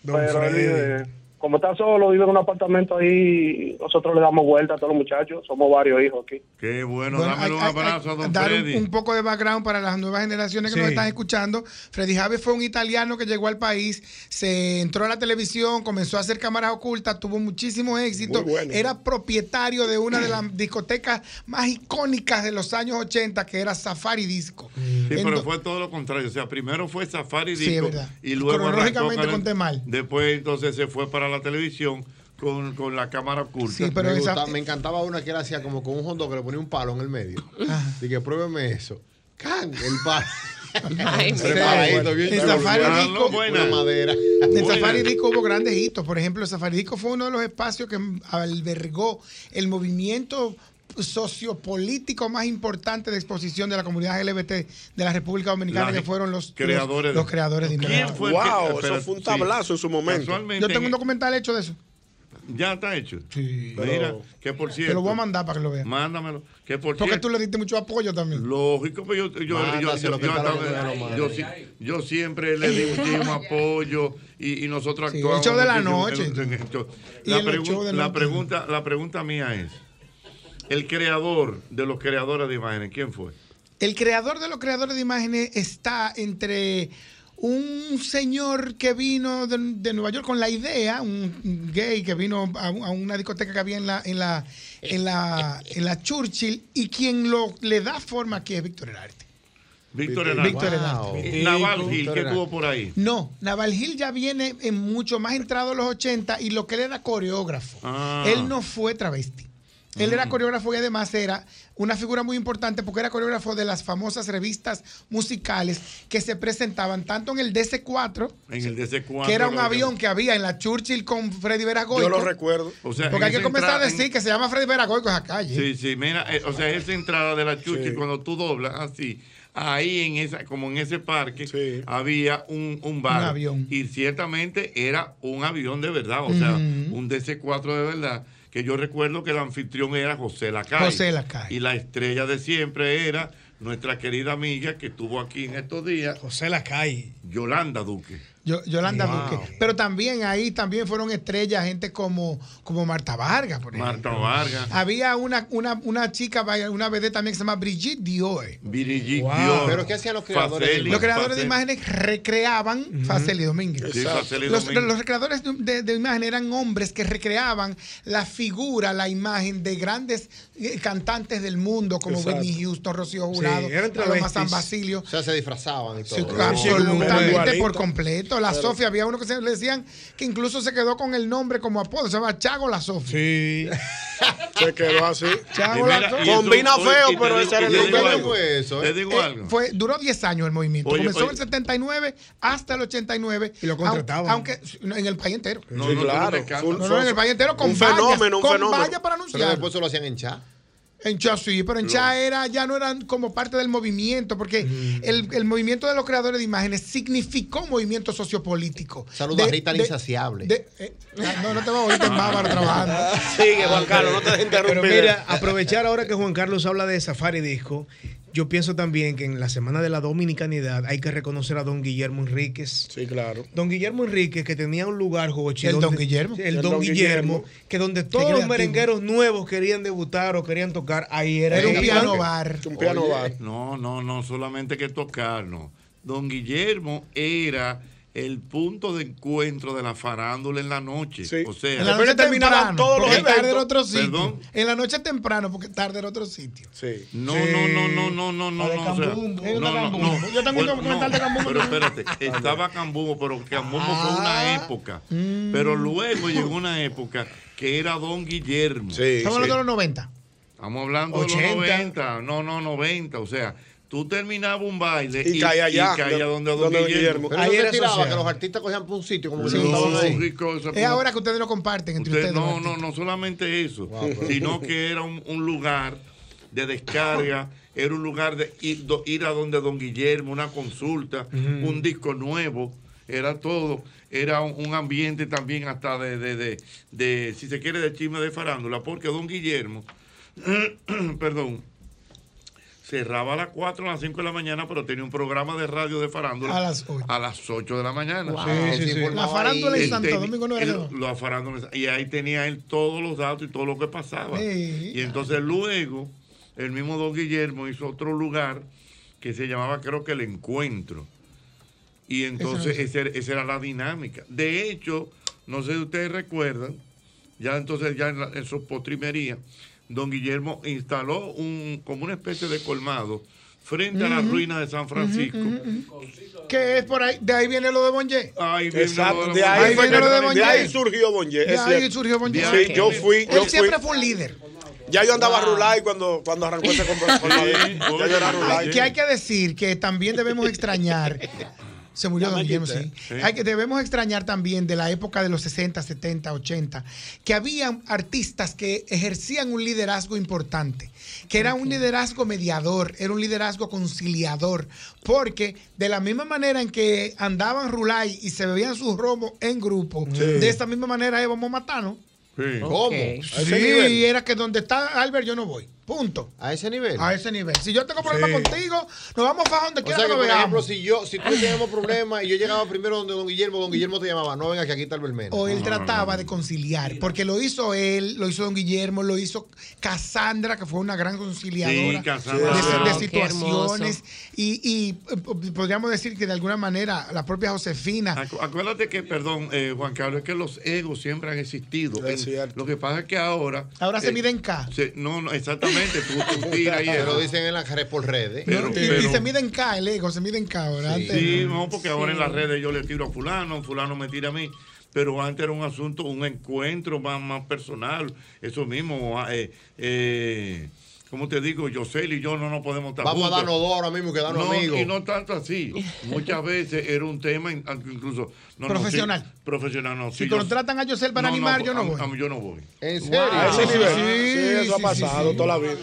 Don Pero él vive, como está solo, vive en un apartamento ahí, nosotros le damos vuelta a todos los muchachos, somos varios hijos aquí. Qué bueno, Bueno, dámelo un abrazo a don dar un, Freddy. un poco de background para las nuevas generaciones que Sí. nos están escuchando. Freddy Jave fue un italiano que llegó al país, se entró a la televisión, comenzó a hacer cámaras ocultas, tuvo muchísimo éxito. Muy bueno. Era propietario de una de las *clears throat* discotecas más icónicas de los años 80, que era Safari Disco. Sí, En pero fue todo lo contrario. O sea, primero fue Safari Sí, Disco verdad. y luego Cronológicamente arrancó con conté el- mal. Después entonces se fue para la televisión con, con la cámara oculta. me, gusta- me encantaba una que él hacía como con un hondo que le ponía un palo en el medio. Así que pruébeme eso. ¡Can! El palo. *laughs* Ay, Preparadito, bien en. Safari Ah, Disco, buena. Madera. En Safari Disco hubo grandes hitos. Por ejemplo, el Safari Disco fue uno de los espacios que albergó el movimiento sociopolítico más importante de exposición de la comunidad LGBT de la República Dominicana, La- que fueron los creadores los, de- los creadores de ¿Quién Imagen. fue que- Wow, espera, eso fue un sí. tablazo en su momento. Yo tengo en- un documental hecho de eso. Ya está hecho. Sí. Mira, que por cierto. Te lo voy a mandar para que lo veas. Mándamelo. Que por Porque cierto. tú le diste mucho apoyo también. Lógico, pero yo, yo, yo, siempre le di *laughs* muchísimo apoyo y, y nosotros Sí, actuamos. el show de la muchísimo noche. en- en el show. La, de la noche. pregunta, la pregunta mía es: el creador de los creadores de imágenes, ¿quién fue? El creador de los creadores de imágenes está entre un señor que vino de, de Nueva York con la idea, un gay que vino a, a una discoteca que había en la, en la, en la, en la Churchill y quien lo, le da forma aquí es Víctor Herarte. Víctor Víctor Hernández. Hernández. Eh, Naval Gil, Víctor ¿qué tuvo por ahí? No, Naval Gil ya viene en mucho más entrado a los 80 y lo que él era coreógrafo. Ah. Él no fue travesti. Él era coreógrafo y además era una figura muy importante porque era coreógrafo de las famosas revistas musicales que se presentaban tanto en el DC4, En el DC4. que era un avión que había en la Churchill con Freddy Veragoy. Yo lo recuerdo. O sea, Porque hay que comenzar a en- decir que se llama Freddy Veragoy con esa calle. Sí, sí, mira, eh, o sea, esa entrada de la Chuchi, cuando tú doblas así, ahí en esa, como en ese parque, había un, un bar. Un avión. Y ciertamente era un avión de verdad, o sea, un DC4 de verdad. Que yo recuerdo que el anfitrión era José Lacay. José Lacay. Y la estrella de siempre era nuestra querida amiga que estuvo aquí en estos días. José Lacay. Yolanda Duque. Yo- Yolanda Wow. Duque. Pero también ahí también fueron estrellas, gente como, como Marta Vargas, por ejemplo. Marta Vargas. Había una, una, una chica, una bebé también que se llama Brigitte Dior. Brigitte Wow. Dior. Pero ¿qué hacían los creadores de Faceli, Los creadores de imágenes recreaban Faceli Domínguez. Sí, Faceli los, Domínguez. los recreadores de, de- de imagen eran hombres que recreaban la figura, la imagen de grandes eh, cantantes del mundo como Exacto. Whitney Houston, Rocío Jurado, Sí, Paloma. San Basilio. O sea, se disfrazaban y todo. Sí, absolutamente por completo. La Sofía, había uno que se le decían que incluso se quedó con el nombre como apodo, se llama Chago la Sofía. Sí. Se quedó así. Chago la Sofía. Combina feo, pero ese era el digo nombre. algo, eso, Te digo Eh, algo. fue, duró 10 años el movimiento. Oye, Comenzó oye. en el 79 hasta el 89. Y lo contrataban. Aunque, aunque en el país entero. No, Sí, no, claro. no, en el país entero con Un vallas, fenómeno, un con fenómeno. vallas para Pero anunciar. después se lo hacían en chat. En Cha sí, pero en Cha era, ya no eran como parte del movimiento, porque el, el movimiento de los creadores de imágenes significó un movimiento sociopolítico. Saluda a Rita la de- Insaciable. de- eh, no, no te voy a oír en bárbaro trabajando. Sigue, Juan Carlos, no te dejes Pero mira, aprovechar ahora que Juan Carlos habla de Safari Disco, yo pienso también que en la Semana de la Dominicanidad hay que reconocer a don Guillermo Enríquez. Sí, claro. Don Guillermo Enríquez, que tenía un lugar, Jochi. El donde- Don Guillermo. El, El Don, Don Guillermo, Guillermo. que donde todos los merengueros nuevos querían debutar o querían tocar, ahí era. Era un piano bar. Un piano Oye, bar. No, no, no, solamente que tocar, no. Don Guillermo era el punto de encuentro de la farándula en la noche. O sea, En la noche temprano, porque tarde era otro sitio. Perdón. En la noche temprano, porque tarde era otro sitio. No, no, no, no, no, no, no, La de no, o sea, Cambumbo. No, no, Cambumbo. no. Yo tengo un documental no, de Cambumbo Pero espérate, *laughs* estaba Cambumbo, pero Cambumbo fue Ah. una época. Mm. Pero luego llegó una época que era Don Guillermo. Estamos hablando de los 90. Estamos hablando de 80. los 90, no, no, 90, o sea, tú terminabas un baile Y caía allá, y caía donde Don donde Guillermo. Pero se tiraba que los artistas cogían por un sitio como Sí, eso Es ahora que ustedes lo comparten entre Usted- ustedes. no, no, no solamente eso, pero- sino que era un, un lugar de descarga, era un lugar de ir, do- ir a donde Don Guillermo, una consulta, un disco nuevo, era todo, era un, un ambiente también hasta de, de, de, de, si se quiere, de chisme de farándula, porque Don Guillermo, *clears throat* perdón, cerraba a las 4 a las 5 de la mañana, pero tenía un programa de radio de farándula A las 8. a las 8 de la mañana. Wow. Sí, sí, sí. La farándula en Santo ten- Domingo no era él- que la farándula en- y ahí tenía él todos los datos y todo lo que pasaba. Sí. Y entonces luego, el mismo Don Guillermo hizo otro lugar que se llamaba, creo que El Encuentro. Y entonces no esa era la dinámica. De hecho, no sé si ustedes recuerdan, ya entonces ya en, la- en su postrimería, Don Guillermo instaló un como una especie de colmado frente a las ruinas de San Francisco. Que es por ahí, de ahí viene lo de Bonje. Ahí viene Exacto, lo de ahí, fue viene que- lo de de Bonje. ahí surgió Bonje. De ahí surgió Bonje. Sí, yo fui. Yo Él fui. siempre fue un líder. Ya yo andaba Wow. Rulay cuando, cuando arrancó ese compromiso. Ya yo era Rulay. Que hay que decir que también debemos extrañar. Se murió Ya Don Guillermo, sí. Sí. Hay que, debemos extrañar también de la época de los 60, 70, 80, que habían artistas que ejercían un liderazgo importante, que era un liderazgo mediador, era un liderazgo conciliador, porque de la misma manera en que andaban Rulay y se bebían sus romos en grupo, Sí. de esta misma manera íbamos matando. ¿Cómo? ¿A Sí, ese nivel? era que donde está Albert yo no voy. Punto. ¿A ese nivel? A ese nivel. Si yo tengo problemas Sí. contigo, nos vamos a fajar donde O quiera sea que por ejemplo, veamos. si yo, si tú teníamos problemas y yo llegaba primero donde don Guillermo, don Guillermo te llamaba, no venga que aquí está el Belmena. O él trataba de conciliar, porque lo hizo él, lo hizo don Guillermo, lo hizo Cassandra, que fue una gran conciliadora Sí, Cassandra. de, situaciones. Y, y, eh, podríamos decir que de alguna manera la propia Josefina. Acu- Acuérdate que, perdón, eh, Juan Carlos, es que los egos siempre han existido. Es En- lo que pasa es que ahora. Ahora se eh, mide en K. se- no, no, exactamente. Tú, *laughs* tú tiras y Pero dicen en la red por redes. Pero- y, se mide en K, el ego, se mide en K ahora. Sí, Antes- no, porque ahora en las redes yo le tiro a fulano, fulano me tira a mí. Pero antes era un asunto, un encuentro más, más personal. Eso mismo, ah, eh, eh, ¿cómo te digo? Yosel y yo no nos podemos estar Vamos a juntos. darnos dos ahora mismo y quedarnos no, amigos. Y no tanto así. *laughs* Muchas veces era un tema, in- incluso... no, no, Profesional. sí, profesional, no. Si sí, yo- contratan a Yosel para No, animar, yo no a- voy. a mí yo no voy. ¿En serio? A ese Sí, sí, Sí, eso ha pasado sí, toda la vida.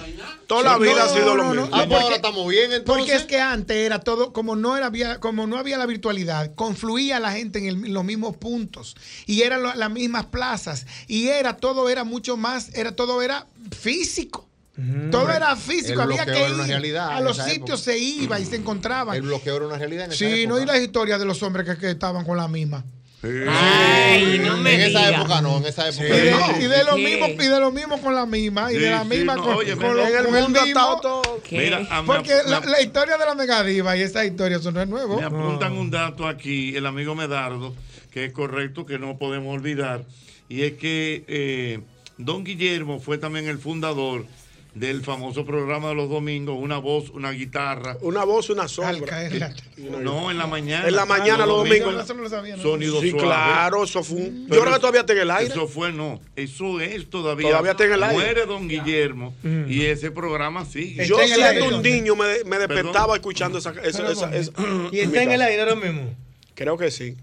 Toda la vida ha sido lo mismo. Ah, ahora estamos bien entonces. Porque es que antes era todo, como no era había, como no había la virtualidad, confluía la gente en, el- en los mismos puntos y eran lo- las mismas plazas y era todo era mucho más, era todo era físico. Todo era físico, El había que era una ir realidad a los sitios, se iba y se encontraban. El bloqueo era una realidad en esa Sí, época. no y las historias de los hombres que, que estaban con la misma. Ay, no me En esa diga. época no, en esa época Y de, no. y de lo mismo y de lo mismo con la misma y Sí, de la sí, misma no, con, oye, con me- lo- en el con el mundo mismo. todo- Mira, porque la, me- la historia de la megadiva y esa historia eso no es nuevo. Me apuntan un dato aquí, el amigo Medardo, que es correcto, que no podemos olvidar, y es que eh, Don Guillermo fue también el fundador del famoso programa de los domingos, Una Voz, Una Guitarra. Una voz, una sombra. No, en la mañana. En la mañana, los domingos. Sonido Sí, suave. claro, eso fue un- Yo creo que todavía está en el aire. Eso fue, no. Eso es todavía. Todavía está en el aire. Muere Don Guillermo y ese programa sigue. Yo siendo un niño me, me despertaba escuchando esa, esa, esa- ¿Y está en el aire ahora mismo? Creo que sí.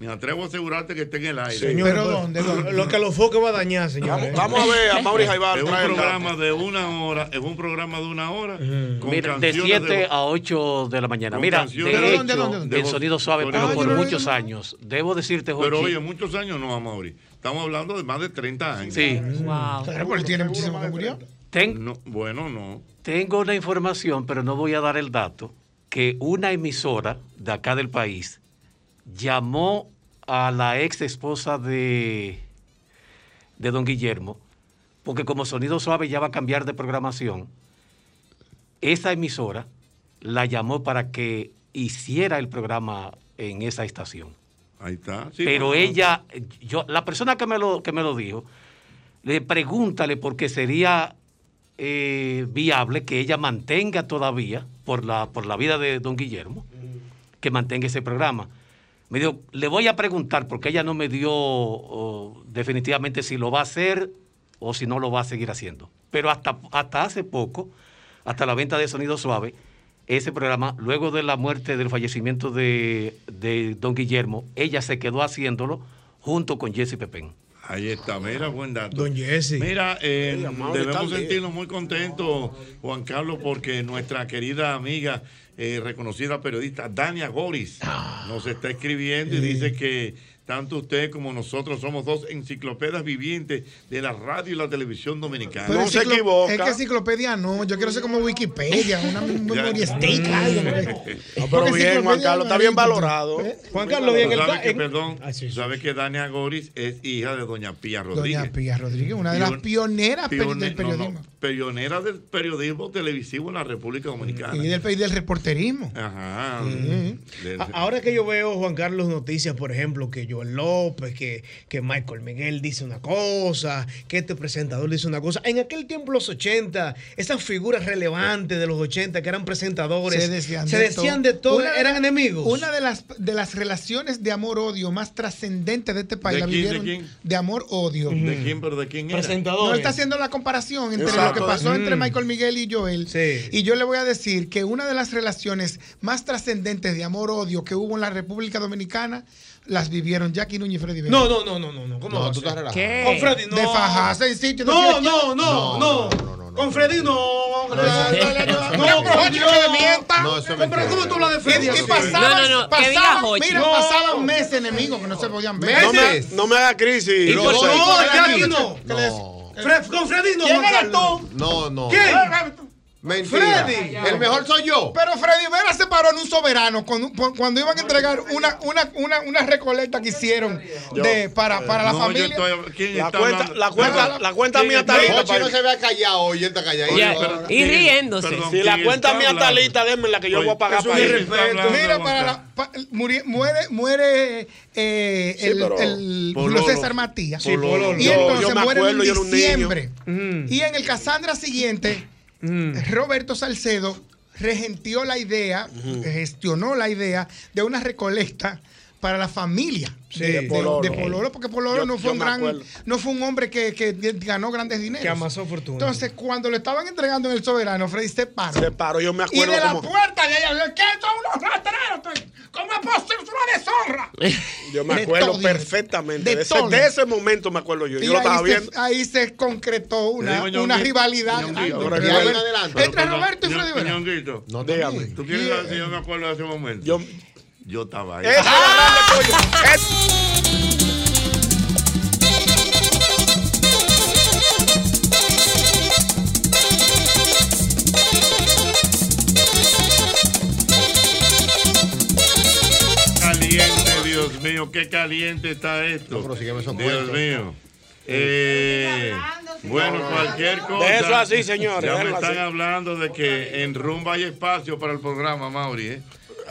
Me atrevo a asegurarte que está en el aire. Señor, pues, Lo que los foques va a dañar, señor. Vamos- vamos a ver a Mauri Jaibar, Es un el programa de una hora, es un programa de una hora. Con Mira, de canciones 7 a 8 de la mañana. con Mira, de ¿Pero hecho, dónde, dónde, dónde? en sonido suave, pero por suave. muchos años. Debo decirte, Jochi. Pero oye, muchos años no, Mauri. Estamos hablando de más de 30 años. Sí. Porque él tiene muchísimo que murió. No, bueno, no. Tengo una información, pero no voy a dar el dato, que una emisora de acá del país llamó a la ex esposa de, de don Guillermo, porque como Sonido Suave ya va a cambiar de programación, esa emisora la llamó para que hiciera el programa en esa estación. Ahí está. Sí, Pero ella, yo, la persona que me lo, que me lo dijo, le pregúntale porque sería eh, viable que ella mantenga todavía, por la, por la vida de don Guillermo, que mantenga ese programa. Me dijo, le voy a preguntar porque ella no me dio oh, definitivamente si lo va a hacer o si no lo va a seguir haciendo. Pero hasta, hasta hace poco, hasta la venta de Sonido Suave, ese programa, luego de la muerte, del fallecimiento de, de don Guillermo, ella se quedó haciéndolo junto con Jesse Pepén. Ahí está, mira, buen dato. Don Jesse. Mira, eh, debemos sentirnos muy contentos, Juan Carlos, porque nuestra querida amiga, eh, reconocida periodista, Dania Goris, Ah. nos está escribiendo y dice que tanto usted como nosotros somos dos enciclopedias vivientes de la radio y la televisión dominicana. Pero enciclo- Es que enciclopedia no, yo quiero ser como Wikipedia, una memoria estica. No, pero bien, Juan Carlos, está bien valorado. Juan Tú Carlos, bien, ca- que, en- perdón, Ah, sí, sí. sabes que Dania Goris es hija de doña Pía Rodríguez. Doña Pía Rodríguez, una de las Pion- pioneras pione- del no, periodismo. no, pionera del periodismo televisivo en la República Dominicana. Y del país del reporterismo. Ajá. Sí. Del- A- Ahora que yo veo, Juan Carlos, noticias, por ejemplo, que López, que, que Michael Miguel dice una cosa, que este presentador dice una cosa. En aquel tiempo, los 80, esas figuras relevantes de los 80 que eran presentadores, Se decían, se de, decían todo. de todo, Una eran enemigos. Una de las, de las relaciones de amor-odio más trascendentes de este país ¿De la quién, de vivieron quién? de amor-odio. ¿De quién, pero de quién era? No, está haciendo la comparación entre Exacto. lo que pasó Mm. entre Michael Miguel y Joel. Y yo le voy a decir que una de las relaciones más trascendentes de amor-odio que hubo en la República Dominicana las vivieron Jackie Núñez y Freddy Vélez. No, no, no, no, no, no. ¿Cómo No, tú estás relajado. ¿Qué? Con Freddy, no. De fajarse en sitio. No, no, no, no. Con Freddy no. No, No, con Dios. que. No, eso es mentira. ¿Cómo tú hablas de Freddy Y, y así? pasaban, No, no, no, que pasaban, mira, No. pasaban meses enemigos que no se podían ver. No me, no me haga crisis. ¿Y por Rosa. qué? No, Jackie No. no. Con Freddy no. ¿Quién eres tú? No, no. ¿Quién? Mentira. Freddy. El mejor soy yo. Pero Freddy Vera se paró en un soberano cuando, cuando iban a entregar una, una, una, una recolecta que hicieron de, para, para la No, familia. estoy- ¿quién La está cuenta, la cuenta, la cuenta ¿Quién mía está lista. Jochi no se vea callado hoy, está callado. Y riéndose. Perdón, Si la ¿quién cuenta mía está lista, denme la que yo Oye, voy a pagar para irrespeto. Mira, para la, pa- muri- muere, muere eh, Sí, el. Julio César Matías. Sí. Y entonces yo me muere acuerdo, en diciembre. Y en el Casandra siguiente, Roberto Salcedo regentió la idea, gestionó la idea de una recolecta para la familia Sí, de, de de- Pololo. de Pololo, porque Pololo Yo- no fue un gran, acuerdo. no fue un hombre que, que ganó grandes dineros. Que amasó fortuna. Entonces, cuando lo estaban entregando en el soberano, Freddy se paró. Se paró, yo me Y acuerdo de la puerta de ella, ¿qué son unos rastreros? ¿Cómo es posible? Es una deshonra. *laughs* Yo me acuerdo todo. perfectamente. De De ese, todo. de ese momento me acuerdo yo. Y Yo lo ahí, estaba se, viendo. ahí se concretó una, rivalidad entre, Roberto y Freddy. Ñonguito, No, Dígame. ¿Tú quieres si yo me acuerdo de ese momento? Yo, estaba ahí. Eso, grande pollo. Es- Caliente, Dios mío, qué caliente está esto. No, Dios mío. Eh, bueno, cualquier cosa. Déjelo así, señores, Ya me están así. hablando de que en Rumba hay espacio para el programa, Mauri. ¿eh?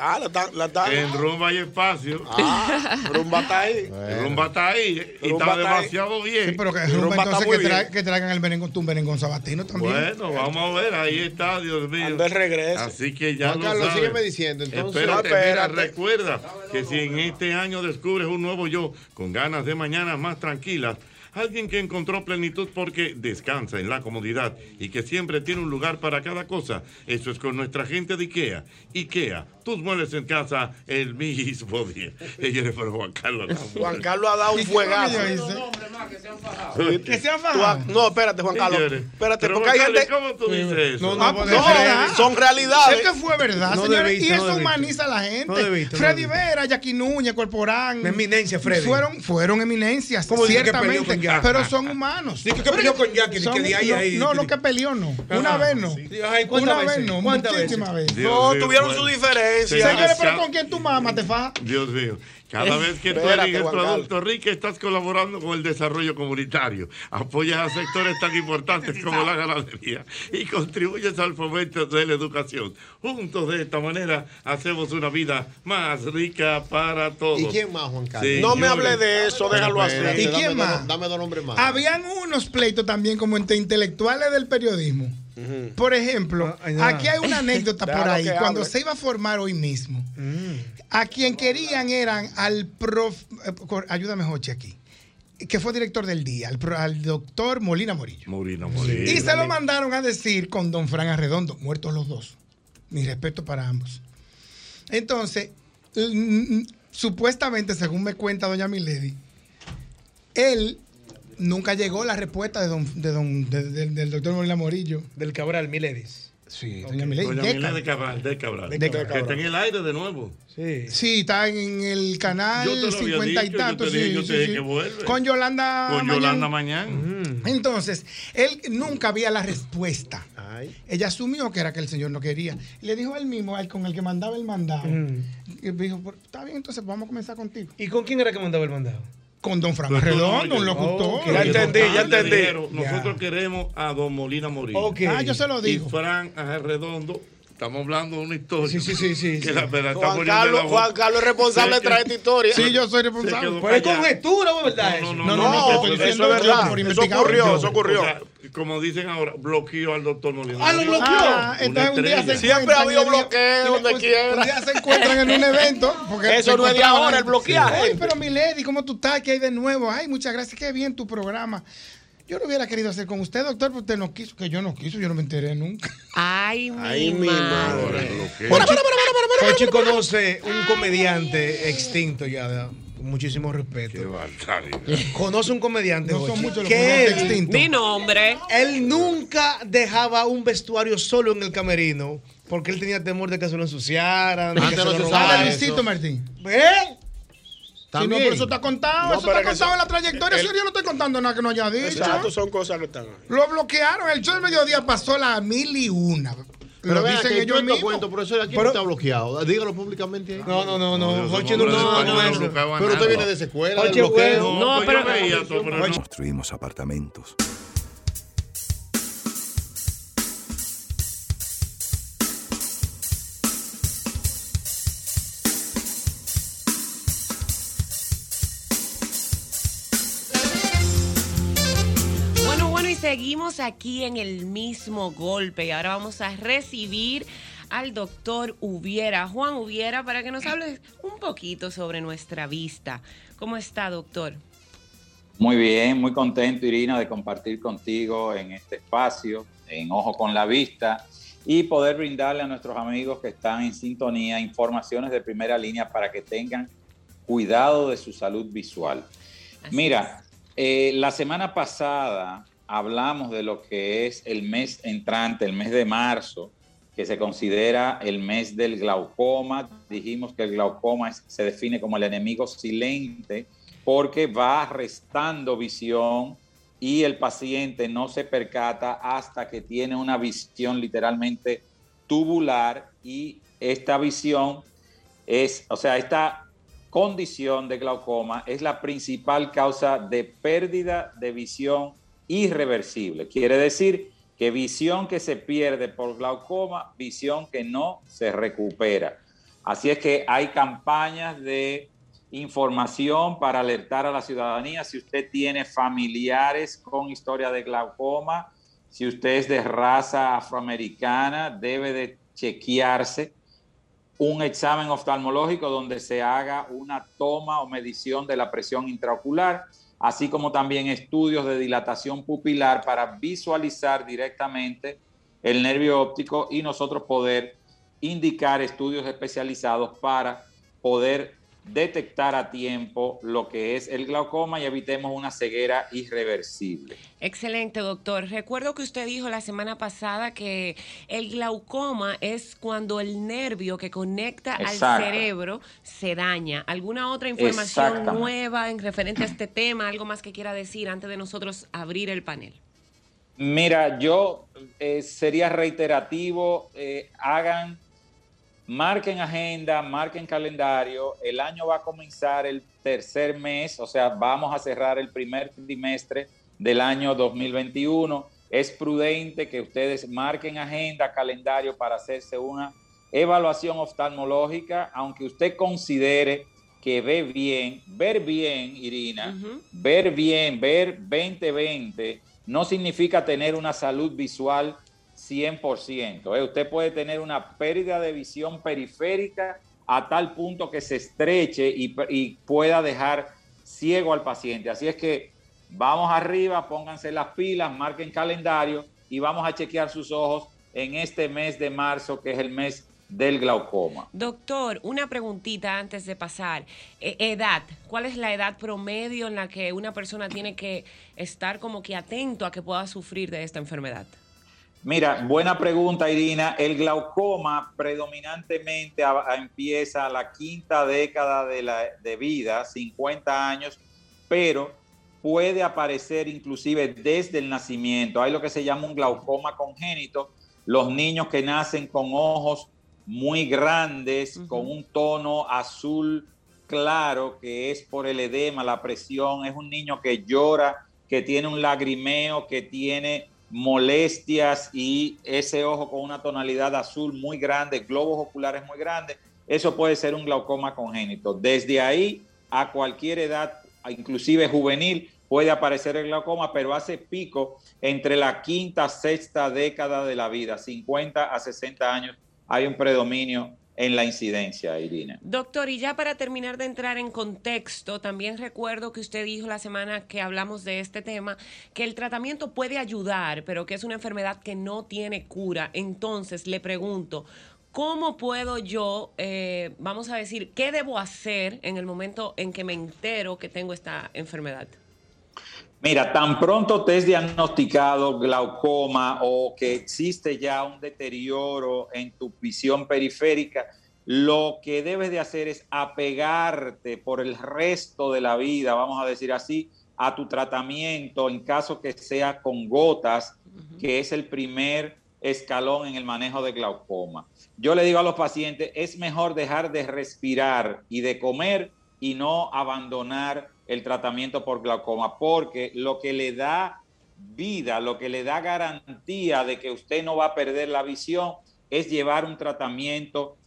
Ah, la está. La está. En Rumba hay espacio. Ah, Rumba está ahí. Rumba está ahí y Rumba está está ahí. demasiado bien. Sí, pero que rumba rumba está entonces muy que, tra- bien. que traigan el merengón, tu merengón sabatino también. Bueno, vamos a ver, ahí está, Dios mío. Ando el regreso. Así que ya Juan lo Carlos, sabes. sígueme diciendo, entonces. Espérate, mira, recuerda que si en este año descubres un nuevo yo con ganas de mañanas más tranquilas, alguien que encontró plenitud porque descansa en la comodidad y que siempre tiene un lugar para cada cosa, eso es con nuestra gente de IKEA. IKEA, tus muebles en casa el mismo día. Ella le fue Juan Carlos. Juan Carlos ha dado un fuegazo. Que se han fajado. No, espérate, Juan Carlos. Espérate, pero porque hay gente. ¿cómo tú dices eso? No, no, Ah, no, verdad. son realidades. Es que fue verdad, No señores. debiste, y no eso debiste. humaniza a la gente. No debiste, no Freddy. Vera, Jackie Núñez, Corporán. Eminencia, Freddy. Fueron, fueron eminencias, ¿Cómo dice que peleó ciertamente. pero son humanos. Sí, que- peleó con Jackie, Son- que de ahí, no, ahí, no, que- no, que peleó no. Una vez no. sí. Ay, ¿cuántas Una vez no. ¿Cuántas Muchísimas veces? veces. No, Dios tuvieron su bueno. Diferencia. Señores, pero con quién tu mamá te faja. Dios mío. Cada vez que tú eliges Juan Producto Rica estás colaborando con el desarrollo comunitario, apoyas a sectores tan importantes como la ganadería y contribuyes al fomento de la educación. Juntos de esta manera hacemos una vida más rica para todos. ¿Y quién más, Juan Carlos? Sí, No me hable le- de eso, déjalo así. ¿Y dame quién dos- más? Dame dos nombres más. Habían unos pleitos también como entre intelectuales del periodismo. Por ejemplo, Ah, aquí hay una anécdota *laughs* por ahí. Cuando se iba a formar hoy mismo, Mm. a quien querían eran al prof. eh, Ayúdame, Joche, aquí. Que fue director del día, al, al doctor Molina Morillo. Molina, Molina. Y se lo mandaron a decir con don Fran Arredondo, muertos los dos. Mi respeto para ambos. Entonces, supuestamente, según me cuenta doña Milady, él nunca llegó la respuesta de don, de don- de- de- del doctor Molina Morillo. Del Cabral, Miledis. Sí, doña Milady. Doña de Cabral. de Cabral, de Cabral. De Que está en el aire de nuevo. Sí. Sí, está en el canal Yo te lo había 50 y dicho, yo tanto. te dije, sí, yo te sí, dije sí. que vuelve. Con Yolanda Con. Yolanda Mañán. Mm. Entonces, él nunca había la respuesta. Ella asumió que era que el señor no quería. Y le dijo él mismo, al con el que mandaba el mandado. Mm. Y dijo, "Pues, está bien, entonces vamos a comenzar contigo. ¿Y con quién era que mandaba el mandado? Con don Fran tú no Redondo, un locutor. Ya entendí, ya entendí. Nosotros queremos a don Molina Morillo. Ok. Ah, yo se lo Y digo. Fran Arredondo, estamos hablando de una historia. Sí, sí, sí, sí, Que sí. la verdad está Juan Carlos, la. Juan Carlos es responsable de traer esta historia. Sí, yo soy responsable. Pero es conjetura, ¿o es verdad No, no, No, no, No, no, eso es verdad. ocurrió, eso ocurrió. O sea, como dicen ahora, bloqueó al doctor Molina. Ah, lo bloqueó. Ah, entonces un día se. Siempre ha encuentran habido bloqueo donde un- quiera. Un día se encuentran en un evento. Porque *laughs* Eso no es de ahora, el bloqueaje. Ay, pero Milady, ¿cómo tú estás? ¿Qué hay de nuevo? Ay, muchas gracias, qué bien tu programa. Yo lo hubiera querido hacer con usted, doctor, pero usted no quiso, que yo no quiso, yo no me enteré nunca. Ay, mi, Ay, mi madre. Jochi conoce un comediante extinto ya, de- con muchísimo Qué respeto. barbaridad. Conoce un comediante, No son muchos los que comediantes él, extintos. Di nombre. él nunca dejaba un vestuario solo en el camerino porque él tenía temor de que se lo ensuciaran. Antes se no lo se eso. Luisito Martín. ¿Eh? Si no, pero eso está contado, No, eso está contado eso- en la trayectoria. el- yo no estoy contando nada que no haya dicho. Exacto, son cosas que están ahí. Lo bloquearon. El show del mediodía pasó la mil y una. Pero Lo dicen que ellos mismos. cuento, profesor, aquí Pero- no está bloqueado. Dígalo públicamente ahí. No, no, no, no. No, hombres no, no, no Pero usted viene de bueno. No, pues pero-. Construimos apartamentos. Seguimos aquí en el mismo golpe. Y ahora vamos a recibir al doctor Hubiera, Juan Hubiera, para que nos hable un poquito sobre nuestra vista. ¿Cómo está, doctor? Muy bien, muy contento, Irina, de compartir contigo en este espacio, en Ojo con la Vista, y poder brindarle a nuestros amigos que están en sintonía informaciones de primera línea para que tengan cuidado de su salud visual. Así Mira, eh, la semana pasada hablamos de lo que es el mes entrante, el mes de marzo, que se considera el mes del glaucoma. Dijimos que el glaucoma se define como el enemigo silente porque va restando visión y el paciente no se percata hasta que tiene una visión literalmente tubular y esta visión es, o sea, esta condición de glaucoma es la principal causa de pérdida de visión irreversible. Quiere decir que visión que se pierde por glaucoma, visión que no se recupera. Así es que hay campañas de información para alertar a la ciudadanía si usted tiene familiares con historia de glaucoma, si usted es de raza afroamericana, debe de chequearse un examen oftalmológico donde se haga una toma o medición de la presión intraocular, así como también estudios de dilatación pupilar para visualizar directamente el nervio óptico y nosotros poder indicar estudios especializados para poder detectar a tiempo lo que es el glaucoma y evitemos una ceguera irreversible. Excelente, doctor. Recuerdo que usted dijo la semana pasada que el glaucoma es cuando el nervio que conecta al cerebro se daña. ¿Alguna otra información nueva en referente a este tema? ¿Algo más que quiera decir antes de nosotros abrir el panel? Mira, yo eh, sería reiterativo, eh, hagan, marquen agenda, marquen calendario, el año va a comenzar el tercer mes, o sea, vamos a cerrar el primer trimestre del año 2021. Es prudente que ustedes marquen agenda, calendario para hacerse una evaluación oftalmológica, aunque usted considere que ve bien, ver bien, Irina, ver bien, ver 2020 no significa tener una salud visual 100%. ¿eh? Usted puede tener una pérdida de visión periférica a tal punto que se estreche y, pueda dejar ciego al paciente. Así es que vamos arriba, pónganse las pilas, marquen calendario y vamos a chequear sus ojos en este mes de marzo, que es el mes del glaucoma. Doctor, una preguntita antes de pasar. Eh, edad, ¿cuál es la edad promedio en la que una persona tiene que estar como que atento a que pueda sufrir de esta enfermedad? Mira, buena pregunta, Irina. El glaucoma predominantemente a- a- empieza a la quinta década de, la, de vida, 50 años, pero puede aparecer inclusive desde el nacimiento. Hay lo que se llama un glaucoma congénito, los niños que nacen con ojos muy grandes, con un tono azul claro, que es por el edema, la presión, es un niño que llora, que tiene un lagrimeo, que tiene molestias y ese ojo con una tonalidad azul muy grande, globos oculares muy grandes, eso puede ser un glaucoma congénito. Desde ahí a cualquier edad, inclusive juvenil, puede aparecer el glaucoma, pero hace pico entre la quinta, sexta década de la vida, 50 a 60 años, hay un predominio en la incidencia, Irina. Doctor, y ya para terminar de entrar en contexto, también recuerdo que usted dijo la semana que hablamos de este tema que el tratamiento puede ayudar, pero que es una enfermedad que no tiene cura. Entonces, le pregunto, ¿cómo puedo yo, eh, vamos a decir, qué debo hacer en el momento en que me entero que tengo esta enfermedad? Mira, tan pronto te es diagnosticado glaucoma o que existe ya un deterioro en tu visión periférica, lo que debes de hacer es apegarte por el resto de la vida, vamos a decir así, a tu tratamiento en caso que sea con gotas, que es el primer escalón en el manejo de glaucoma. Yo le digo a los pacientes, es mejor dejar de respirar y de comer y no abandonar el tratamiento por glaucoma, porque lo que le da vida, lo que le da garantía de que usted no va a perder la visión es llevar un tratamiento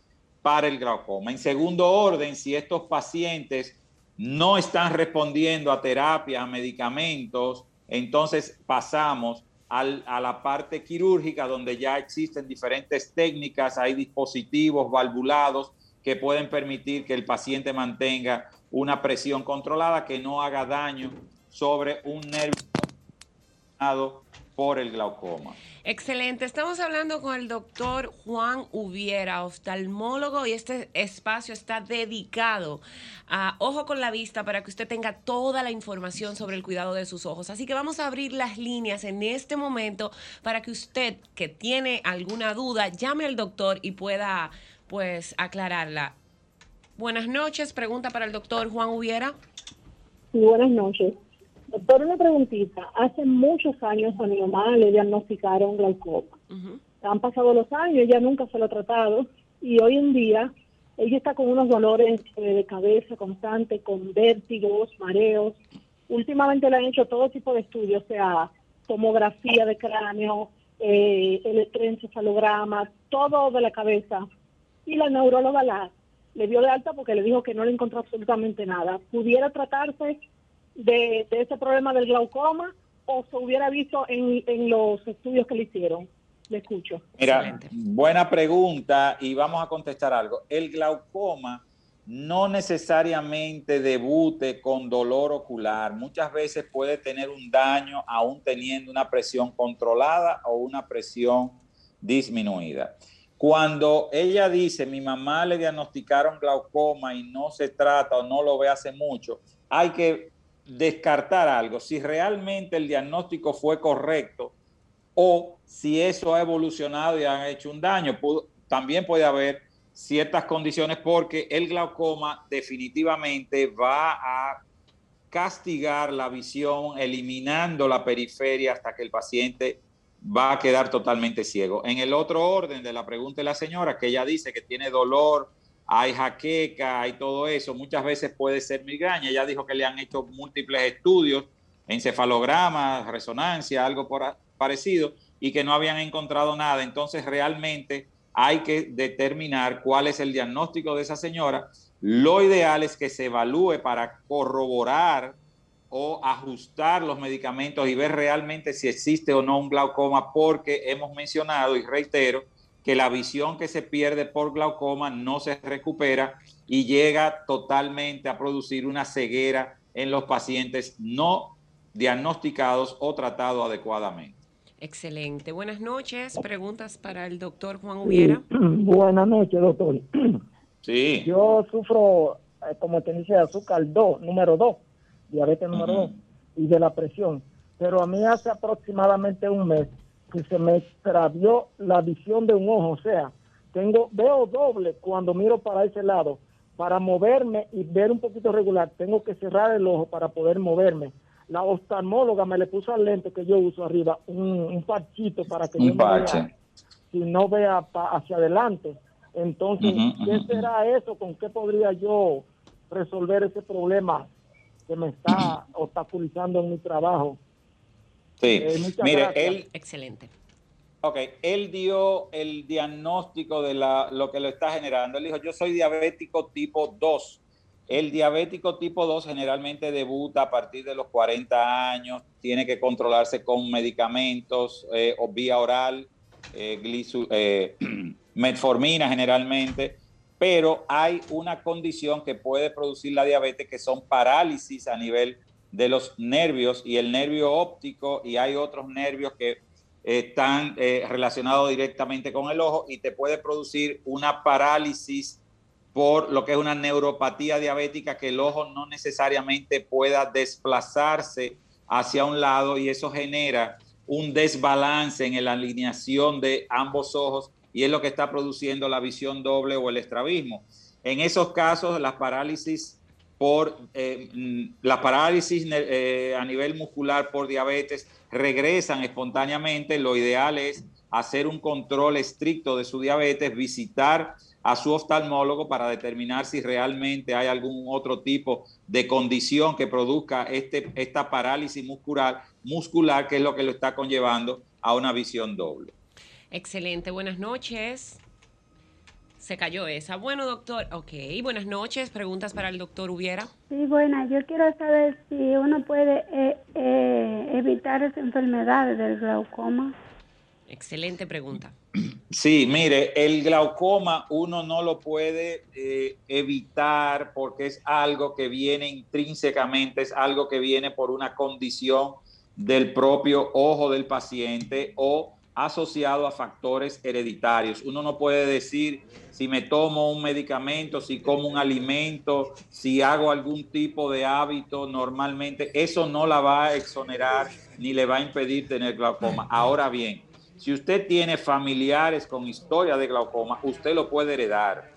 para el glaucoma. En segundo orden, si estos pacientes no están respondiendo a terapia, a medicamentos, entonces pasamos a la parte quirúrgica donde ya existen diferentes técnicas, hay dispositivos valvulados que pueden permitir que el paciente mantenga una presión controlada que no haga daño sobre un nervio por el glaucoma. Excelente. Estamos hablando con el doctor Juan Ubiera, oftalmólogo, y este espacio está dedicado a Ojo con la Vista para que usted tenga toda la información sobre el cuidado de sus ojos. Así que vamos a abrir las líneas en este momento para que usted que tiene alguna duda llame al doctor y pueda pues aclararla. Buenas noches, pregunta para el doctor Juan Ubiera. Sí, buenas noches. Doctor, una preguntita. Hace muchos años a mi mamá le diagnosticaron glaucoma. Han pasado los años, ella nunca se lo ha tratado y hoy en día ella está con unos dolores eh, de cabeza constante, con vértigos, mareos. Últimamente le han hecho todo tipo de estudios, o sea, tomografía de cráneo, eh, electroencefalograma, todo de la cabeza. Y la neuróloga la, le dio de alta porque le dijo que no le encontró absolutamente nada. ¿Pudiera tratarse de, de ese problema del glaucoma o se hubiera visto en, en los estudios que le hicieron? Le escucho. Mira, buena pregunta y vamos a contestar algo. El glaucoma no necesariamente debute con dolor ocular. Muchas veces puede tener un daño aún teniendo una presión controlada o una presión disminuida. Cuando ella dice, mi mamá le diagnosticaron glaucoma y no se trata o no lo ve hace mucho, hay que descartar algo. Si realmente el diagnóstico fue correcto o si eso ha evolucionado y ha hecho un daño, también puede haber ciertas condiciones porque el glaucoma definitivamente va a castigar la visión eliminando la periferia hasta que el paciente va a quedar totalmente ciego. En el otro orden de la pregunta de la señora, que ella dice que tiene dolor, hay jaqueca, hay todo eso, muchas veces puede ser migraña. Ella dijo que le han hecho múltiples estudios, encefalogramas, resonancia, algo por parecido, y que no habían encontrado nada. Entonces realmente hay que determinar cuál es el diagnóstico de esa señora. Lo ideal es que se evalúe para corroborar o ajustar los medicamentos y ver realmente si existe o no un glaucoma, porque hemos mencionado y reitero que la visión que se pierde por glaucoma no se recupera y llega totalmente a producir una ceguera en los pacientes no diagnosticados o tratados adecuadamente. Excelente. Buenas noches. Preguntas para el doctor Juan Ubiera. *clears throat* Buenas noches, doctor. *clears throat* Sí. Yo sufro, eh, como te dice, azúcar 2, número 2, diabetes número 2, y de la presión. Pero a mí hace aproximadamente un mes que se me extravió la visión de un ojo. O sea, tengo veo doble cuando miro para ese lado. Para moverme y ver un poquito regular, tengo que cerrar el ojo para poder moverme la oftalmóloga me le puso al lente que yo uso arriba un, un parchito para que yo no vea, si no vea hacia adelante. Entonces, ¿qué será eso? ¿Con qué podría yo resolver ese problema que me está *clears throat* obstaculizando en mi trabajo? Sí, eh, mire, él... Excelente. Ok, él dio el diagnóstico de la, lo que lo está generando. Él dijo, yo soy diabético tipo 2 el diabético tipo 2 generalmente debuta a partir de los 40 años, tiene que controlarse con medicamentos eh, o vía oral, eh, eh, *clears throat* metformina generalmente, pero hay una condición que puede producir la diabetes que son parálisis a nivel de los nervios y el nervio óptico y hay otros nervios que están relacionados directamente con el ojo y te puede producir una parálisis por lo que es una neuropatía diabética que el ojo no necesariamente pueda desplazarse hacia un lado y eso genera un desbalance en la alineación de ambos ojos y es lo que está produciendo la visión doble o el estrabismo. En esos casos, las parálisis por eh, mm, la parálisis eh, a nivel muscular por diabetes regresan espontáneamente. Lo ideal es hacer un control estricto de su diabetes, visitar a su oftalmólogo para determinar si realmente hay algún otro tipo de condición que produzca este, esta parálisis muscular, muscular, que es lo que lo está conllevando a una visión doble. Excelente, buenas noches. Se cayó esa. Bueno, doctor, ok, buenas noches. Preguntas para el doctor Hubiera. Sí, buenas. Yo quiero saber si uno puede eh, eh, evitar esa enfermedad del glaucoma. Excelente pregunta. *clears throat* Sí, mire, el glaucoma uno no lo puede eh, evitar porque es algo que viene intrínsecamente, es algo que viene por una condición del propio ojo del paciente o asociado a factores hereditarios. Uno no puede decir si me tomo un medicamento, si como un alimento, si hago algún tipo de hábito normalmente, eso no la va a exonerar ni le va a impedir tener glaucoma. Ahora bien, si usted tiene familiares con historia de glaucoma, usted lo puede heredar.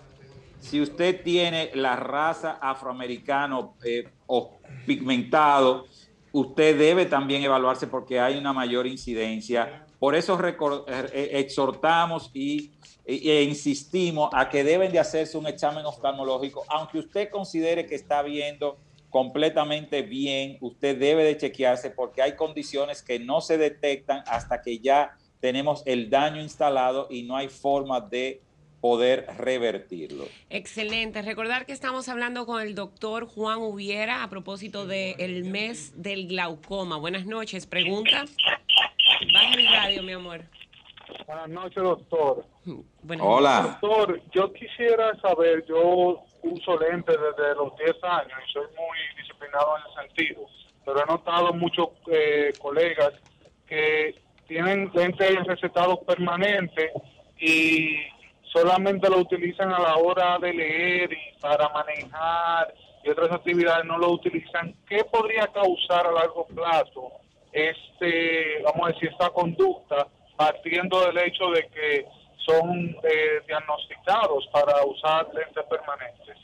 Si usted tiene la raza afroamericano eh, o pigmentado, usted debe también evaluarse porque hay una mayor incidencia. Por eso eh, eh, exhortamos y, e insistimos a que deben de hacerse un examen oftalmológico, aunque usted considere que está viendo completamente bien, usted debe de chequearse porque hay condiciones que no se detectan hasta que ya tenemos el daño instalado y no hay forma de poder revertirlo. Excelente. Recordar que estamos hablando con el doctor Juan Ubiera a propósito del mes del glaucoma. Buenas noches. Pregunta. Baja el radio, mi amor. Buenas noches, doctor. Hola. Doctor, yo quisiera saber, yo uso lentes desde los 10 años y soy muy disciplinado en ese sentido, pero he notado muchos eh, colegas que tienen lentes recetados permanentes y solamente lo utilizan a la hora de leer y para manejar y otras actividades no lo utilizan, ¿qué podría causar a largo plazo este, vamos a decir, esta conducta partiendo del hecho de que son eh, diagnosticados para usar lentes permanentes?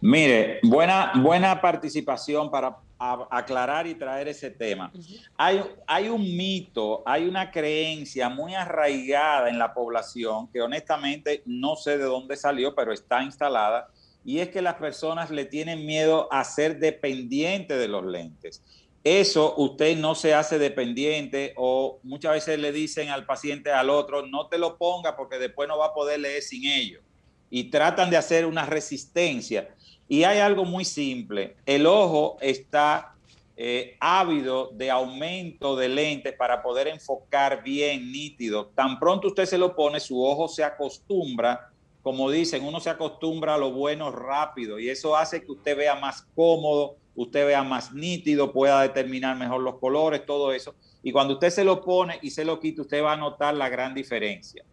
Mire, buena, buena participación para a- aclarar y traer ese tema. Hay, hay un mito, hay una creencia muy arraigada en la población que honestamente no sé de dónde salió, pero está instalada, y es que las personas le tienen miedo a ser dependiente de los lentes. Eso usted no se hace dependiente o muchas veces le dicen al paciente al otro, no te lo ponga porque después no va a poder leer sin ello y tratan de hacer una resistencia. Y hay algo muy simple, el ojo está eh, ávido de aumento de lentes para poder enfocar bien nítido. Tan pronto usted se lo pone, su ojo se acostumbra, como dicen, uno se acostumbra a lo bueno rápido y eso hace que usted vea más cómodo, usted vea más nítido, pueda determinar mejor los colores, todo eso. Y cuando usted se lo pone y se lo quita, usted va a notar la gran diferencia.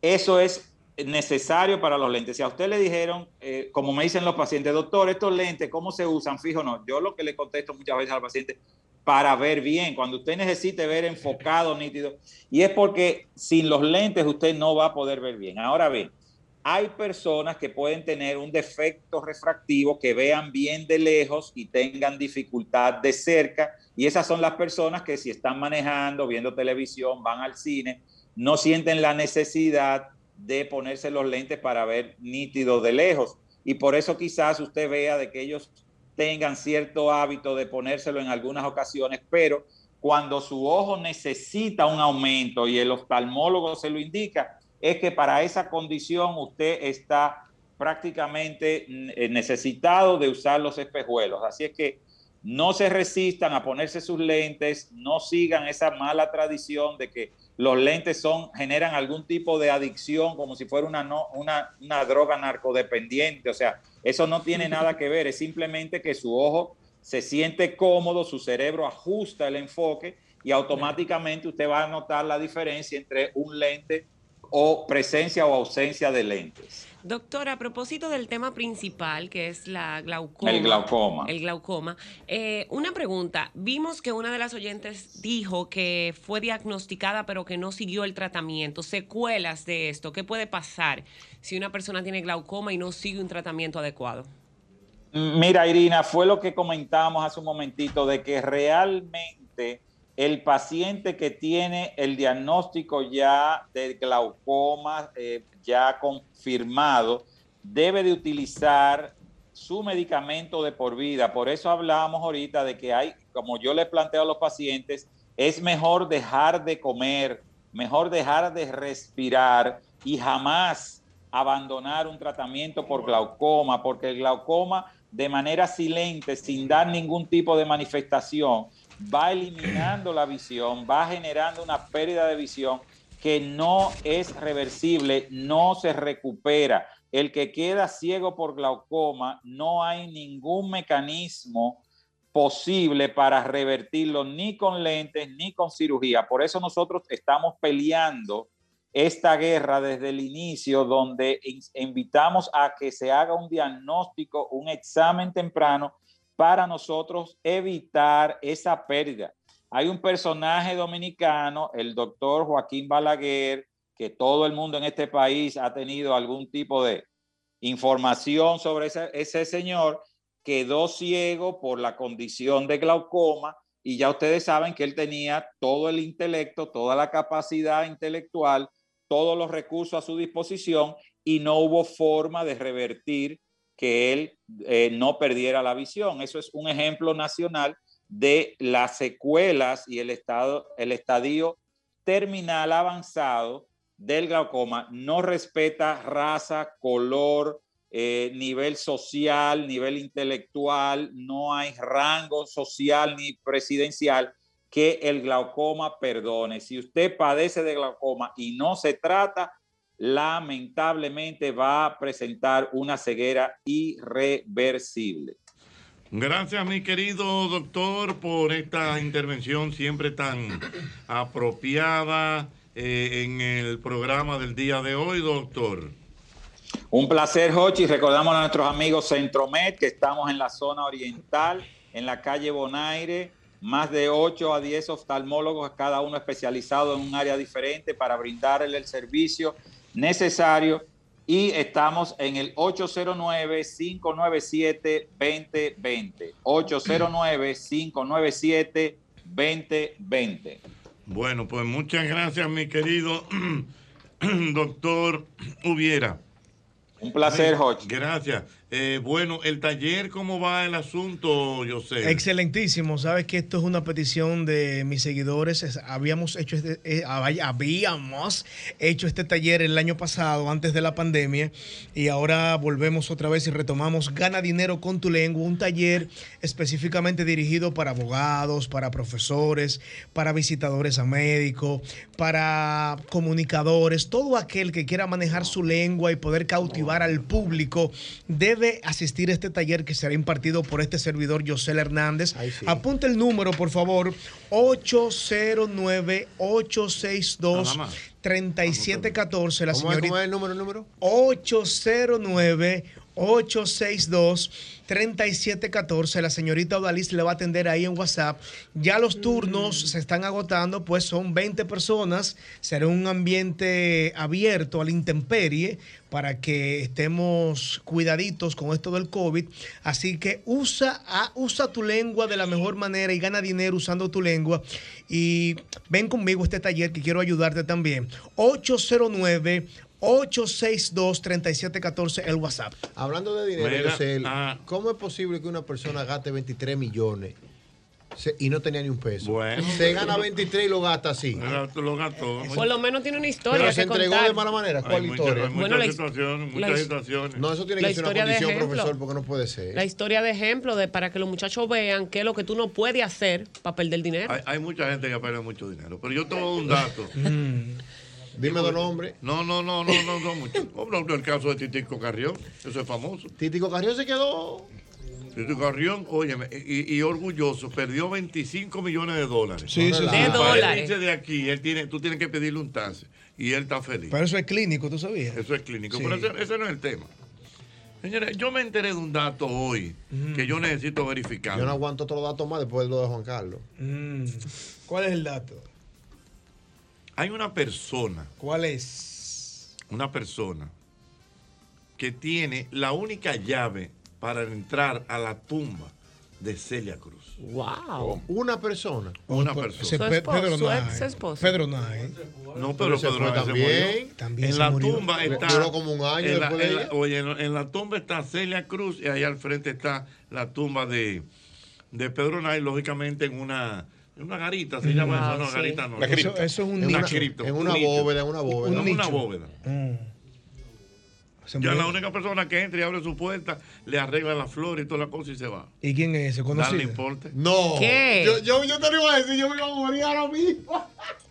Eso es necesario para los lentes. Si a usted le dijeron, eh, como me dicen los pacientes, doctor, estos lentes, ¿cómo se usan? Fijo. Yo lo que le contesto muchas veces al paciente, para ver bien, cuando usted necesite ver enfocado, nítido, y es porque sin los lentes usted no va a poder ver bien. Ahora bien, hay personas que pueden tener un defecto refractivo, que vean bien de lejos y tengan dificultad de cerca, y esas son las personas que si están manejando, viendo televisión, van al cine, no sienten la necesidad de ponerse los lentes para ver nítido de lejos. Y por eso quizás usted vea de que ellos tengan cierto hábito de ponérselo en algunas ocasiones, pero cuando su ojo necesita un aumento y el oftalmólogo se lo indica, es que para esa condición usted está prácticamente mm, eh, necesitado de usar los espejuelos. Así es que no se resistan a ponerse sus lentes, no sigan esa mala tradición de que los lentes son, generan algún tipo de adicción, como si fuera una, una, una droga narcodependiente. O sea, eso no tiene nada que ver, es simplemente que su ojo se siente cómodo, su cerebro ajusta el enfoque y automáticamente usted va a notar la diferencia entre un lente o presencia o ausencia de lentes. Doctor, a propósito del tema principal, que es la glaucoma. El glaucoma. El glaucoma. eh, una pregunta. Vimos que una de las oyentes dijo que fue diagnosticada pero que no siguió el tratamiento. Secuelas de esto. ¿Qué puede pasar si una persona tiene glaucoma y no sigue un tratamiento adecuado? Mira, Irina, fue lo que comentábamos hace un momentito, de que realmente el paciente que tiene el diagnóstico ya de glaucoma eh, ya confirmado, debe de utilizar su medicamento de por vida. Por eso hablábamos ahorita de que hay, como yo le planteo a los pacientes, es mejor dejar de comer, mejor dejar de respirar y jamás abandonar un tratamiento por glaucoma, porque el glaucoma de manera silente, sin dar ningún tipo de manifestación, va eliminando la visión, va generando una pérdida de visión que no es reversible, no se recupera. El que queda ciego por glaucoma, no hay ningún mecanismo posible para revertirlo ni con lentes ni con cirugía. Por eso nosotros estamos peleando esta guerra desde el inicio, donde in- invitamos a que se haga un diagnóstico, un examen temprano para nosotros evitar esa pérdida. Hay un personaje dominicano, el doctor Joaquín Balaguer, que todo el mundo en este país ha tenido algún tipo de información sobre ese, ese señor, quedó ciego por la condición de glaucoma y ya ustedes saben que él tenía todo el intelecto, toda la capacidad intelectual, todos los recursos a su disposición y no hubo forma de revertir que él eh, no perdiera la visión. Eso es un ejemplo nacional de las secuelas y el, estado, el estadio terminal avanzado del glaucoma. No respeta raza, color, eh, nivel social, nivel intelectual, no hay rango social ni presidencial que el glaucoma perdone. Si usted padece de glaucoma y no se trata, lamentablemente va a presentar una ceguera irreversible. Gracias, mi querido doctor, por esta intervención siempre tan *coughs* apropiada, eh, en el programa del día de hoy, doctor. Un placer, Jochi. Recordamos a nuestros amigos Centromed que estamos en la zona oriental, en la calle Bonaire. Más de 8 a 10 oftalmólogos, cada uno especializado en un área diferente para brindarle el servicio necesario. Y estamos en el 809-597-2020. 809-597-2020. Bueno, pues muchas gracias, mi querido *clears throat* doctor Hubiera. Un placer, Jochi. Gracias. Eh, bueno, el taller, ¿cómo va el asunto, yo sé? Excelentísimo. Sabes que esto es una petición de mis seguidores. Es- habíamos hecho este, eh, hab- habíamos hecho este taller el año pasado, antes de la pandemia, y ahora volvemos otra vez y retomamos Gana Dinero con tu lengua, un taller específicamente dirigido para abogados, para profesores, para visitadores a médicos, para comunicadores, todo aquel que quiera manejar su lengua y poder cautivar al público debe asistir a este taller que será impartido por este servidor José Hernández. Apunte el número, por favor, 809-862. Nada más. 3714, la ¿Cómo es, señorita. cómo es el número, el número? 809-862-3714. La señorita Odalis le va a atender ahí en WhatsApp. Ya los turnos se están agotando, pues son 20 personas. Será un ambiente abierto a la intemperie para que estemos cuidaditos con esto del COVID. Así que usa, ah, usa tu lengua de la mejor manera y gana dinero usando tu lengua. Y ven conmigo a este taller que quiero ayudarte también. 809 862-3714 el WhatsApp. Hablando de dinero, Mira, Yosel, ah. ¿cómo es posible que una persona gaste 23 millones se- y no tenía ni un peso? Bueno. Se gana 23 y lo gasta así. Lo gastó. Por lo menos tiene una historia Pero se que entregó contar. de mala manera. ¿Cuál Hay muchas- historia? hay muchas Bueno, la his- situaciones, la muchas situaciones. No, eso tiene La que ser una historia de condición, ejemplo. profesor, porque no puede ser. La historia de ejemplo de para que los muchachos vean qué es lo que tú no puedes hacer para perder dinero. Hay, hay mucha gente que pierde mucho dinero, pero yo te doy un dato. *laughs* Dime dos nombres. No, no, no, no, no, no mucho. El caso de Titico Carrión, eso es famoso. Titico Carrión se quedó. Titico Carrión, óyeme, y, y orgulloso, perdió 25 millones de dólares. Sí, sí, sí. De dólares. de aquí, él tiene, tú tienes que pedirle un taxi. Y él está feliz. Pero eso es clínico, ¿tú sabías? Eso es clínico. Sí. Pero ese, ese no es el tema. Señores, yo me enteré de un dato hoy que yo necesito verificar. Yo no aguanto otro dato más después de lo de Juan Carlos. Mm. ¿Cuál es el dato? Hay una persona. ¿Cuál es? Una persona que tiene la única llave para entrar a la tumba de Celia Cruz. Wow. Una persona. Una Pues, persona. Pe- Pedro Nae. Pedro Nae. No, pero Pedro se también. También en se la murió. tumba está. duró como un año en la- después de en la- ella. oye, en, en la tumba está Celia Cruz y ahí al frente está la tumba de, de Pedro Nay, lógicamente en una, una garita, se llama Ah, eso, no, sí. garita no. La cripta. Eso- eso es un En nicho. Una cripta, En un una bóveda, en una bóveda. En Un una bóveda. Mm. Ya la única persona que entra y abre su puerta, le arregla la flor y toda la cosa y se va. ¿Y quién es ese? Darle ¿Conocido? importe. No. ¿Qué? Yo, yo, yo te lo iba a decir, yo me iba a morir ahora mismo. *laughs*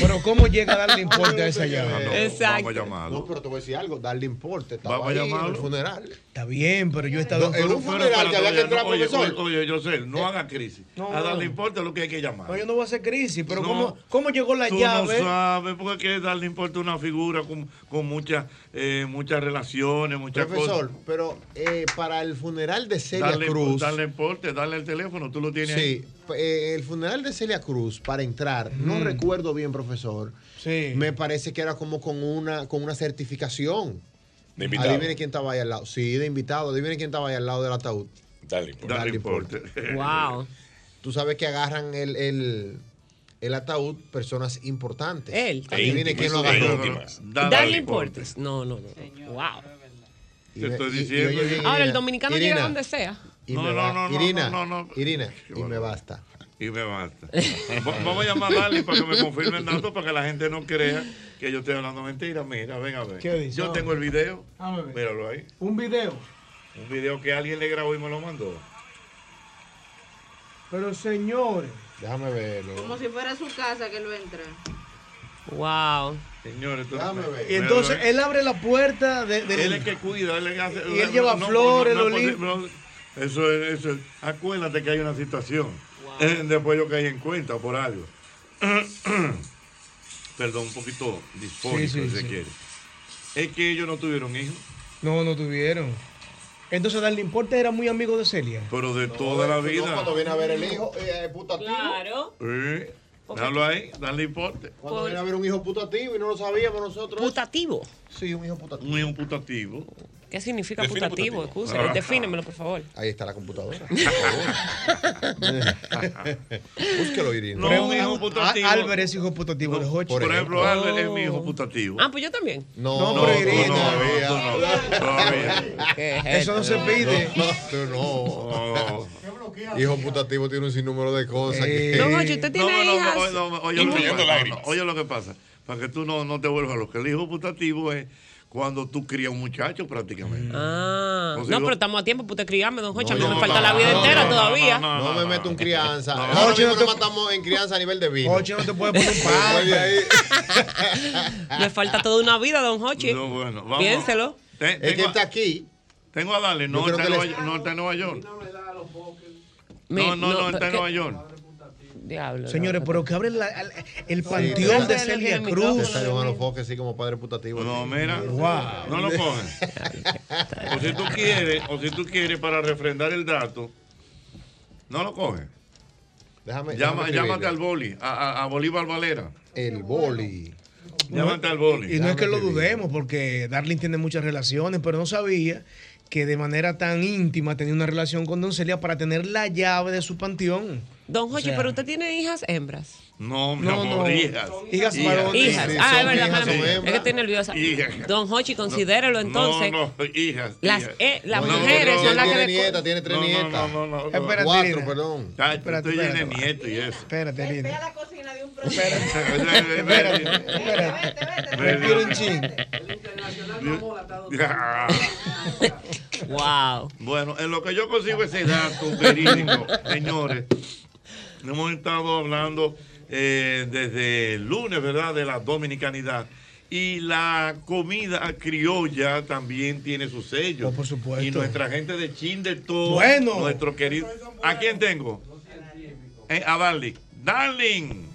Pero ¿cómo llega a darle *laughs* importe a esa llave? no, Exacto. Vamos a llamarlo. No, pero te voy a decir algo, darle importe. Estaba Vamos a ahí en llamarlo. el funeral. Está bien, pero yo he estado No, en un Pero funeral que había que entrar, oye, profesor. Oye, oye, yo sé, no haga crisis. No, a darle importe lo que hay que llamar. No, yo no voy a hacer crisis, pero No. ¿cómo, ¿cómo llegó la Tú llave? no sabes porque hay que darle importe a una figura con, con muchas eh, muchas relaciones, muchas Profesor, cosas. pero eh, para el funeral de Celia Darle, Cruz. darle importe, darle el teléfono, tú lo tienes ahí. Eh, el funeral de Celia Cruz, para entrar, no Mm. recuerdo bien, profesor. Sí. Me parece que era como con una, con una certificación. De invitado. Adivine quién estaba ahí al lado. Sí, de invitado. Adivine quién estaba ahí al lado del ataúd. Dale importe. *laughs* Wow. Tú sabes que agarran el, el, el ataúd personas importantes. Él. Adivine quién lo agarró. Darle importes. No, no, no. Wow. Te estoy y- y diciendo. Ahora, el dominicano Irina, llega donde sea. Y No, me no, no, no, Irina, no, no, no. Irina, y me basta. Y me basta. *laughs* Va- Vamos a llamar a Darly para que me confirme el dato para que la gente no crea que yo estoy hablando mentira. Mira, ven a ver. ¿Qué dice? Yo tengo el video. Dame ver. Míralo ahí. Un video. Un video que alguien le grabó y me lo mandó. Pero señores. Déjame verlo. Como si fuera su casa que lo entra. Wow. Señores, tú- Déjame ver. Y entonces él abre la puerta de, de- Él es que cuida, él es que hace- Y él lleva flores, lo pues, limpia. Eso es, eso es. Acuérdate que hay una situación. Eh, Después yo caí en cuenta por algo. *coughs* perdón, un poquito disfónico, Sí, sí, si se quiere, es que ellos no tuvieron hijos, No, no tuvieron. Entonces, Darlene Porte era muy amigo de Celia. pero de toda la no, vida. cuando viene a ver el hijo, eh, es putativo. Claro. Sí, déjalo ahí, dale importe. Cuando viene a ver un hijo putativo y no lo sabíamos nosotros. ¿Putativo? Sí, un hijo putativo. Un hijo putativo. ¿Qué significa Define putativo? putativo. Excuse, Ah. defínemelo, por favor. Ahí está la computadora. *laughs* *laughs* Búsquelo, Irina. No, un hijo putativo. Álvarez es hijo putativo de Hochi. Por ejemplo, Albert es mi hijo putativo. Ah, pues yo también. No, No, pero tú Irina. no, no, todavía. ¿Qué es Eso no se pide. No, no. Hijo putativo tiene un sinnúmero de cosas. Eh, que- Don Hochi, ¿usted tiene No, no, no, hijas? oye, no, oye, lo que pasa, no, oye lo que para que tú no, no te vuelvas loco. El hijo putativo es cuando tú crías un muchacho prácticamente. Ah, O sea, no, lo- pero estamos a tiempo para usted criarme, don Hochi. a mí No, me no, falta no, la vida no, entera no, todavía. No, me meto en crianza. no. No nos te- matamos en crianza a nivel de vino. Hochi no te puede poner un ahí- Me *laughs* falta toda una vida, don Hochi. No, bueno, vamos. Piénselo. Te- Es que está aquí. tengo a darle, no está, en Nueva, York, no No, no, no, está en. Nueva York. Diablo. Señores, no, pero que abre la- el, el Sí, panteón sí. de Celia Te Cruz. así como padre putativo. No, mira, Wow. no lo cogen. *laughs* o si tú quieres, o si tú quieres para refrendar el dato, no lo cogen. Déjame, Llama, déjame llámate al boli, a, a- a Bolívar Valera. El boli. Llámate al boli. Y no es que lo dudemos, porque Darling tiene muchas relaciones, pero no sabía que de manera tan íntima tenía una relación con Don Celia para tener la llave de su panteón. Don Hochi, O sea, pero usted tiene hijas hembras. No, mi No, amor, no. hijas. Hijas varones. Hijas. sí, ah, es verdad, hijas. Es que estoy nerviosa. Hijas. Don Hochi, considérelo entonces. No, no, hijas. Las, eh, las No, mujeres no, son las que... Tiene reco- nieta, tiene tres No, no, nietas. no, no, no, no. Espérate, Cuatro, perdón. Ya, Espérate, estoy lleno de espérate. nietos y eso. Espérate, Irina. la cocina de un Espérate, espérate. Respira un chin. *laughs* Wow. Bueno, en lo que yo consigo ese dato verídico, *laughs* señores, hemos estado hablando eh, desde el lunes, ¿verdad?, de la dominicanidad. Y la comida criolla también tiene su sello. Oh, por supuesto. Y nuestra gente de Chin de todo, Bueno. nuestro querido. ¿A quién tengo? Eh, a Darling. Darling.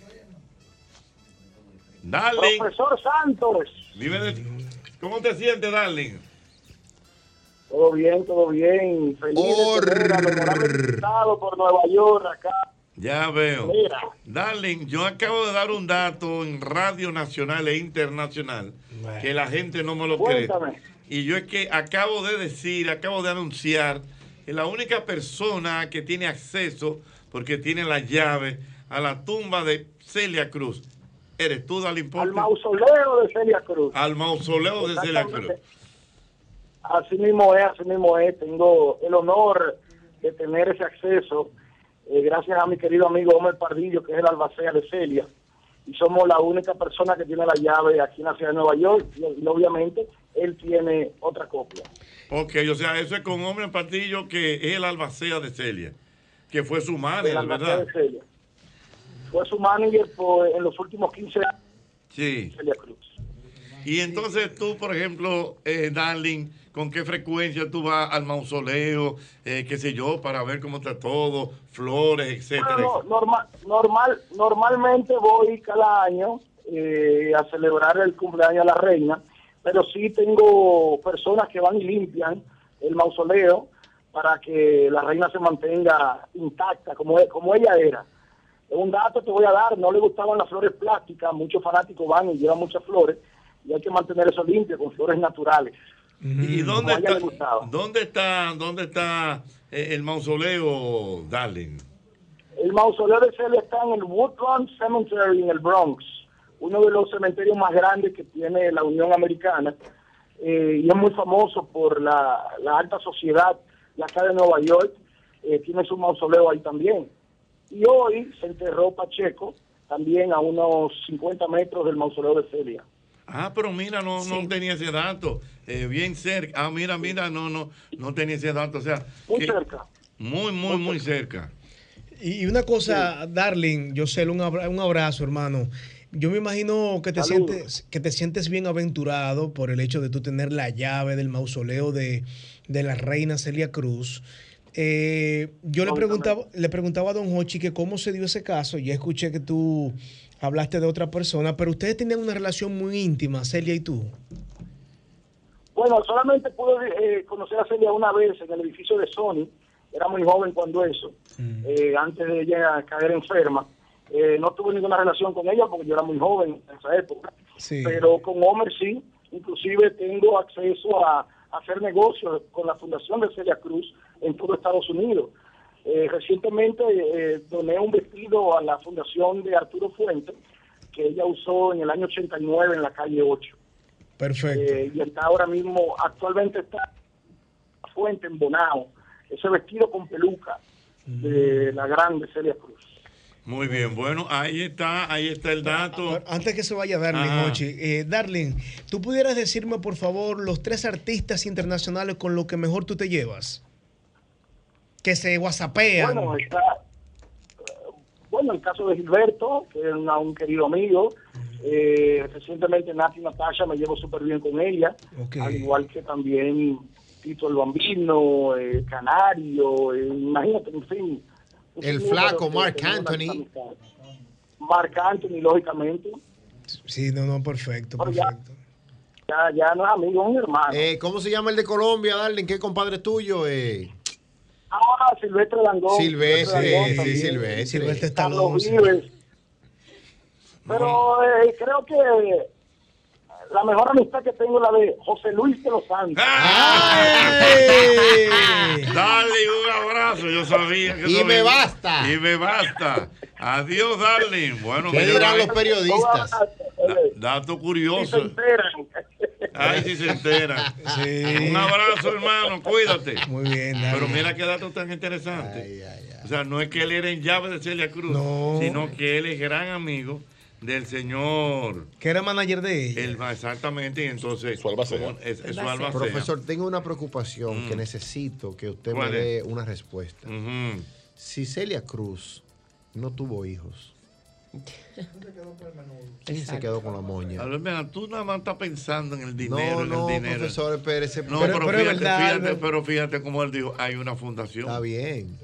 Darling. Profesor Santos. ¿Cómo te sientes, Darling? Todo bien, todo bien. Feliz de por Nueva York acá. Ya veo. Mira. Darling, yo acabo de dar un dato en Radio Nacional e Internacional que la gente no me lo cree. Y yo es que acabo de decir, acabo de anunciar que la única persona que tiene acceso, porque tiene la llave, a la tumba de Celia Cruz, eres tú, Darling Al mausoleo de Celia Cruz. Al mausoleo de Celia Cruz. Así mismo es, así mismo es. Tengo el honor de tener ese acceso eh, gracias a mi querido amigo Homer Pardillo, que es el albacea de Celia. Y somos la única persona que tiene la llave aquí en la ciudad de Nueva York. Y, y obviamente él tiene otra copia. Ok, o sea, eso es con hombre en patillo que es el albacea de Celia, que fue su El albacea ¿verdad? de Celia. Fue su manager por, en los últimos 15 años, Sí. Celia Cruz. Y entonces tú, por ejemplo, eh, Darling, ¿con qué frecuencia tú vas al mausoleo, eh, qué sé yo, para ver cómo está todo, flores, etcétera? Bueno, normal, normal, normalmente voy cada año eh, a celebrar el cumpleaños de la reina, pero sí tengo personas que van y limpian el mausoleo para que la reina se mantenga intacta como, como ella era. Un dato te voy a dar, no le gustaban las flores plásticas, muchos fanáticos van y llevan muchas flores y hay que mantener eso limpio con flores naturales. ¿Y dónde está, dónde está, dónde está eh, el mausoleo, Darling? El mausoleo de Celia está en el Woodlawn Cemetery en el Bronx, uno de los cementerios más grandes que tiene la Unión Americana. eh, y es muy famoso por la, la alta sociedad de acá de Nueva York. eh, tiene su mausoleo ahí también. Y hoy se enterró Pacheco, también a unos 50 metros del mausoleo de Celia. Ah, pero mira, no, no tenía ese dato. eh, bien cerca. Ah, mira, mira, no, no, no tenía ese dato. O sea, Muy que- cerca. Muy, muy, muy cerca. Y una cosa, Darling, yo sé, un, abra- un abrazo, hermano. Yo me imagino que te, Saludos. sientes, que te sientes bien aventurado por el hecho de tú tener la llave del mausoleo de, de la reina Celia Cruz. Eh, yo le preguntaba, le preguntaba a don Hochi que cómo se dio ese caso. Ya escuché que tú hablaste de otra persona, pero ustedes tenían una relación muy íntima, Celia y tú. Bueno, solamente pude eh, conocer a Celia una vez en el edificio de Sony. Era muy joven cuando eso, eh, antes de ella caer enferma. Eh, no tuve ninguna relación con ella porque yo era muy joven en esa época. Pero con Homer sí. Inclusive tengo acceso a, a hacer negocios con la Fundación de Celia Cruz en todo Estados Unidos. Eh, recientemente eh, doné un vestido a la Fundación de Arturo Fuente que ella usó en el año 89 en la calle 8. Perfecto. Eh, y está ahora mismo, actualmente está Fuente en Bonao, ese vestido con peluca de la grande Celia Cruz. Muy bien, bueno, ahí está, ahí está el dato. Antes que se vaya Darling, Ajá. Hochi, eh, Darling, ¿tú pudieras decirme, por favor, los tres artistas internacionales con los que mejor tú te llevas? Que se whatsappean. Bueno, está, bueno, el caso de Gilberto, que es una- un querido amigo. Eh, recientemente Nati Natasha me llevo súper bien con ella, al igual que también Tito el Bambino, eh, Canario, eh, imagínate, en fin. El flaco Mark Anthony. Mark Anthony, lógicamente. Sí, no, no, perfecto, Pero ya- perfecto. Ya, ya no es amigo, es un hermano. Eh, ¿Cómo se llama el de Colombia, Darling? ¿Qué compadre es tuyo? Eh? Ah, Silvestre Langón. Silvestre, Langón sí. Silvestre. Silvestre Vives. Pero eh, creo que la mejor amistad que tengo es la de José Luis de los Santos. *laughs* Dale un abrazo, yo sabía que Y me basta. Y me basta. Adiós, darling. Bueno, ¿Qué dirán los periodistas? Da- dato curioso. Ay, si se enteran. Un abrazo, hermano, cuídate. Muy bien, Pero mira qué dato tan interesante. O sea, no es que él era en llave de Celia Cruz, sino que él es gran amigo del señor. Que era manager de ella. Exactamente, y entonces. como es, es su albacea. Profesor, tengo una preocupación Mm. que necesito que usted me ¿Cuál dé es? una respuesta. Si Celia Cruz no tuvo hijos, ella se quedó con la moña. A ver, mira, tú nada más estás pensando en el dinero, No, en no, el dinero. profesor, espérese. No, Pero- pero, pero es fíjate, verdad, fíjate, pero fíjate como él dijo, hay una fundación. Está bien.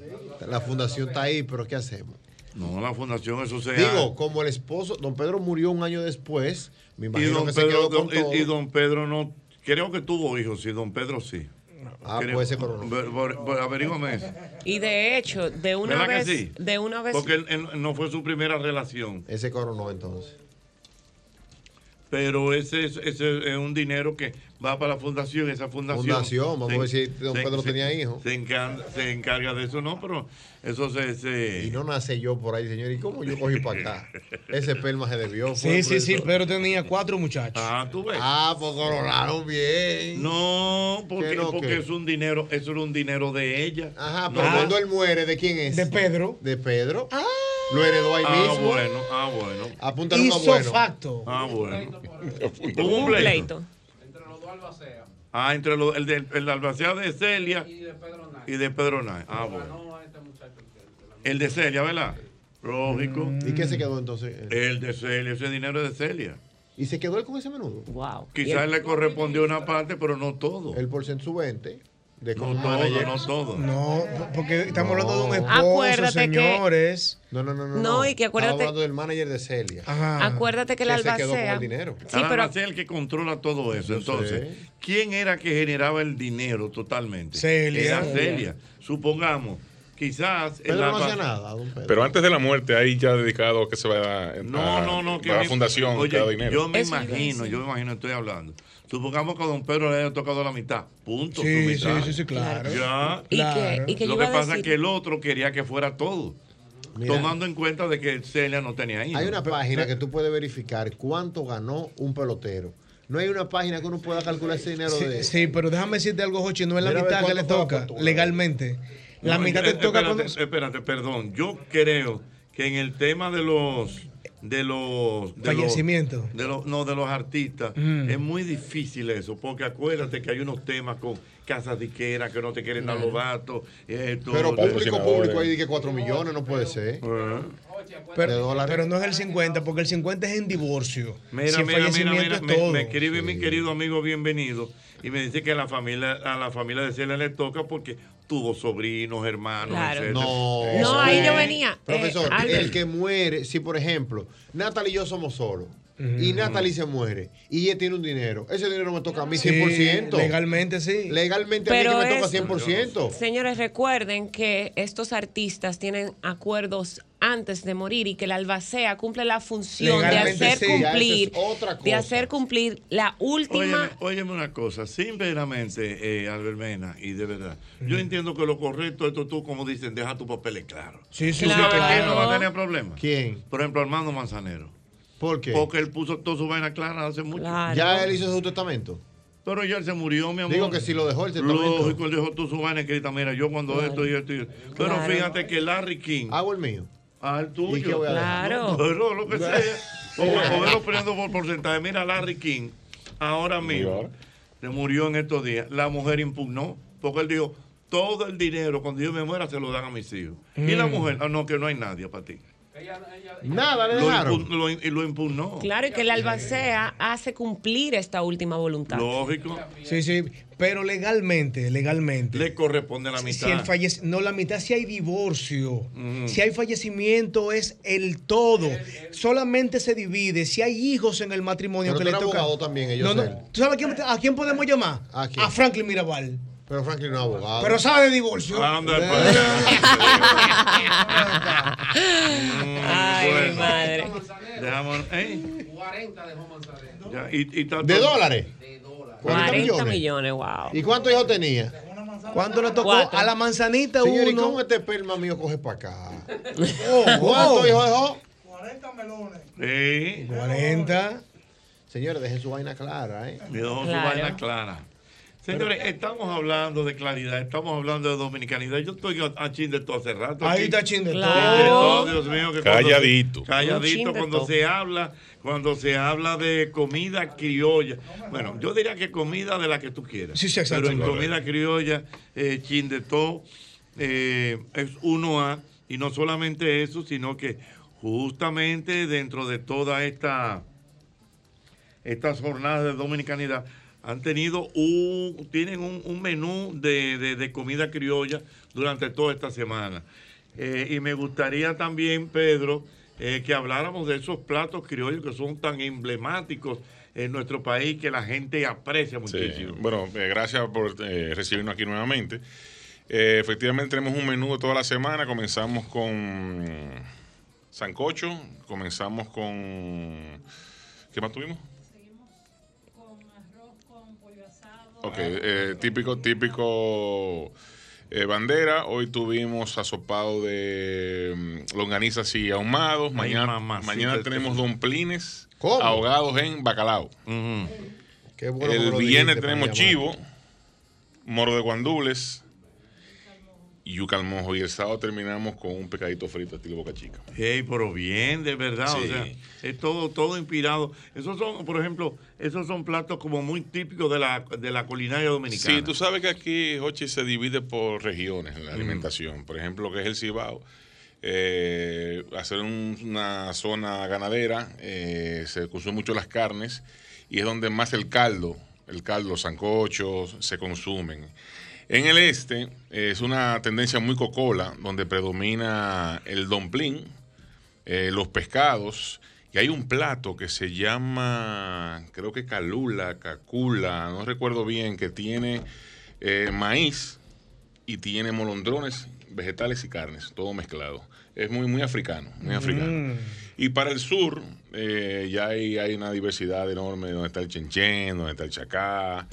La fundación está ahí, pero ¿qué hacemos? No, la fundación, eso se Digo, como el esposo, don Pedro murió un año después, me y imagino don, que se Pedro, quedó con don- y- todo. y don Pedro no, creo que tuvo hijos, sí, don Pedro sí. Ah, Averígame eso. Y de hecho, de una ¿Verdad que vez, sí? de una vez, Porque él, él no fue su primera relación. Ese coronó entonces. Pero ese, es- ese es un dinero que va para la fundación. Esa fundación. Fundación, vamos a ver si don Pedro tenía hijos. Se encarga, se encarga de eso, no, pero eso se. se- Y no nace yo por ahí, señor. ¿Y cómo yo cogí para acá? Ese esperma se debió. Sí, sí, sí, pero tenía cuatro muchachos. Ah, tú ves. Ah, pues coronaron bien. No, porque, ¿Qué no, porque qué? es un dinero, eso era un dinero de ella. Ajá, pero no. cuando él muere, ¿de quién es? De Pedro. De Pedro. Lo heredó ahí Ah, mismo. bueno, ah, bueno. Apúntale uno Hizo bueno. facto. Ah, bueno. *laughs* Hubo un pleito. Ah, entre los, el, de, el de albacea de Celia y de Pedro Nay. Ah, bueno. El de Celia, ¿verdad? Lógico. ¿Y qué se quedó entonces? El de Celia, ese dinero es de Celia. ¿Y se quedó él con ese menudo? Wow. Quizás le correspondió una parte, pero no todo. El por su 20. De No todo, manager. no todo. No, porque estamos hablando de un esposo, Acuérdate que- señores. No, no, no, no. No, y que acuérdate- Estaba hablando del manager de Celia. acuérdate que el se quedó con albacea. el dinero. Sí, pero albacea es el que controla todo eso. Entonces. ¿quién era que generaba el dinero totalmente? Celia. Era Celia. Supongamos, quizás. Pedro no hacía nada, don Pedro. Pero antes de la muerte, ahí ya dedicado a que se va a, No, no, no. a la fundación oye, cada dinero. Yo me Eso imagino, yo me imagino, estoy hablando. Supongamos que a don Pedro le haya tocado la mitad. Punto. Sí, su mitad. sí, sí, sí, claro. Ya. Y que- y que Lo que a pasa es que el otro quería que fuera todo. Mira. tomando en cuenta de que Celia no tenía hijos. Hay una página que tú puedes verificar cuánto ganó un pelotero. No hay una página que uno pueda calcular ese dinero Sí, de. sí, pero déjame decirte algo, Jochi, no es la Mira mitad que le toca legalmente. La No, mitad eh, te toca cuando... espérate, perdón. Yo creo que en el tema de los de los de Fallecimientos. los, de los no de los artistas Mm. es muy difícil eso porque acuérdate que hay unos temas con casas diqueras que no te quieren dar los datos esto, Pero de- público, público, ahí que 4 millones no puede ser. Eh. Pero, no es el 50, porque el 50 es en divorcio. Mira, Si mira, mira, fallecimiento mira, es me, todo. me escribe mi querido amigo bienvenido y me dice que a la familia, a la familia de Celia le toca porque tuvo sobrinos, hermanos, Claro. etcétera. No, No, ahí yo venía. Profesor, Eh, Albert. el que muere, si por ejemplo, Natalie y yo somos solos. Y Natalie se muere y ella tiene un dinero. Ese dinero me toca a mí Sí, 100%. legalmente sí. Legalmente a mí Pero que me toca es- 100%. Señores, recuerden que estos artistas tienen acuerdos antes de morir y que la albacea cumple la función de hacer sí, cumplir, es otra de cosa. hacer cumplir la última. Óyeme, óyeme una cosa, sinceramente, eh, Albert Mena, y de verdad, yo entiendo que lo correcto es tú, como dicen, deja tus papeles claros. Sí, sí, ¿Tú sí, sabes claro. quién no va a tener problemas? ¿Quién? Por ejemplo, Armando Manzanero. ¿Por qué? Porque él puso toda su vaina clara hace mucho. Ya él hizo su testamento. Pero ya él se murió, mi amor. Digo que sí lo dejó el testamento. Lógico, él dejó toda su vaina escrita. Mira, yo cuando Claro. esto y esto y esto. Pero Claro. fíjate que Larry King. Hago el mío. El tuyo. ¿Y qué voy a dejar? No, pero lo que sea. O, o *laughs* verlo poniendo por porcentaje. Mira, Larry King, ahora mismo, se murió en estos días. La mujer impugnó, porque él dijo, todo el dinero, cuando yo me muera, se lo dan a mis hijos. Y la Mm. mujer, ah, no, que no hay nadie para ti. Nada, le Lo, dejaron. impu- lo- y lo impugnó. Claro, y que la albacea hace cumplir esta última voluntad. Lógico. Sí, sí, pero legalmente, legalmente. Le corresponde la Si mitad. el fallec- no, la mitad, si hay divorcio, si hay fallecimiento, es el todo. Solamente se divide si hay hijos en el matrimonio Pero que le toca. abogado también, ellos No, no. él. ¿Tú sabes a quién, a quién podemos llamar? ¿A quién? Franklin Mirabal. Pero Franklin no es abogado. Pero sabe de divorcio. Anda, Ay, mi madre. Dejamos, ¿eh? 40 dejó Manzanero. ¿De todo- dólares? 40 millones. millones, wow. ¿Y cuántos hijos tenía? ¿Cuánto le tocó? Cuatro. A la manzanita Señor, ¿y uno. cómo este esperma mío coge para acá? *laughs* Oh, ¿Cuántos oh. hijos dejó? Sí. 40. Señores, dejen su vaina clara, ¿eh? Dejó su Claro. vaina clara. Señores, estamos hablando de claridad, estamos hablando de dominicanidad. Yo estoy a, a chin de todo hace rato. Ahí está chin de todo. Dios mío. que Calladito. Calladito cuando se habla, cuando se habla de comida criolla. Bueno, yo diría que comida de la que tú quieras. Sí, sí, exacto. Pero en comida criolla, eh, chin de todo, eh, es uno a y no solamente eso, sino que justamente dentro de toda esta estas jornadas de dominicanidad han tenido un, tienen un, un menú de, de- de comida criolla durante toda esta semana. Eh, y me gustaría también, Pedro, eh, que habláramos de esos platos criollos que son tan emblemáticos en nuestro país que la gente aprecia Sí, muchísimo. Bueno, eh, gracias por recibirnos aquí nuevamente. Efectivamente tenemos un menú de toda la semana. Comenzamos con sancocho, comenzamos con... ¿Qué más tuvimos? Ok, eh, típico, típico eh, bandera. Hoy tuvimos asopado de mm, longanizas y ahumados. Ay, Mañana, mañana este tenemos domplines ¿Cómo? ahogados en bacalao. Qué bueno que El lo viernes dijiste tenemos chivo, moro de guandules yuca al mojo. Y el sábado terminamos con un pecadito frito estilo boca chica. Hey, pero bien, de verdad. O Sí. sea, es todo, todo inspirado. Esos son, por ejemplo, esos son platos como muy típicos de la, de la culinaria dominicana. Sí, tú sabes que aquí, Hochi, se divide por regiones en la Mm. alimentación. Por ejemplo, lo que es el Cibao. eh, hacer un- una zona ganadera, eh, se consumen mucho las carnes y es donde más el caldo, el caldo, los sancochos se consumen. En el este eh, es una tendencia muy cocola, donde predomina el domplín, eh, los pescados, y hay un plato que se llama, creo que calula, cacula, no recuerdo bien, que tiene eh, maíz y tiene molondrones, vegetales y carnes, todo mezclado. Es muy, muy africano, muy africano. Y para el sur, eh, ya hay, hay una diversidad enorme, donde está el chenchen, donde está el chacá,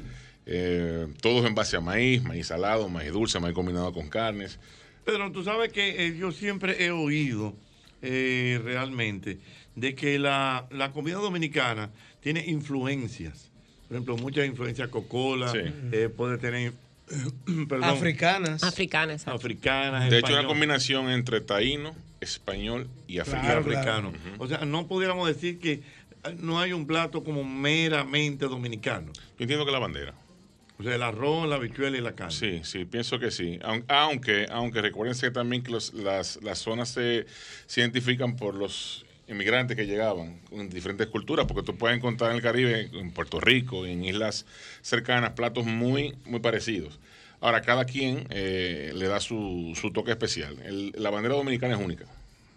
eh, todos en base a maíz, maíz salado, maíz dulce, maíz combinado con carnes. Pedro, tú sabes que eh, yo siempre he oído eh, realmente de que la, la comida dominicana tiene influencias. Por ejemplo, muchas influencias cocola, Sí. eh, puede tener *coughs* perdón, Africanas. Africanas. africanas, De hecho, una combinación entre taíno, español y y africano. africano. O sea, no pudiéramos decir que no hay un plato como meramente dominicano. Yo entiendo que la bandera. O sea, el arroz, la habichuela y la carne. Sí, sí, pienso que sí. Aun- Aunque, aunque recuérdense también que los- las, las zonas se, se identifican por los inmigrantes que llegaban en diferentes culturas, porque tú puedes encontrar en el Caribe, en Puerto Rico, en islas cercanas, platos muy, muy parecidos. Ahora, cada quien eh, le da su, su toque especial. La bandera dominicana es única.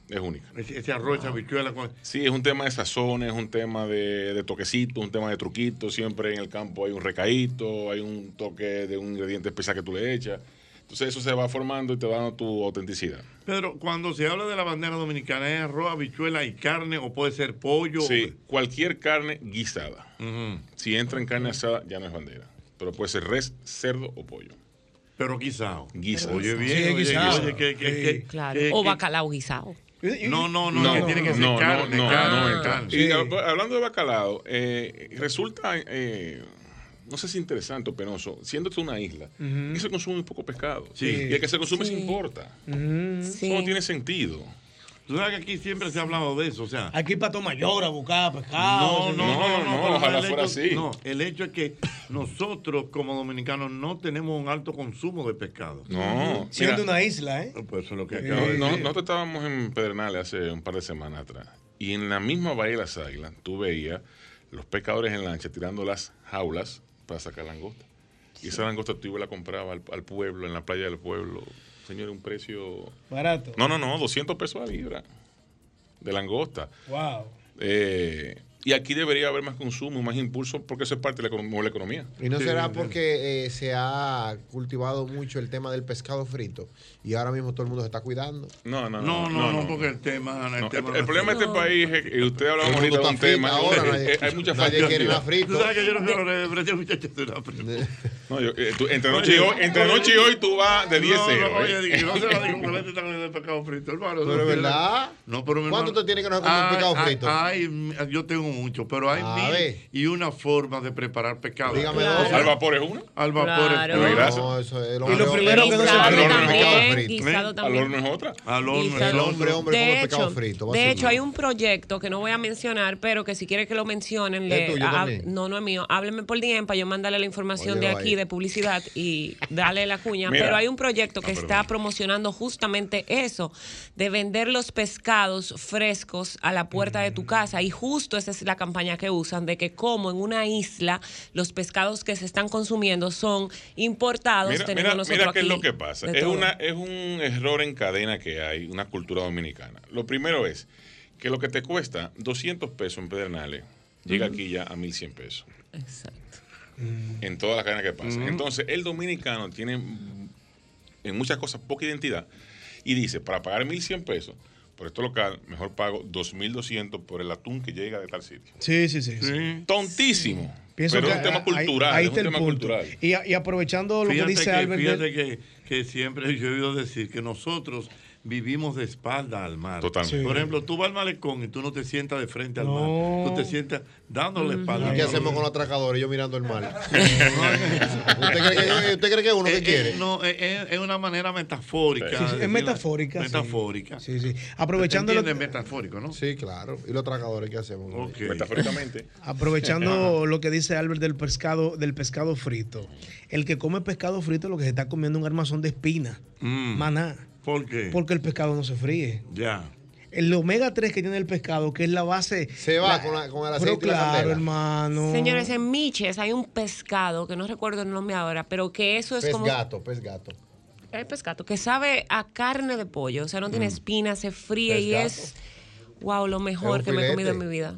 Es única. Ese, ese arroz, esa habichuela. con- Sí, es un tema de sazones, es un tema de, de toquecito, un tema de truquito. Siempre en el campo hay un recaíto, hay un toque de un ingrediente especial que tú le echas. Entonces eso se va formando y te va dando tu autenticidad. Pedro, cuando se habla de la bandera dominicana, ¿es arroz, habichuela y carne o puede ser pollo? Sí, cualquier carne guisada. Si entra en carne asada, ya no es bandera. Pero puede ser res, cerdo o pollo. Pero guisado. Guisado. Oye, bien, Sí, oye, guisado. oye, que- que- que- Claro. o bacalao guisado. No, no, no, que tiene que ser no, carne, no, carne, no, no, carne. Y Sí. hab- hablando de bacalao, eh, resulta, eh, no sé si interesante o penoso, siendo esto una isla, Ujú. que se consume muy poco pescado. Sí. Y el que se consume Sí. se importa. Sí. Eso no tiene sentido. Tú sabes que aquí siempre se ha hablado de eso, o sea. Aquí para Tomayor a buscar pescado. No, no, no, no, ojalá fuera hecho- así. No, el hecho es que nosotros como dominicanos no tenemos un alto consumo de pescado. No. Siendo Mira, una isla, ¿eh? Pues eso es lo que No, nosotros estábamos en Pedernales hace un par de semanas atrás. Y en la misma Bahía de las Águilas, tú veías los pescadores en lancha tirando las jaulas para sacar langosta. Y esa langosta tú la compraba al, al pueblo, en la playa del pueblo. Señor, un precio. Barato. No, no, no, 200 pesos a libra de langosta. Wow. Eh, y aquí debería haber más consumo, más impulso, porque eso es parte de la, de la economía. ¿Y no será porque eh, se ha cultivado mucho el tema del pescado frito y ahora mismo todo el mundo se está cuidando? No, no, No, no, no, porque el tema. El, No, tema el, el problema de este país es que usted el ahorita de un tema. ahora, eh, nadie- eh, hay mucha nadie falta quiere de nada actividad. Tú sabes que yo no quiero le ofrecí a muchachos de. *laughs* No, yo, eh, tú- entre noche y hoy, entre noche y hoy tú vas de 10 No, 0. no, oye, no se la digo, porque este está comiendo pescado frito, hermano. Pero es verdad. No, pero ¿Cuánto usted tiene que no comer Ay, pescado ay, frito? ay, yo tengo mucho, pero hay A mil ver. y una forma de preparar pescado. Dígame dos. ¿Al vapor es una? Al vapor Claro. es una. Gracias. No, eso es Y lo primero que no se Guisado puede también, pescado frito. guisado Al también. horno es otra. Al horno, Guisado. el hombre, hombre, come pescado frito. va a de ser hecho hay un proyecto que no voy a mencionar, pero que si quiere que lo mencionen, ¿Es le, tuyo hab- también? no, no es mío. Hábleme por DM para yo mandarle la información de Óyelo aquí ahí. de publicidad y darle la cuña. Mira. Pero hay un proyecto que Ah, está perdón. promocionando justamente eso, de vender los pescados frescos a la puerta de tu casa. Y justo esa es la campaña que usan, de que como en una isla los pescados que se están consumiendo son importados, Mira, teniendo mira, nosotros mira qué es lo que pasa. Es, todo. una, es un error en cadena que hay, una cultura dominicana. Lo primero es que lo que te cuesta 200 pesos en Pedernales llega aquí ya a 1100 pesos. Exacto. En todas las cadenas que pasan. Entonces, el dominicano tiene mm, en muchas cosas poca identidad y dice, para pagar 1100 pesos por esto local, mejor pago 2200 por el atún que llega de tal sitio. Sí, sí, sí. sí. Tontísimo. Pienso pero que es un tema ahí- cultural. Ahí, es un tema punto. cultural. Y, y aprovechando lo Fíjate que dice que, Albert. de- fíjate que, que siempre yo he oído decir que nosotros vivimos de espalda al mar. Totalmente. Por ejemplo, tú vas al malecón y tú no te sientas de frente al No. mar. Tú te sientas dándole espalda. ¿Y qué hacemos con los atracadores? Yo mirando el mar. *laughs* ¿Usted cree que, usted cree que uno que Eh, quiere? eh, no, eh, eh, es una manera metafórica. Sí, sí, es metafórica. Metafórica. Sí, sí. Aprovechando lo, metafórico, ¿no? Sí, claro. ¿Y los atracadores qué hacemos? Metafóricamente. *laughs* aprovechando lo que dice Albert del pescado, del pescado frito. El que come pescado frito lo que se está comiendo un armazón de espina. Mm. Maná. ¿Por qué? Porque el pescado no se fríe. Ya. El omega 3 que tiene el pescado, que es la base. Se va la- con, la- con el Pero aceite y la claro, candela. hermano. Señores, en Miches hay un pescado, que no recuerdo el nombre ahora, pero que eso es Pez como... gato, pez gato. El pescado, que sabe a carne de pollo, o sea, no tiene espinas, se fríe Pez y gato. es, wow, lo mejor Es que me he comido en mi vida.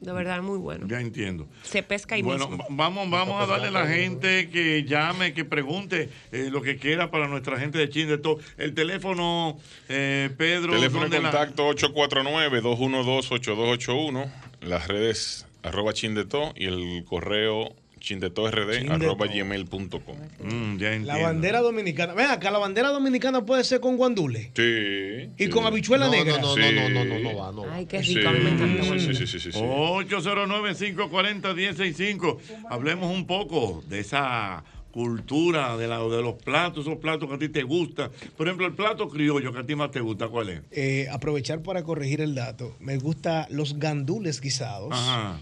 De verdad, muy bueno. Ya entiendo. Se pesca ahí Bueno, mismo. vamos, vamos a darle a la gente que llame, que pregunte eh, lo que quiera para nuestra gente de Chin de todo. El teléfono, eh, Pedro. Teléfono de ¿dónde la- contacto 849-212-8281. Las redes arroba chindeto y el correo chindetord Chindeto. arroba gmail.com. Mm, La bandera dominicana. Ven acá, la bandera dominicana puede ser con guandule. Sí. Y sí. con habichuela No, negra. no, no, no, no, no, no, no va, no va. Ay, qué Sí, rico, a mí me encanta. sí, sí, sí, sí, sí, sí. 809-540-165. Hablemos un poco de esa cultura, de, la, de los platos, esos platos que a ti te gustan. Por ejemplo, el plato criollo que a ti más te gusta, ¿cuál es? Eh, aprovechar para corregir el dato. Me gusta los gandules guisados Ajá.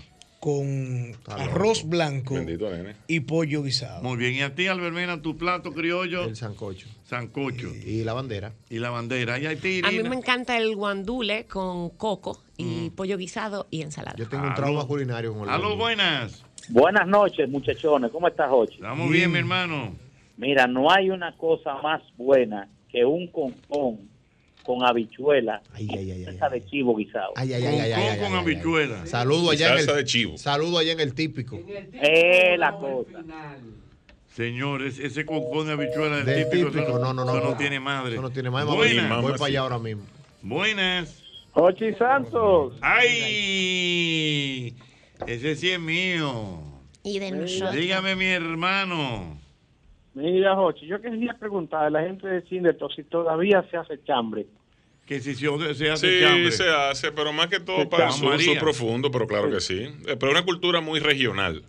Con arroz blanco Bendito y pollo guisado. Muy bien. Y a ti, Albermena, tu plato criollo, El sancocho. sancocho. Y la bandera. Y la bandera. Y a ti, A mí me encanta el guandule con coco y pollo guisado y ensalada. Yo tengo un trauma culinario con el Aló, buenas. Buenas noches, muchachones. ¿Cómo estás, Jochi? Estamos bien, mi hermano. Mira, no hay una cosa más buena que un concón con habichuela y salsa de chivo guisado. Ay, ay, ay, ay, ay, ay, con ay, habichuela. ay. Saludo allá en el de chivo. Saludo allá en el típico. Es la cosa. Señores, ese concón de habichuela del Del típico, típico, no, no, no, Eso no no. tiene madre. Eso no tiene madre. Voy, Buenas. voy para allá ahora mismo. Buenas. Ochi Santos. ¡Ay! Ese sí es mío. Y de nosotros. Dígame, mi hermano. Mira, Jochi, yo quería preguntar a la gente de Cinderto si todavía se hace chambre. Que si se, se hace Sí, chambre. se hace, pero más que todo Se para el sur, profundo, pero claro que sí. Eh, Pero una cultura muy regional.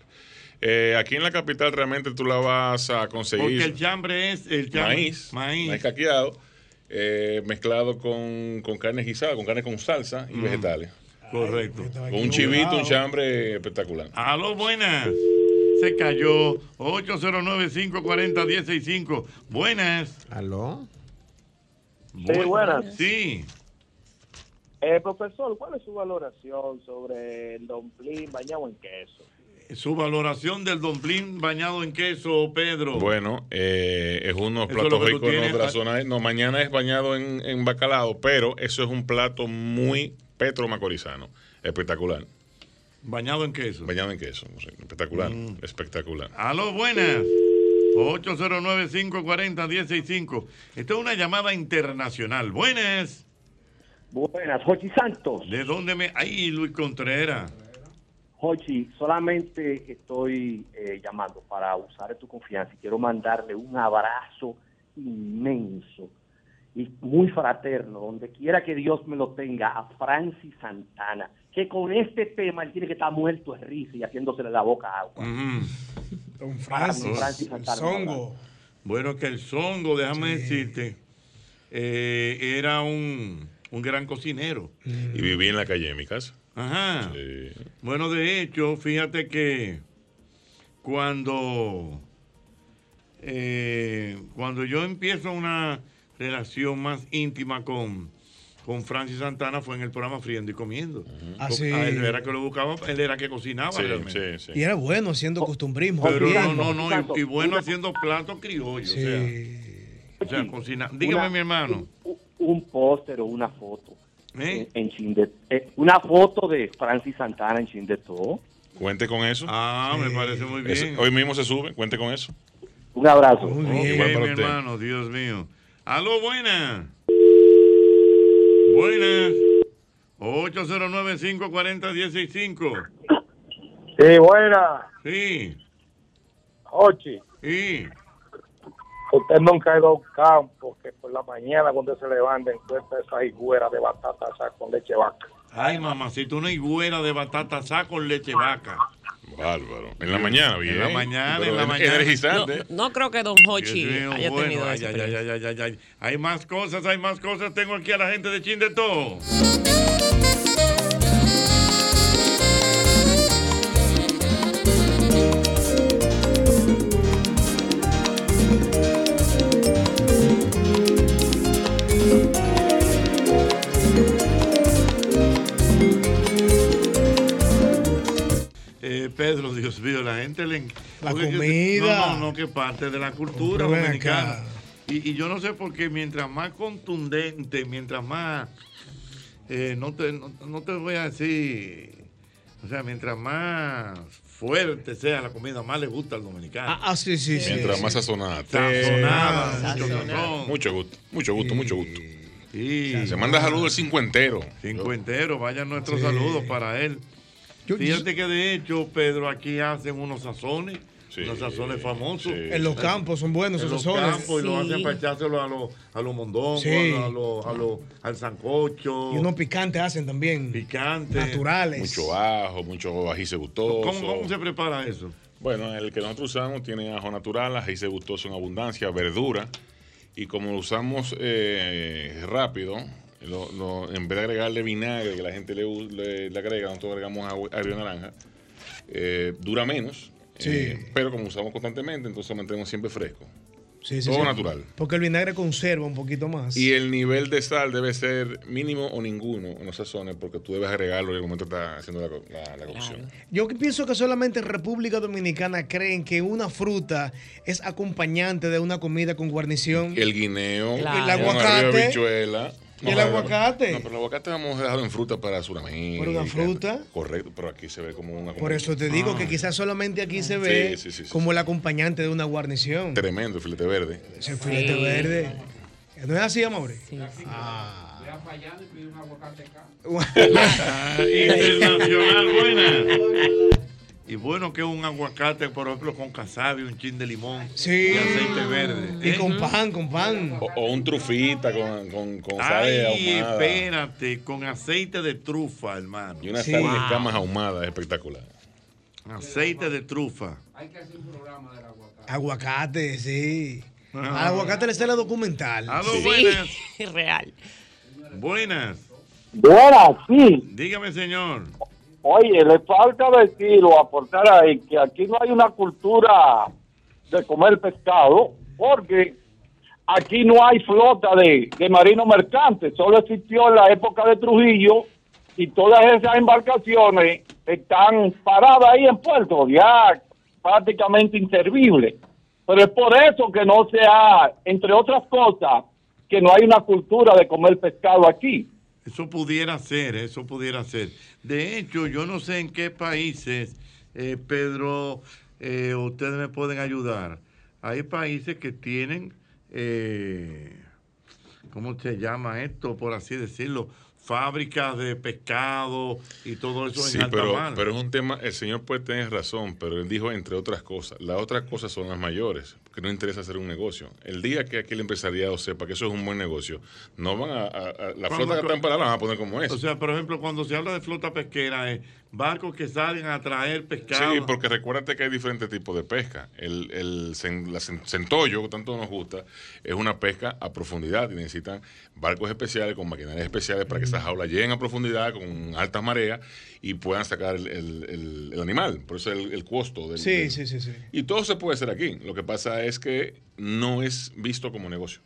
Eh, aquí en la capital realmente tú la vas a conseguir. Porque el chambre es el chambre. maíz, Maíz. maíz caqueado, eh, mezclado con, con carne guisada, con carne con salsa y Mm. vegetales. Correcto. Con un chivito, un chambre espectacular. Aló, buenas. Se cayó. 809-540-165. Buenas. ¿Aló? Sí, buenas. Sí. Eh, profesor, ¿cuál es su valoración sobre el domplín bañado en queso? Su valoración del domplín bañado en queso, Pedro. Bueno, eh, es uno de los platos ricos de la zona. No, mañana es bañado en, en bacalao, pero eso es un plato muy petro-macorizano. Espectacular. Bañado en queso. Mm. Bañado en queso. espectacular. Espectacular. Aló, buenas. 809-540-165. Esta es una llamada internacional. Buenas. Buenas, Jochi Santos. ¿De dónde me.? Ay, Luis Contreras. Jochi, solamente estoy eh, llamando para usar de tu confianza y quiero mandarle un abrazo inmenso y muy fraterno, donde quiera que Dios me lo tenga, a Francis Santana, que con este tema él tiene que estar muerto de risa y haciéndosele la boca agua. Don Francis, Francis, Francis el Santana. zongo. Bueno, que el zongo, déjame decirte, eh, era un, un gran cocinero. Y viví en la calle de mi casa. Ajá. Bueno, de hecho, fíjate que cuando, eh, cuando yo empiezo una relación más íntima con, con Francis Santana fue en el programa Friendo y Comiendo. Ah, Porque sí. a él era que lo buscaba, él era que cocinaba Sí, realmente. sí, Y era bueno haciendo costumbrismo. Pero no, no, no, y, y bueno haciendo platos criollos. Sí. O sea, o sea, cocina. Dígame, Una- mi hermano. Un, un póster o una foto. ¿Eh? En, en Chinde- eh, una foto de Francis Santana en Chindetó. Cuente con eso. Ah, me parece muy bien. Hoy mismo se sube, cuente con eso. Un abrazo. Muy bien. mi hermano, Dios mío. Aló, buenas. Buenas. 809-540-165. Sí, buena. Sí. Ochi, Sí. usted nunca ha ido a un campo que por la mañana cuando se levanta encuentra esa higuera de batata asada con leche vaca. Ay, mamacita, una higuera de batata asada con leche vaca. Bárbaro. En la mañana, bien. En la mañana, Pero en la mañana. Energizante. No, no creo que Don Hochi mío, haya bueno, tenido ay, ay, ay, ay, ay, ay. Hay más cosas, hay más cosas. Tengo aquí a la gente de Chin de todo. Eh, Pedro, Dios mío, la gente le... La porque yo- comida. No, no, no, que parte de la cultura dominicana. Y, y yo no sé por qué mientras más contundente, mientras más... eh, no, te, no, no te voy a decir... O sea, mientras más fuerte sea la comida, más le gusta al dominicano. Ah, ah, sí, sí, sí. Mientras sí. más sazonada. Sazonada, Sí. mucho gusto, mucho gusto, mucho gusto. Sí. Se manda saludos el cincuentero. Cincuentero, vayan nuestros Sí. saludos para él. Fíjate que de hecho, Pedro, aquí hacen unos sazones, unos sazones famosos. En los campos son buenos En esos los sazones. campos y lo Sí. hacen para echárselo a los a los mondongos, Sí. a los, a los- al sancocho. Y unos picantes hacen también. Picantes. Naturales. Mucho ajo, mucho ají gustoso. ¿Cómo, cómo se prepara eso? Bueno, el que nosotros usamos tiene ajo natural, ají gustoso en abundancia, verdura. Y como lo usamos eh, rápido, lo- lo- en vez de agregarle vinagre, que la gente le, le- le agrega, nosotros agregamos agua, agrio naranja, eh, dura menos. Sí. eh, pero como usamos constantemente, entonces lo mantenemos siempre fresco. Sí, sí, Todo sí. natural. Porque el vinagre conserva un poquito más. Y el nivel de sal debe ser mínimo o ninguno en los sazones porque tú debes agregarlo en el momento que estás haciendo la, co- la- la cocción. Yo que pienso que solamente en República Dominicana creen que una fruta es acompañante de una comida con guarnición. El guineo, Claro. El aguacate. ¿Y el aguacate? No, pero el aguacate vamos dejado en fruta para Sudamérica. Pero una fruta. Correcto, pero aquí se ve como una. Por eso te digo que quizás solamente aquí se ve Sí, sí, sí, sí, como el acompañante de una guarnición. Tremendo el filete verde. Ese filete Sí. verde. ¿No es así, amor? *laughs* *laughs* Ah, Internacional, buena. *laughs* Y bueno que un aguacate, por ejemplo, con casabe, un chin de limón Sí. y aceite verde. Y ¿eh? con pan, con pan. O, o un trufita con, con, con Ay, ahumada. espérate, con aceite de trufa, hermano. Y una sal de escamas ahumadas espectacular. Aceite de trufa. Aguacate, sí. Ajá. Al aguacate le sale documental. Aló, Sí. buenas. *laughs* Real. Buenas. Buenas, sí. Dígame, señor. Oye, le falta decir o aportar ahí que aquí no hay una cultura de comer pescado, porque aquí no hay flota de, de marinos mercantes, solo existió en la época de Trujillo y todas esas embarcaciones están paradas ahí en puerto, ya prácticamente inservibles. Pero es por eso que no se ha, entre otras cosas, que no hay una cultura de comer pescado aquí. Eso pudiera ser, eso pudiera ser. De hecho, yo no sé en qué países, eh, Pedro, eh, ustedes me pueden ayudar. Hay países que tienen, eh, ¿cómo se llama esto? Por así decirlo, fábricas de pescado y todo eso Sí, en alta pero, mar. pero es un tema, el señor puede tener razón, pero él dijo entre otras cosas. Las otras cosas son las mayores, que no interesa hacer un negocio. El día que aquí el empresariado sepa que eso es un buen negocio, no van a, a- a- la flota que está en parada la van a poner como es. O sea, por ejemplo, cuando se habla de flota pesquera, es barcos que salen a traer pescado. Sí, porque recuérdate que hay diferentes tipos de pesca. El, el la cen- centollo, que tanto nos gusta, es una pesca a profundidad y necesitan barcos especiales con maquinarias especiales para que esas jaulas lleguen a profundidad con altas mareas y puedan sacar el, el- animal. Por eso el, el costo del, Sí, del- sí, sí, sí. Y todo se puede hacer aquí. Lo que pasa es que no es visto como negocio.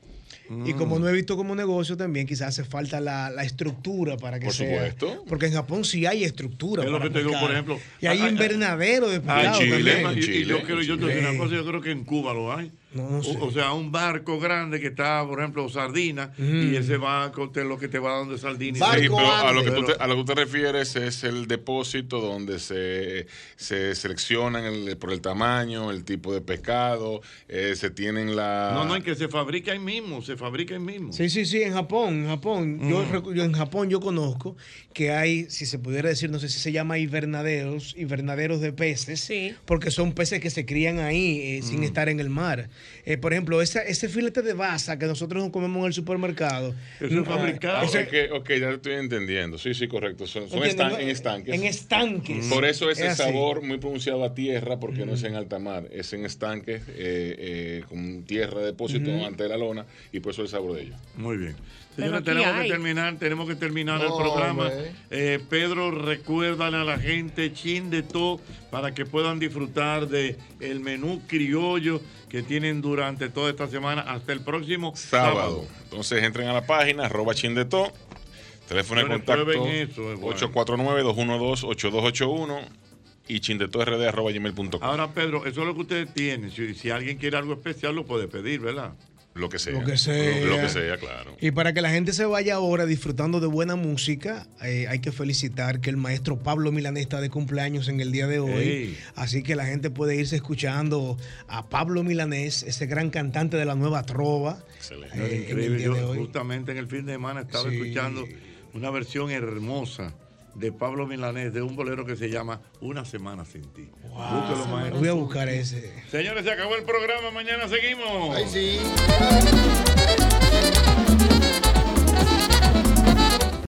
Y como no he visto como negocio, también quizás hace falta la, la estructura para que Por sea. supuesto. Porque en Japón sí hay estructura. Es lo que te digo, por ejemplo. Y hay invernadero de Ah, pescado también. y- y yo quiero, yo decir Sí. una cosa, yo creo que en Cuba lo hay. No sé. o, o sea, un barco grande que está, por ejemplo, sardina, Mm. y ese barco te lo que te va dando es sardina. y- Sí, pero a lo, que tú te, a lo que te refieres es el depósito donde se, se seleccionan el- por el tamaño, el tipo de pescado, eh, se tienen la... No, no, en que se fabrica ahí mismo, se fabrica ahí mismo. Sí, sí, sí, en Japón, en Japón. Yo, Mm. yo en Japón yo conozco que hay, si se pudiera decir, no sé si se llama invernaderos, invernaderos de peces, porque son peces que se crían ahí eh, sin Mm. estar en el mar. Eh, por ejemplo, esa- ese filete de baza que nosotros nos comemos en el supermercado. Es ah, fabricado. ese- Ok, ok, ya estoy entendiendo. Sí, sí, correcto. Son, son en estanques. En estanques. Por eso ese Es sabor muy pronunciado a tierra, porque no es en alta mar, es en estanques eh, eh, con tierra de depósito Ujú. ante la lona y por eso el sabor de ellos. Muy bien. Señores, tenemos hay. que terminar, tenemos que terminar el programa. Eh, Pedro, recuérdale a la gente chin de todo para que puedan disfrutar de el menú criollo que tienen durante toda esta semana hasta el próximo sábado. Sábado. Entonces entren a la página, arroba chindeto, teléfono de contacto eso, es bueno. 849-212-8281 y gmail.com. Ahora, Pedro, eso es lo que ustedes tienen. Si, si alguien quiere algo especial, lo puede pedir, ¿verdad? Lo que sea. Lo que sea. Lo que sea, claro. Y para que la gente se vaya ahora disfrutando de buena música, eh, hay que felicitar que el maestro Pablo Milanés está de cumpleaños en el día de hoy. Ey. Así que la gente puede irse escuchando a Pablo Milanés, ese gran cantante de la nueva trova. eh, en el Increíble. día Yo de hoy. justamente en el fin de semana estaba Sí. escuchando una versión hermosa de Pablo Milanés de un bolero que se llama Una semana sin ti. Búsquelo, maestro. Voy a buscar ese. Señores, se acabó el programa. Mañana seguimos. Ay, sí.